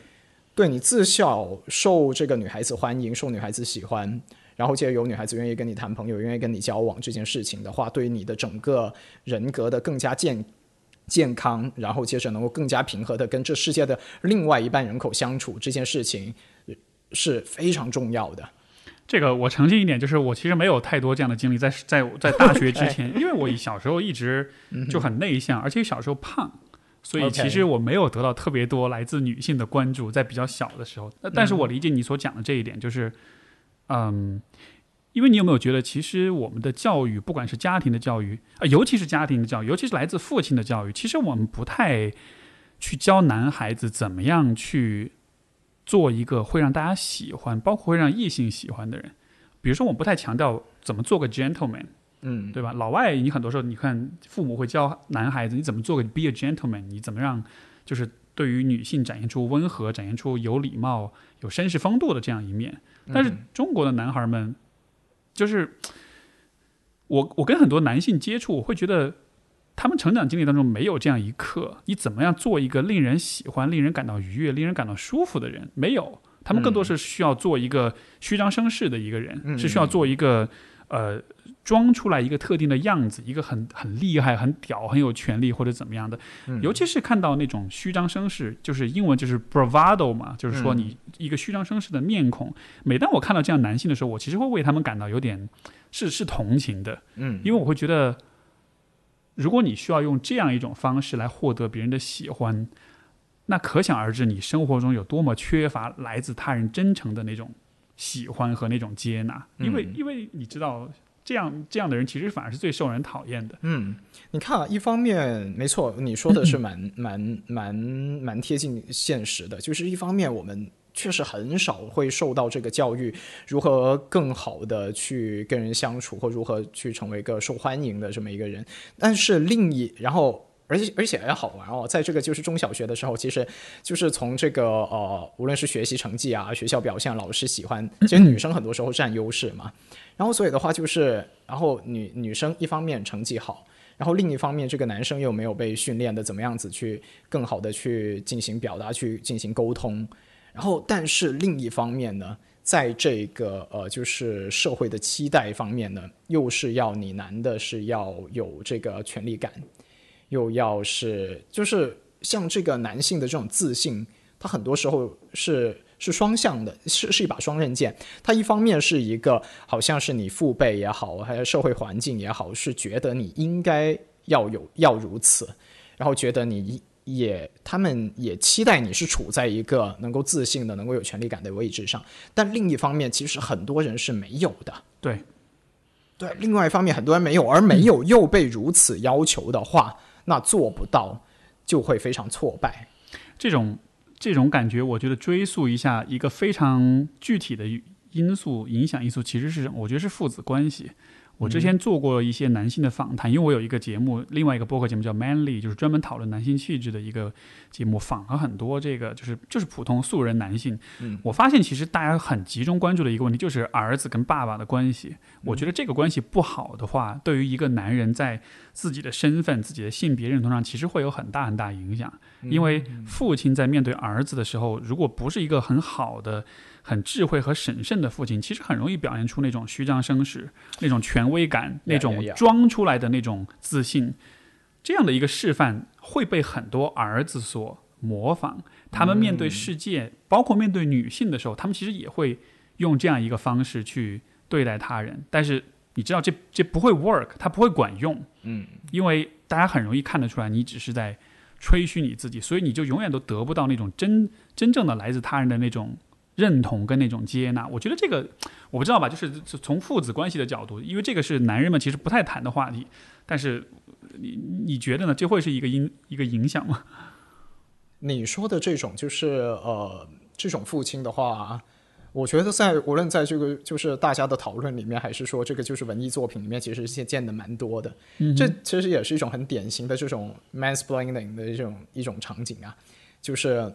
[SPEAKER 2] 对你自小受这个女孩子欢迎，受女孩子喜欢，然后接着有女孩子愿意跟你谈朋友，愿意跟你交往这件事情的话，对于你的整个人格的更加健。健康，然后接着能够更加平和的跟这世界的另外一半人口相处，这件事情是非常重要的。
[SPEAKER 1] 这个我澄清一点，就是我其实没有太多这样的经历，在在 在大学之前，因为我小时候一直就很内向，而且小时候胖，所以 其实我没有得到特别多来自女性的关注，在比较小的时候。但是我理解你所讲的这一点，就是嗯。因为你有没有觉得，其实我们的教育，不管是家庭的教育啊，尤其是家庭的教育，尤其是来自父亲的教育，其实我们不太去教男孩子怎么样去做一个会让大家喜欢，包括会让异性喜欢的人。比如说，我们不太强调怎么做个 gentleman，
[SPEAKER 2] 嗯，
[SPEAKER 1] 对吧？老外，你很多时候你看父母会教男孩子你怎么做个 be a gentleman，你怎么让就是对于女性展现出温和、展现出有礼貌、有绅士风度的这样一面。但是中国的男孩们。就是我，我跟很多男性接触，我会觉得他们成长经历当中没有这样一刻，你怎么样做一个令人喜欢、令人感到愉悦、令人感到舒服的人？没有，他们更多是需要做一个虚张声势的一个人，是需要做一个呃。装出来一个特定的样子，一个很很厉害、很屌、很有权力或者怎么样的，尤其是看到那种虚张声势，就是英文就是 bravado 嘛，就是说你一个虚张声势的面孔。每当我看到这样男性的时候，我其实会为他们感到有点是是同情的，
[SPEAKER 2] 嗯，
[SPEAKER 1] 因为我会觉得，如果你需要用这样一种方式来获得别人的喜欢，那可想而知你生活中有多么缺乏来自他人真诚的那种喜欢和那种接纳，因为因为你知道。这样这样的人其实反而是最受人讨厌的。
[SPEAKER 2] 嗯，你看啊，一方面没错，你说的是蛮 蛮蛮蛮贴近现实的。就是一方面，我们确实很少会受到这个教育，如何更好的去跟人相处，或如何去成为一个受欢迎的这么一个人。但是另一，然后而且而且也好玩哦，在这个就是中小学的时候，其实就是从这个呃，无论是学习成绩啊、学校表现，老师喜欢，其实女生很多时候占优势嘛。然后所以的话就是，然后女女生一方面成绩好，然后另一方面这个男生又没有被训练的怎么样子去更好的去进行表达、去进行沟通。然后但是另一方面呢，在这个呃就是社会的期待方面呢，又是要你男的是要有这个权利感。又要是就是像这个男性的这种自信，他很多时候是是双向的，是是一把双刃剑。他一方面是一个好像是你父辈也好，还有社会环境也好，是觉得你应该要有要如此，然后觉得你也他们也期待你是处在一个能够自信的、能够有权利感的位置上。但另一方面，其实很多人是没有的。
[SPEAKER 1] 对，
[SPEAKER 2] 对，另外一方面，很多人没有，而没有又被如此要求的话。那做不到，就会非常挫败。
[SPEAKER 1] 这种这种感觉，我觉得追溯一下一个非常具体的因素影响因素，其实是我觉得是父子关系。我之前做过一些男性的访谈，因为我有一个节目，另外一个播客节目叫 Manly，就是专门讨论男性气质的一个节目，访了很多这个就是就是普通素人男性。
[SPEAKER 2] 嗯，
[SPEAKER 1] 我发现其实大家很集中关注的一个问题就是儿子跟爸爸的关系。我觉得这个关系不好的话，对于一个男人在自己的身份、自己的性别认同上，其实会有很大很大影响。因为父亲在面对儿子的时候，如果不是一个很好的。很智慧和审慎的父亲，其实很容易表现出那种虚张声势、那种权威感、那种装出来的那种自信。这样的一个示范会被很多儿子所模仿。他们面对世界，包括面对女性的时候，他们其实也会用这样一个方式去对待他人。但是你知道，这这不会 work，它不会管用。
[SPEAKER 2] 嗯，
[SPEAKER 1] 因为大家很容易看得出来，你只是在吹嘘你自己，所以你就永远都得不到那种真真正的来自他人的那种。认同跟那种接纳，我觉得这个我不知道吧，就是从父子关系的角度，因为这个是男人们其实不太谈的话题。但是你你觉得呢？这会是一个影一个影响吗？
[SPEAKER 2] 你说的这种就是呃，这种父亲的话，我觉得在无论在这个就是大家的讨论里面，还是说这个就是文艺作品里面，其实见见的蛮多的。这其实也是一种很典型的这种 mansplaining 的这种一种场景啊，就是。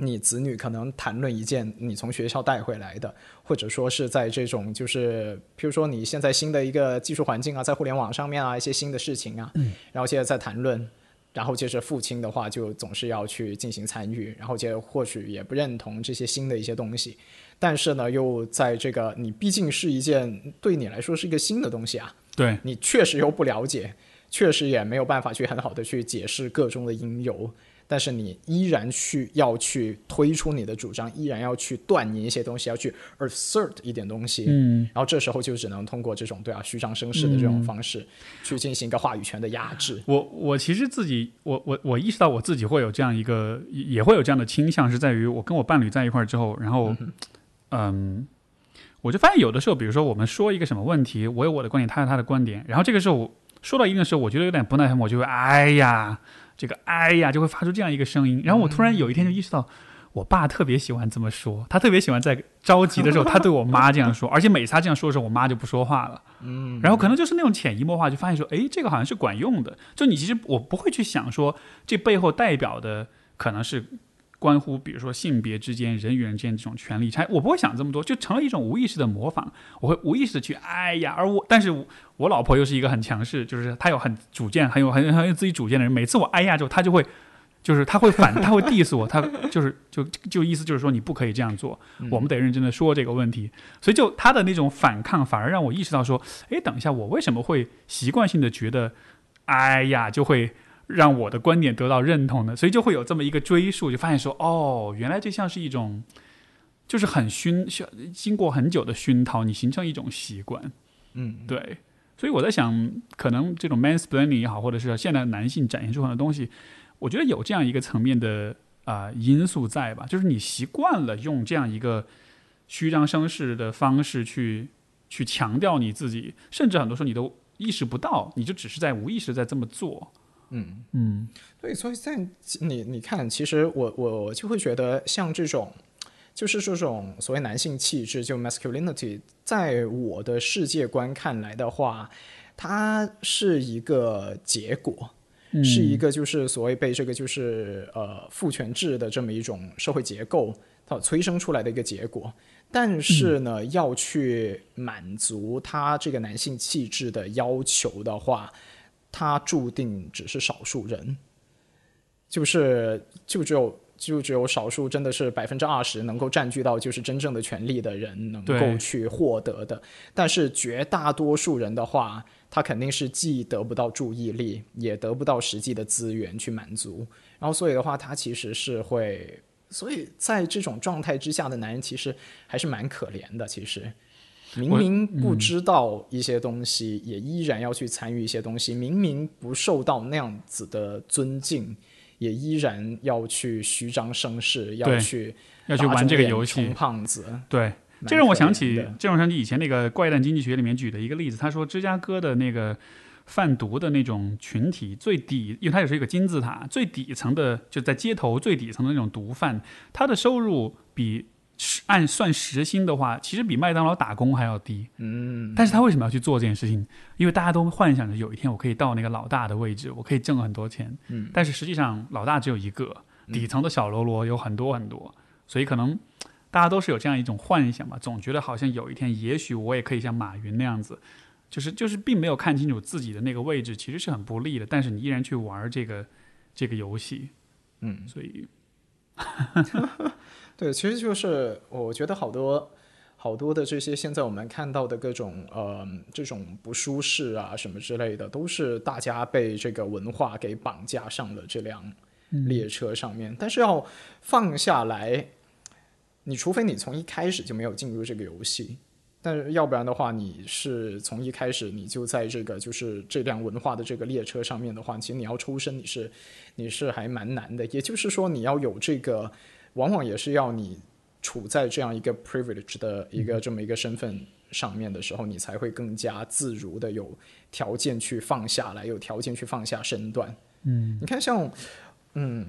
[SPEAKER 2] 你子女可能谈论一件你从学校带回来的，或者说是在这种就是，譬如说你现在新的一个技术环境啊，在互联网上面啊一些新的事情啊，然后接着在谈论，然后接着父亲的话就总是要去进行参与，然后接着或许也不认同这些新的一些东西，但是呢又在这个你毕竟是一件对你来说是一个新的东西啊，
[SPEAKER 1] 对
[SPEAKER 2] 你确实又不了解，确实也没有办法去很好的去解释个中的因由。但是你依然去要去推出你的主张，依然要去断你一些东西，要去 assert 一点东西，
[SPEAKER 1] 嗯，
[SPEAKER 2] 然后这时候就只能通过这种对啊虚张声势的这种方式，去进行一个话语权的压制。
[SPEAKER 1] 我我其实自己，我我我意识到我自己会有这样一个，也会有这样的倾向，是在于我跟我伴侣在一块儿之后，然后，嗯，我就发现有的时候，比如说我们说一个什么问题，我有我的观点，他有他的观点，然后这个时候说到一定的时候，我觉得有点不耐烦，我就会哎呀。这个哎呀，就会发出这样一个声音。然后我突然有一天就意识到，我爸特别喜欢这么说，他特别喜欢在着急的时候，他对我妈这样说，而且每次他这样说的时候，我妈就不说话了。
[SPEAKER 2] 嗯，
[SPEAKER 1] 然后可能就是那种潜移默化，就发现说，哎，这个好像是管用的。就你其实我不会去想说，这背后代表的可能是。关乎比如说性别之间、人与人之间这种权利差，我不会想这么多，就成了一种无意识的模仿。我会无意识的去哎呀，而我，但是我老婆又是一个很强势，就是她有很主见、很有很很有自己主见的人。每次我哎呀之后，她就会，就是她会反，她会 diss 我，她就是就就意思就是说你不可以这样做，我们得认真的说这个问题。所以就她的那种反抗，反而让我意识到说，哎，等一下，我为什么会习惯性的觉得哎呀就会。让我的观点得到认同的，所以就会有这么一个追溯，就发现说，哦，原来这像是一种，就是很熏，需要经过很久的熏陶，你形成一种习惯。
[SPEAKER 2] 嗯，
[SPEAKER 1] 对。所以我在想，可能这种 mansplaining 也好，或者是现代男性展现出很多东西，我觉得有这样一个层面的啊因素在吧？就是你习惯了用这样一个虚张声势的方式去去强调你自己，甚至很多时候你都意识不到，你就只是在无意识在这么做。
[SPEAKER 2] 嗯。
[SPEAKER 1] 嗯，
[SPEAKER 2] 对，所以在你你看，其实我我就会觉得，像这种就是这种所谓男性气质，就 masculinity，在我的世界观看来的话，它是一个结果，是一个就是所谓被这个就是呃父权制的这么一种社会结构它催生出来的一个结果。但是呢，要去满足他这个男性气质的要求的话，他注定只是少数人，就是就只有就只有少数真的是百分之二十能够占据到就是真正的权利的人能够去获得的。但是绝大多数人的话，他肯定是既得不到注意力，也得不到实际的资源去满足。然后所以的话，他其实是会。所以在这种状态之下的男人，其实还是蛮可怜的。其实，明明不知道一些东西，也依然要去参与一些东西；明明不受到那样子的尊敬，也依然要去虚张声势，要去
[SPEAKER 1] 要去玩这个游戏。
[SPEAKER 2] 胖子，
[SPEAKER 1] 对，这让我想起，这让我想起以前那个怪诞经济学里面举的一个例子。他说，芝加哥的那个。贩毒的那种群体最底，因为它也是一个金字塔，最底层的就在街头最底层的那种毒贩，他的收入比按算时薪的话，其实比麦当劳打工还要低。
[SPEAKER 2] 嗯，
[SPEAKER 1] 但是他为什么要去做这件事情？因为大家都幻想着有一天我可以到那个老大的位置，我可以挣很多钱。
[SPEAKER 2] 嗯，
[SPEAKER 1] 但是实际上老大只有一个，底层的小喽啰有很多很多，所以可能大家都是有这样一种幻想吧，总觉得好像有一天，也许我也可以像马云那样子。就是就是，并没有看清楚自己的那个位置，其实是很不利的。但是你依然去玩这个这个游戏，
[SPEAKER 2] 嗯，
[SPEAKER 1] 所以，
[SPEAKER 2] 对，其实就是我觉得好多好多的这些现在我们看到的各种呃这种不舒适啊什么之类的，都是大家被这个文化给绑架上了这辆列车上面。但是要放下来，你除非你从一开始就没有进入这个游戏。但是要不然的话，你是从一开始你就在这个就是这辆文化的这个列车上面的话，其实你要抽身，你是你是还蛮难的。也就是说，你要有这个，往往也是要你处在这样一个 privilege 的一个这么一个身份上面的时候，你才会更加自如的有条件去放下来，有条件去放下身段。
[SPEAKER 1] 嗯，
[SPEAKER 2] 你看，像嗯，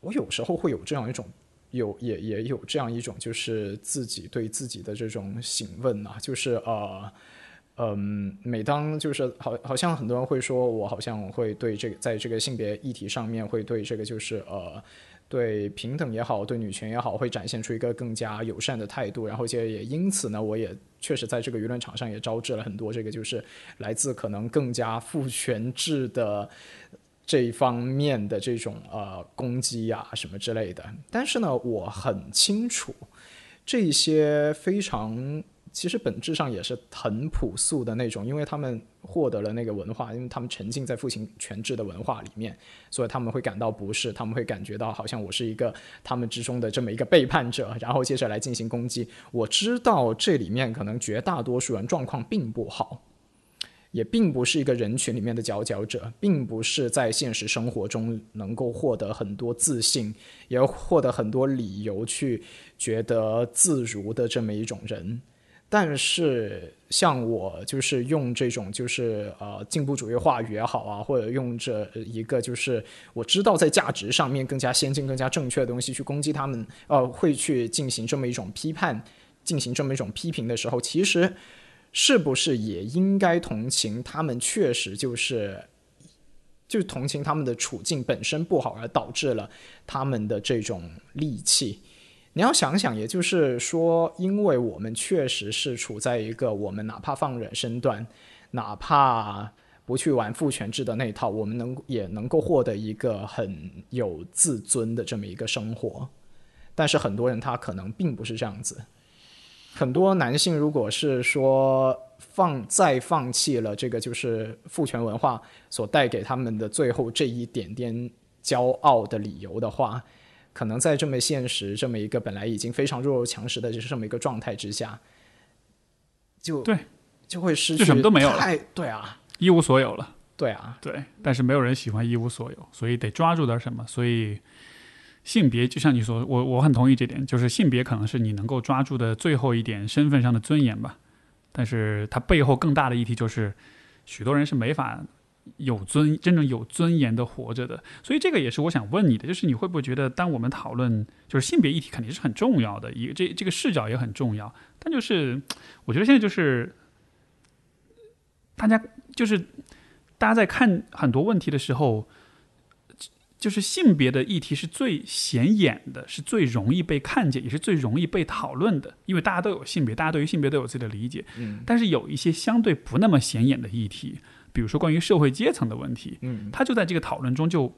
[SPEAKER 2] 我有时候会有这样一种。有也也有这样一种，就是自己对自己的这种醒问啊，就是呃，嗯，每当就是好，好像很多人会说，我好像会对这个，在这个性别议题上面，会对这个就是呃，对平等也好，对女权也好，会展现出一个更加友善的态度。然后，也也因此呢，我也确实在这个舆论场上也招致了很多这个就是来自可能更加父权制的。这一方面的这种呃攻击呀什么之类的，但是呢，我很清楚这些非常其实本质上也是很朴素的那种，因为他们获得了那个文化，因为他们沉浸在父亲权制的文化里面，所以他们会感到不适，他们会感觉到好像我是一个他们之中的这么一个背叛者，然后接着来进行攻击。我知道这里面可能绝大多数人状况并不好。也并不是一个人群里面的佼佼者，并不是在现实生活中能够获得很多自信，也获得很多理由去觉得自如的这么一种人。但是像我，就是用这种就是呃进步主义话语也好啊，或者用这一个就是我知道在价值上面更加先进、更加正确的东西去攻击他们，呃，会去进行这么一种批判，进行这么一种批评的时候，其实。是不是也应该同情他们？确实就是，就同情他们的处境本身不好，而导致了他们的这种戾气。你要想想，也就是说，因为我们确实是处在一个我们哪怕放软身段，哪怕不去玩父权制的那一套，我们能也能够获得一个很有自尊的这么一个生活。但是很多人他可能并不是这样子。很多男性，如果是说放再放弃了这个就是父权文化所带给他们的最后这一点点骄傲的理由的话，可能在这么现实、这么一个本来已经非常弱肉强食的就是这么一个状态之下，就
[SPEAKER 1] 对，
[SPEAKER 2] 就会失去
[SPEAKER 1] 什么都没有了。
[SPEAKER 2] 对啊，
[SPEAKER 1] 一无所有了。
[SPEAKER 2] 对啊，
[SPEAKER 1] 对，但是没有人喜欢一无所有，所以得抓住点什么，所以。性别就像你说，我我很同意这点，就是性别可能是你能够抓住的最后一点身份上的尊严吧。但是它背后更大的议题就是，许多人是没法有尊真正有尊严的活着的。所以这个也是我想问你的，就是你会不会觉得，当我们讨论就是性别议题，肯定是很重要的，一这这个视角也很重要。但就是我觉得现在就是大家就是大家在看很多问题的时候。就是性别的议题是最显眼的，是最容易被看见，也是最容易被讨论的，因为大家都有性别，大家对于性别都有自己的理解。
[SPEAKER 2] 嗯，
[SPEAKER 1] 但是有一些相对不那么显眼的议题，比如说关于社会阶层的问题，
[SPEAKER 2] 嗯，
[SPEAKER 1] 他就在这个讨论中就，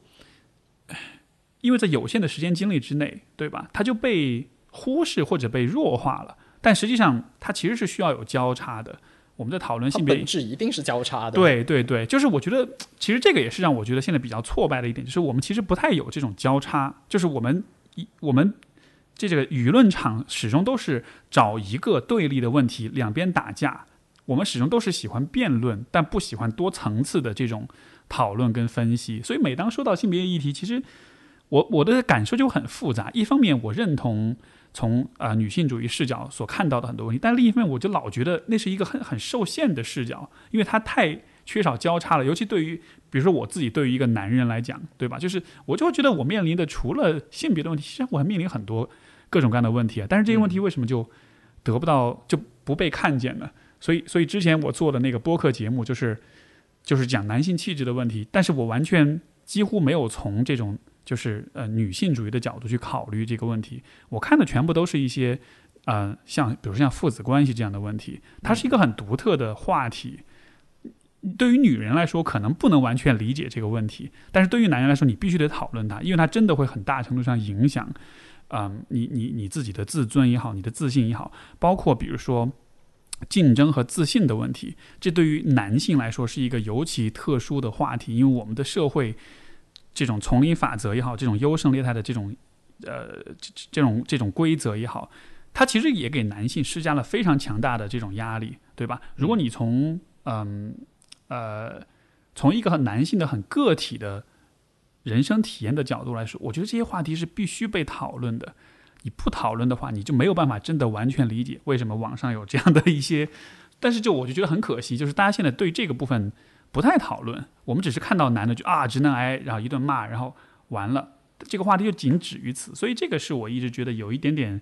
[SPEAKER 1] 因为在有限的时间精力之内，对吧？他就被忽视或者被弱化了。但实际上，它其实是需要有交叉的。我们在讨论性别
[SPEAKER 2] 本质一定是交叉的。
[SPEAKER 1] 对对对，就是我觉得，其实这个也是让我觉得现在比较挫败的一点，就是我们其实不太有这种交叉，就是我们一我们这这个舆论场始终都是找一个对立的问题，两边打架。我们始终都是喜欢辩论，但不喜欢多层次的这种讨论跟分析。所以每当说到性别议题，其实我我的感受就很复杂。一方面，我认同。从啊女性主义视角所看到的很多问题，但另一方面，我就老觉得那是一个很很受限的视角，因为它太缺少交叉了。尤其对于，比如说我自己对于一个男人来讲，对吧？就是我就会觉得我面临的除了性别的问题，其实我还面临很多各种各样的问题啊。但是这些问题为什么就得不到就不被看见呢？所以，所以之前我做的那个播客节目就是就是讲男性气质的问题，但是我完全几乎没有从这种。就是呃女性主义的角度去考虑这个问题，我看的全部都是一些，呃像比如像父子关系这样的问题，它是一个很独特的话题。对于女人来说，可能不能完全理解这个问题，但是对于男人来说，你必须得讨论它，因为它真的会很大程度上影响，嗯，你你你自己的自尊也好，你的自信也好，包括比如说竞争和自信的问题，这对于男性来说是一个尤其特殊的话题，因为我们的社会。这种丛林法则也好，这种优胜劣汰的这种，呃，这这种这种规则也好，它其实也给男性施加了非常强大的这种压力，对吧？如果你从嗯呃从一个男性的很个体的人生体验的角度来说，我觉得这些话题是必须被讨论的。你不讨论的话，你就没有办法真的完全理解为什么网上有这样的一些。但是就我就觉得很可惜，就是大家现在对这个部分。不太讨论，我们只是看到男的就啊直男癌，然后一顿骂，然后完了，这个话题就仅止于此。所以这个是我一直觉得有一点点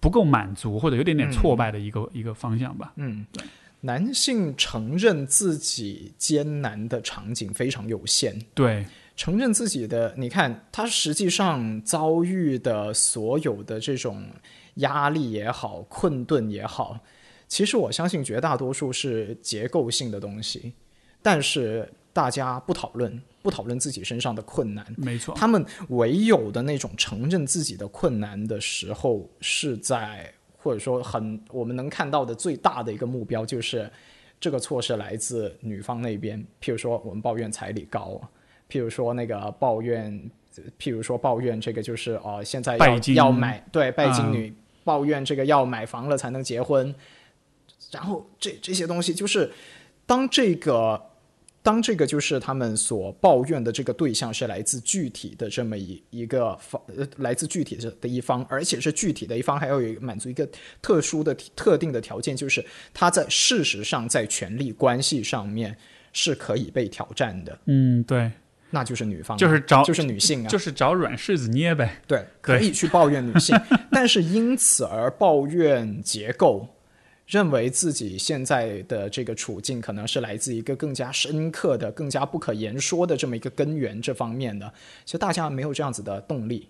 [SPEAKER 1] 不够满足，或者有点点挫败的一个一个方向吧。
[SPEAKER 2] 嗯，对，男性承认自己艰难的场景非常有限。
[SPEAKER 1] 对，
[SPEAKER 2] 承认自己的，你看他实际上遭遇的所有的这种压力也好，困顿也好。其实我相信绝大多数是结构性的东西，但是大家不讨论，不讨论自己身上的困难。
[SPEAKER 1] 没错，
[SPEAKER 2] 他们唯有的那种承认自己的困难的时候，是在或者说很我们能看到的最大的一个目标，就是这个错是来自女方那边。譬如说我们抱怨彩礼高，譬如说那个抱怨，譬如说抱怨这个就是哦，现在要要买对拜金女抱怨这个要买房了才能结婚。然后这这些东西就是，当这个当这个就是他们所抱怨的这个对象是来自具体的这么一一个方，呃，来自具体的的一方，而且是具体的一方还要有满足一个特殊的特定的条件，就是他在事实上在权力关系上面是可以被挑战的。
[SPEAKER 1] 嗯，对，
[SPEAKER 2] 那就是女方，
[SPEAKER 1] 就是找
[SPEAKER 2] 就是女性啊，
[SPEAKER 1] 就是找软柿子捏呗。
[SPEAKER 2] 对，可以去抱怨女性，但是因此而抱怨结构。认为自己现在的这个处境可能是来自一个更加深刻的、更加不可言说的这么一个根源这方面的，其实大家没有这样子的动力，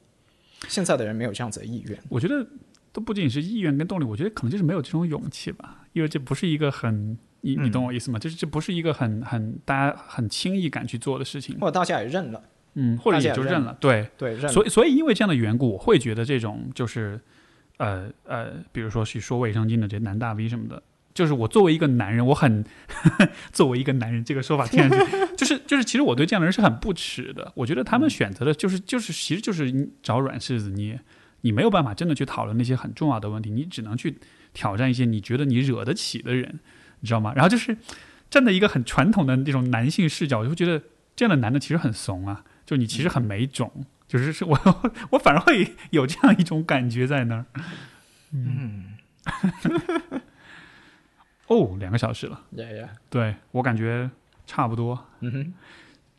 [SPEAKER 2] 现在的人没有这样子的意愿。
[SPEAKER 1] 我觉得都不仅是意愿跟动力，我觉得可能就是没有这种勇气吧，因为这不是一个很你你懂我意思吗？就是这不是一个很很大家很轻易敢去做的事情，
[SPEAKER 2] 或者大家也认了，
[SPEAKER 1] 嗯，或者也就认了，对
[SPEAKER 2] 对，
[SPEAKER 1] 所以所以因为这样的缘故，我会觉得这种就是。呃呃，比如说去说卫生巾的这些男大 V 什么的，就是我作为一个男人，我很 作为一个男人这个说法听上去就 是就是，其实我对这样的人是很不耻的。我觉得他们选择的就是就是其实就是找软柿子捏，你没有办法真的去讨论那些很重要的问题，你只能去挑战一些你觉得你惹得起的人，你知道吗？然后就是站在一个很传统的那种男性视角，就会觉得这样的男的其实很怂啊，就你其实很没种。就是是 我我反而会有这样一种感觉在那儿，嗯，哦，两个小时了，对我感觉差不多，
[SPEAKER 2] 嗯哼，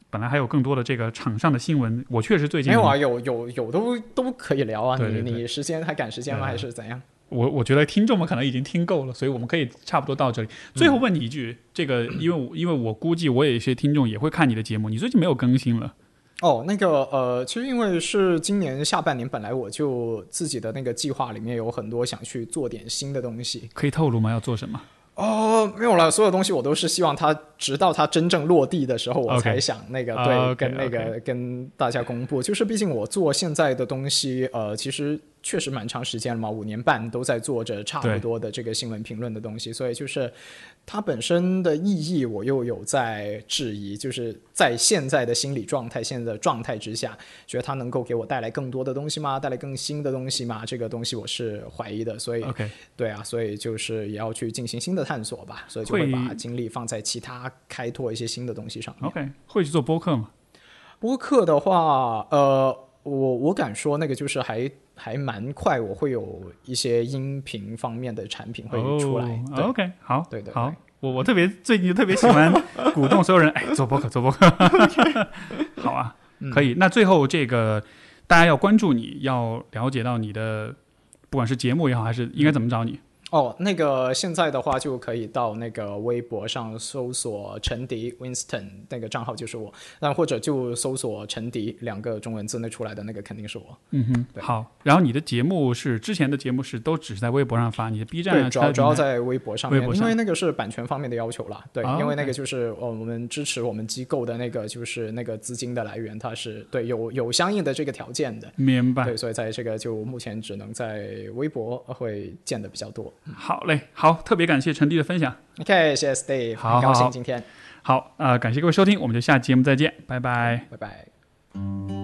[SPEAKER 1] 本来还有更多的这个场上的新闻，我确实最近
[SPEAKER 2] 没有啊，有有有都都可以聊啊，你你时间还赶时间吗？还是怎样？
[SPEAKER 1] 我我觉得听众们可能已经听够了，所以我们可以差不多到这里。最后问你一句，这个因为因为我估计我有一些听众也会看你的节目，你最近没有更新了。
[SPEAKER 2] 哦，那个呃，其实因为是今年下半年，本来我就自己的那个计划里面有很多想去做点新的东西，
[SPEAKER 1] 可以透露吗？要做什么？
[SPEAKER 2] 哦，没有了，所有东西我都是希望它直到它真正落地的时候，我才想那个对跟那个跟大家公布。就是毕竟我做现在的东西，呃，其实。确实蛮长时间了嘛，五年半都在做着差不多的这个新闻评论的东西，所以就是它本身的意义，我又有在质疑。就是在现在的心理状态、现在的状态之下，觉得它能够给我带来更多的东西吗？带来更新的东西吗？这个东西我是怀疑的。所以，对啊，所以就是也要去进行新的探索吧。所以就会把精力放在其他开拓一些新的东西上。
[SPEAKER 1] OK，会去做播客吗？
[SPEAKER 2] 播客的话，呃，我我敢说那个就是还。还蛮快，我会有一些音频方面的产品会出来。
[SPEAKER 1] OK，好，
[SPEAKER 2] 对对，
[SPEAKER 1] 好，我我特别最近特别喜欢鼓动所有人，哎，做播客，做播客。好啊，可以。那最后这个大家要关注你，要了解到你的，不管是节目也好，还是应该怎么找你。
[SPEAKER 2] 哦，那个现在的话就可以到那个微博上搜索陈迪 Winston 那个账号就是我，那或者就搜索陈迪两个中文字那出来的那个肯定是我。
[SPEAKER 1] 嗯哼，好。然后你的节目是之前的节目是都只是在微博上发，你的 B 站
[SPEAKER 2] 主要主要在微博上面，因为那个是版权方面的要求了。对，因为那个就是呃我们支持我们机构的那个就是那个资金的来源，它是对有有相应的这个条件的。
[SPEAKER 1] 明白。
[SPEAKER 2] 对，所以在这个就目前只能在微博会见的比较多。
[SPEAKER 1] 好嘞，好，特别感谢陈迪的分享。
[SPEAKER 2] OK，谢谢 Steve，很高兴今天。
[SPEAKER 1] 好，呃，感谢各位收听，我们就下期节目再见，拜拜，
[SPEAKER 2] 拜拜。